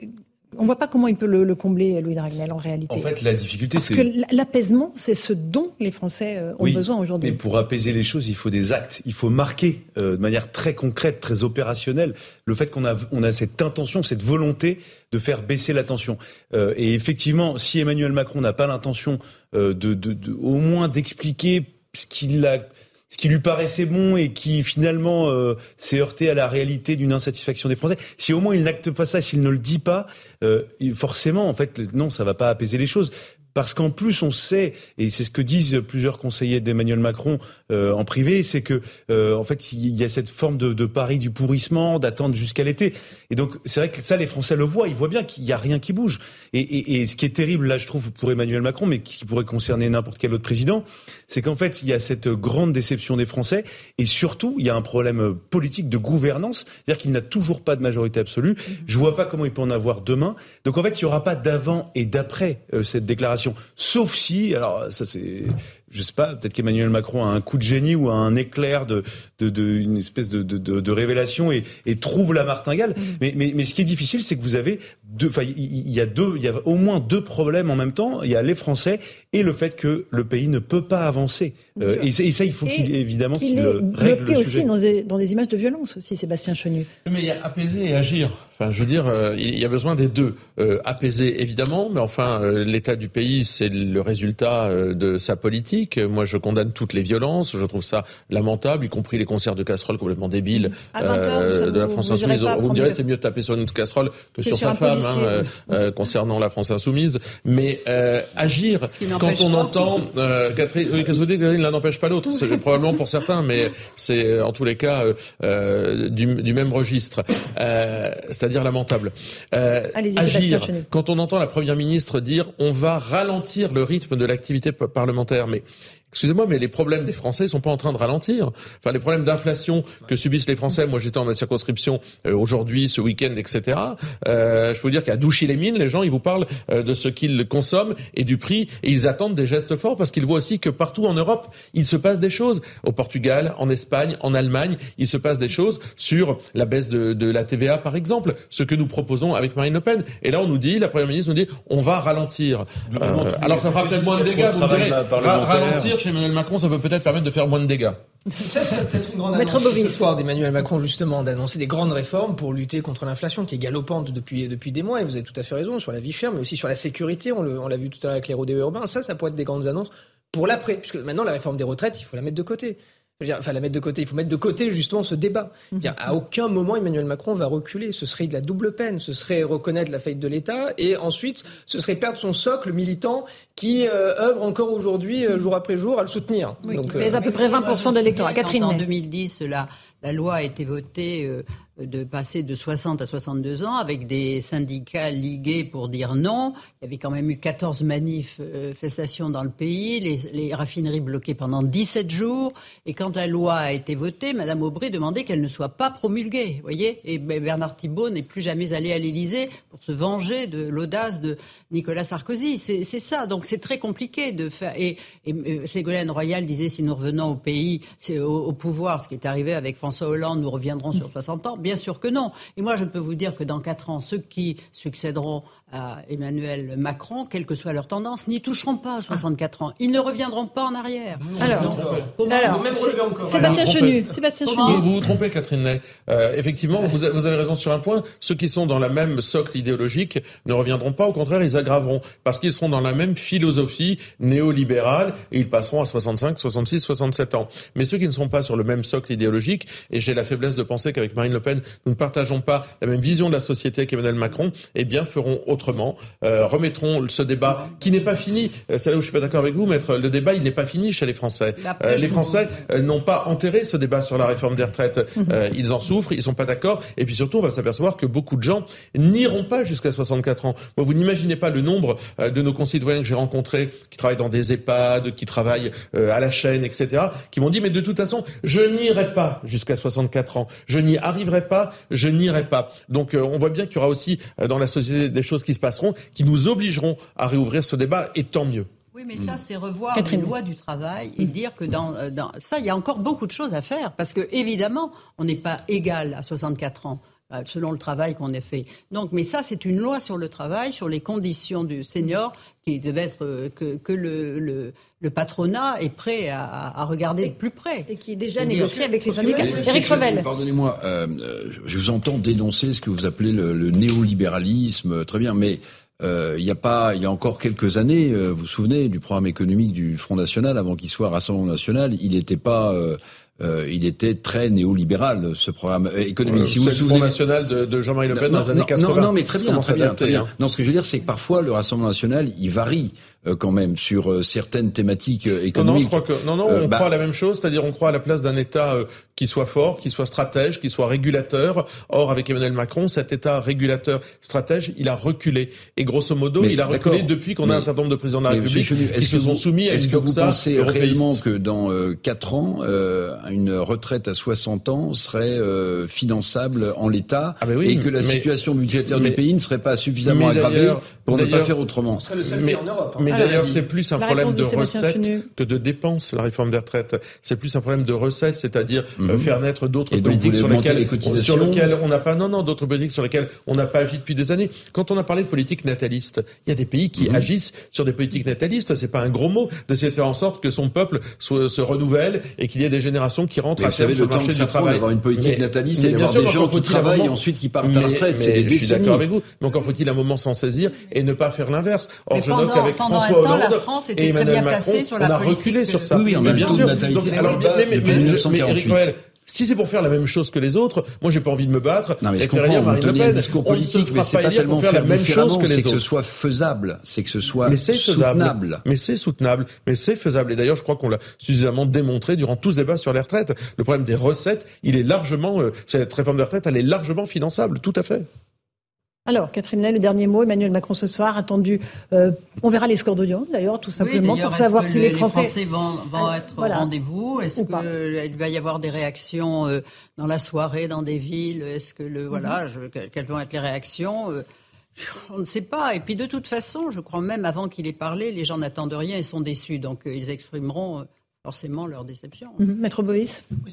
On voit pas comment il peut le, le combler, Louis Dragnel, en réalité. En fait, la difficulté, Parce c'est... que l- l'apaisement, c'est ce dont les Français euh, ont Oui, besoin aujourd'hui. Mais pour apaiser les choses, il faut des actes. Il faut marquer euh, de manière très concrète, très opérationnelle, le fait qu'on a, on a cette intention, cette volonté de faire baisser la tension. Euh, et effectivement, si Emmanuel Macron n'a pas l'intention euh, de, de, de- au moins d'expliquer ce qu'il a ce qui lui paraissait bon et qui finalement euh, s'est heurté à la réalité d'une insatisfaction des Français. Si au moins il n'acte pas ça, s'il ne le dit pas, euh, forcément, en fait, non, ça va pas apaiser les choses. Parce qu'en plus, on sait, et c'est ce que disent plusieurs conseillers d'Emmanuel Macron euh, en privé, c'est que euh, en fait, il y a cette forme de, de pari du pourrissement, d'attendre jusqu'à l'été. Et donc, c'est vrai que ça, les Français le voient, ils voient bien qu'il y a rien qui bouge. Et, et, et ce qui est terrible, là, je trouve, pour Emmanuel Macron, mais qui pourrait concerner n'importe quel autre président, c'est qu'en fait, il y a cette grande déception des Français, et surtout, il y a un problème politique de gouvernance, c'est-à-dire qu'il n'a toujours pas de majorité absolue. Je vois pas comment il peut en avoir demain. Donc en fait, il y aura pas d'avant et d'après euh, cette déclaration, sauf si, alors ça c'est, je sais pas, peut-être qu'Emmanuel Macron a un coup de génie ou a un éclair de, de, de une espèce de, de, de, révélation et, et trouve la martingale. Mais, mais, mais ce qui est difficile, c'est que vous avez deux, enfin, il il y a deux, il y a au moins deux problèmes en même temps. Il y a les Français et le fait que le pays ne peut pas avancer. Euh, et, ça- et ça, il faut qu'il évidemment qu'il qu'il est règle bloqué le aussi sujet. dans des, dans des images de violence aussi, Sébastien Chenu. Mais il y a apaiser et agir. Enfin, je veux dire, euh, il y a besoin des deux. Euh, apaiser, évidemment, mais enfin, l'état du pays, c'est le résultat de sa politique. Moi, je condamne toutes les violences. Je trouve ça lamentable, y compris les concerts de casseroles complètement débiles À 20 heures, vous- de la France vous insoumise. Vous me direz, le- c'est mieux de taper sur une casserole que, Que sur sur sa femme, hein, euh, concernant la France insoumise. Mais euh, agir, qui quand on pas. entend euh, Catherine, oui, qu'est-ce que vous dites, Catherine, l'un n'empêche pas l'autre. C'est probablement pour certains, mais c'est euh, en tous les cas euh, euh, du, du même registre, euh, c'est-à-dire lamentable. Euh, agir. Quand on entend la première ministre dire on va ralentir le rythme de l'activité pa- parlementaire, mais Excusez-moi, mais les problèmes des Français sont pas en train de ralentir. Enfin, les problèmes d'inflation que subissent les Français. Moi, j'étais en ma circonscription euh, aujourd'hui, ce week-end, etc. Euh, je peux vous dire qu'à Douchy-les-Mines, les gens, ils vous parlent euh, de ce qu'ils consomment et du prix, et ils attendent des gestes forts parce qu'ils voient aussi que partout en Europe, il se passe des choses. Au Portugal, en Espagne, en Allemagne, il se passe des choses sur la baisse de, de la TVA, par exemple, ce que nous proposons avec Marine Le Pen. Et là, on nous dit, la première ministre nous dit, on va ralentir. Euh, alors, ça fera peut-être moins de dégâts. Vous me direz, travail chez Emmanuel Macron, ça peut peut-être permettre de faire moins de dégâts. Ça, c'est peut-être une grande Maître annonce Bovis. ce soir d'Emmanuel Macron, justement, d'annoncer des grandes réformes pour lutter contre l'inflation qui est galopante depuis, depuis des mois. Et vous avez tout à fait raison sur la vie chère, mais aussi sur la sécurité. On le- on l'a vu tout à l'heure avec les rodéos urbains. Ça, ça pourrait être des grandes annonces pour l'après. Puisque maintenant, la réforme des retraites, il faut la mettre de côté. Je veux dire, Enfin, la mettre de côté. Il faut mettre de côté justement ce débat. Je veux dire, À aucun moment Emmanuel Macron va reculer. Ce serait de la double peine. Ce serait reconnaître la faillite de l'État et ensuite, ce serait perdre son socle militant qui euh, œuvre encore aujourd'hui, euh, jour après jour, à le soutenir. Oui, Donc, qui euh, à peu près 20% de l'électorat. Catherine En Ney. 2010, la, la loi a été votée euh, de passer de 60 à 62 ans avec des syndicats ligués pour dire non. Il y avait quand même eu 14 manifestations dans le pays, les, raffineries bloquées pendant 17 jours. Et quand la loi a été votée, Madame Aubry demandait qu'elle ne soit pas promulguée. Voyez Et Bernard Thibault n'est plus jamais allé à l'Élysée pour se venger de l'audace de Nicolas Sarkozy. C'est ça. Donc c'est très compliqué de faire. Et, euh, Ségolène Royal disait si nous revenons au pays, au pouvoir, ce qui est arrivé avec François Hollande, nous reviendrons sur 60 ans. Bien sûr que non. Et moi, je peux vous dire que dans 4 ans, ceux qui succéderont à Emmanuel Macron, quelle que soit leur tendance, n'y toucheront pas à 64 ans. Ils ne reviendront pas en arrière. Alors, Donc, alors, Sébastien Chenu, Sébastien Chenu. Vous vous trompez, Catherine Ney. Euh, effectivement, vous, avez raison sur un point. Ceux qui sont dans la même socle idéologique ne reviendront pas. Au contraire, ils aggraveront parce qu'ils seront dans la même philosophie néolibérale et ils passeront à 65, 66, 67 ans. Mais ceux qui ne sont pas sur le même socle idéologique, et j'ai la faiblesse de penser qu'avec Marine Le Pen, nous ne partageons pas la même vision de la société qu'Emmanuel Macron, eh bien, feront autrement, euh, remettront ce débat qui n'est pas fini. Euh, C'est là où je suis pas d'accord avec vous, maître. Le débat, il n'est pas fini chez les Français. Euh, les Français euh, n'ont pas enterré ce débat sur la réforme des retraites. Mhm. Euh, ils en souffrent, ils sont pas d'accord. Et puis surtout, on va s'apercevoir que beaucoup de gens n'iront pas jusqu'à 64 ans. Moi, vous n'imaginez pas le nombre de nos concitoyens que j'ai rencontrés qui travaillent dans des EHPAD, qui travaillent à la chaîne, etc., qui m'ont dit, mais de toute façon, je n'irai pas jusqu'à 64 ans. Je n'y arriverai pas, je n'irai pas. Donc, on voit bien qu'il y aura aussi dans la société des choses qui se passeront, qui nous obligeront à réouvrir ce débat, et tant mieux. Oui, mais ça, c'est revoir Catherine. les lois du travail et dire que dans, dans ça, il y a encore beaucoup de choses à faire parce que évidemment, on n'est pas égal à 64 ans selon le travail qu'on a fait. Donc, mais ça, c'est une loi sur le travail, sur les conditions du senior qui devait être euh, que, que le, le, le patronat est prêt à, à regarder de plus près. Et qui est déjà Et négocié avec les syndicats. Eric Revel. Pardonnez-moi, euh, euh, je vous entends dénoncer ce que vous appelez le, le néolibéralisme, euh, très bien, mais euh, il y a pas, il y a encore quelques années, euh, vous vous souvenez du programme économique du Front National avant qu'il soit Rassemblement National, il n'était pas, euh, il était très néolibéral ce programme euh, économique. Euh, si vous vous le Front souvenez, National de, de Jean-Marie Le Pen non, dans les années non, 80. Non, non, mais très bien, très bien, hein. Non, ce que je veux dire, c'est que parfois le Rassemblement national, il varie quand même sur euh, certaines thématiques euh, Non, non, économiques. je crois que non, non, Euh, on bah, croit à la même chose, c'est-à-dire on croit à la place d'un État euh, qui soit fort, qui soit stratège, qui soit régulateur. Or, avec Emmanuel Macron, cet État régulateur, stratège, il a reculé. Et grosso modo, Mais il a reculé depuis qu'on a un certain nombre de présidents de la République Chenu, qui se sont soumis à Est-ce que vous pensez réellement que dans euh, 4 ans, euh, une retraite à 60 ans serait euh, finançable en l'état Ah ben oui, et que la mais- situation budgétaire mais- du pays ne serait pas suffisamment aggravée pour ne pas faire autrement? Mais, mais Alors, d'ailleurs, vas-y. c'est plus un La problème de recettes que de dépenses, la réforme des retraites. C'est plus un problème de recettes, c'est-à-dire euh, Mhm. faire naître d'autres Et politiques sur lesquelles, les cotisations sur lesquelles on n'a pas, non, non, d'autres politiques sur lesquelles on n'a pas agi depuis des années. Quand on a parlé de politique nataliste, il y a des pays qui Mhm. agissent sur des politiques natalistes. C'est pas un gros mot d'essayer de faire en sorte que son peuple soit- se renouvelle et qu'il y ait des générations qui rentrent Mais à vous savez, sur le marché du travail. d'avoir une politique Mais- nataliste mais et bien d'avoir sûr, des gens encore qui travaillent moment- ensuite qui partent à la retraite, c'est des Je suis décennies. d'accord avec vous, mais encore faut-il un moment s'en saisir et ne pas faire l'inverse. Or, je note pendant- qu'avec François temps, la Hollande France et était très Emmanuel bien Macron, placée sur on la a politique, reculé sur ça. Oui, oui, on a bien sûr. Donc, très alors, mais, mais, mais, je- mais 1948. Eric Noël, si c'est pour faire la même chose que les autres, moi j'ai pas envie de me battre. Non mais je et faire comprends, vous Marine Le tenez un Pen. discours On ne se politique, mais fera c'est pas tellement faire la faire même chose que c'est les que ce autres. soit faisable, c'est que ce soit Mais c'est soutenable. Mais c'est soutenable. Mais c'est faisable. Et d'ailleurs, je crois qu'on l'a suffisamment démontré durant tout ce débat sur les retraites. Le problème des recettes, il est largement, euh, cette réforme des retraites, elle est largement finançable. Tout à fait. Alors, Catherine Ney, le dernier mot. Emmanuel Macron ce soir, attendu. euh, on verra les scores d'audience, d'ailleurs, tout simplement, pour savoir est-ce si que les Français. vont, vont Ah, être voilà. au rendez-vous? Est-ce qu'il va y avoir des réactions euh, dans la soirée, dans des villes? Est-ce que le Mhm. voilà, je- que- quelles vont être les réactions Euh, On ne sait pas. Et puis de toute façon, je crois même avant qu'il ait parlé, les gens n'attendent rien et sont déçus. Donc ils exprimeront forcément leur déception. Mhm. Maître Bovis Oui,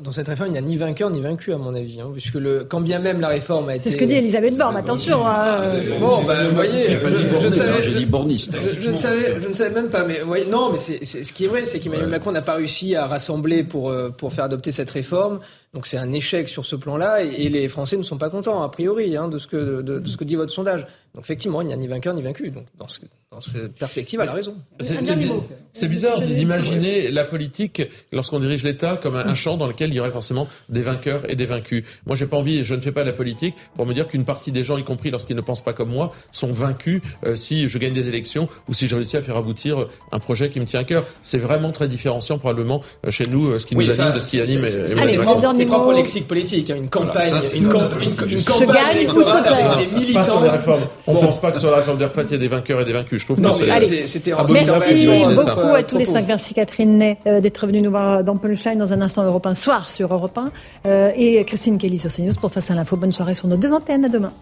dans- cette réforme, il n'y a ni vainqueur ni vaincu, à mon avis. hein, puisque le, quand bien même la réforme a été. C'est ce que dit Elisabeth Borne, attention. hein, euh, Bon, bah, vous voyez, J'ai pas dit je, je ne savais, je, je ne savais, je ne savais même pas. Mais ouais, non, mais c'est, c'est- ce qui est vrai, c'est qu'Emmanuel Macron n'a pas réussi à rassembler pour, euh, pour faire adopter cette réforme. Donc c'est un échec sur ce plan-là, et, et les Français ne sont pas contents, a priori, hein, de, ce que, de, de ce que dit votre sondage. Donc effectivement, il n'y a ni vainqueur ni vaincu. Donc dans, ce- dans cette perspective, elle a raison. C'est- C'est bi- c'est bizarre d'imaginer la politique lorsqu'on dirige l'État comme un, un champ dans lequel il y aurait forcément des vainqueurs et des vaincus. Moi, j'ai pas envie, je ne fais pas la politique pour me dire qu'une partie des gens, y compris lorsqu'ils ne pensent pas comme moi, sont vaincus euh, si je gagne des élections ou si je réussis à faire aboutir euh, un projet qui me tient à cœur. C'est vraiment très différenciant probablement euh, chez nous, ce qui Oui, nous anime de ce qui c'est- anime. c'est- c'est- Emmanuel C'est Macron. propre, c'est Dernier propre au mot. lexique politique. hein, Une campagne, ça, c'est une, une camp- politique. une- une campagne gagne ou se des Pas sur militants. les réformes. On ne pense pas que sur la réforme des retraites, il y a des vainqueurs et des vaincus. Je trouve Non, que c'était Merci beaucoup à tous les cinq. Merci Catherine Ney euh, d'être venue nous voir dans Punchline dans un instant Europe 1 soir sur Europe 1 euh, et Christine Kelly sur CNews pour Face à l'info. Bonne soirée sur nos deux antennes. À demain.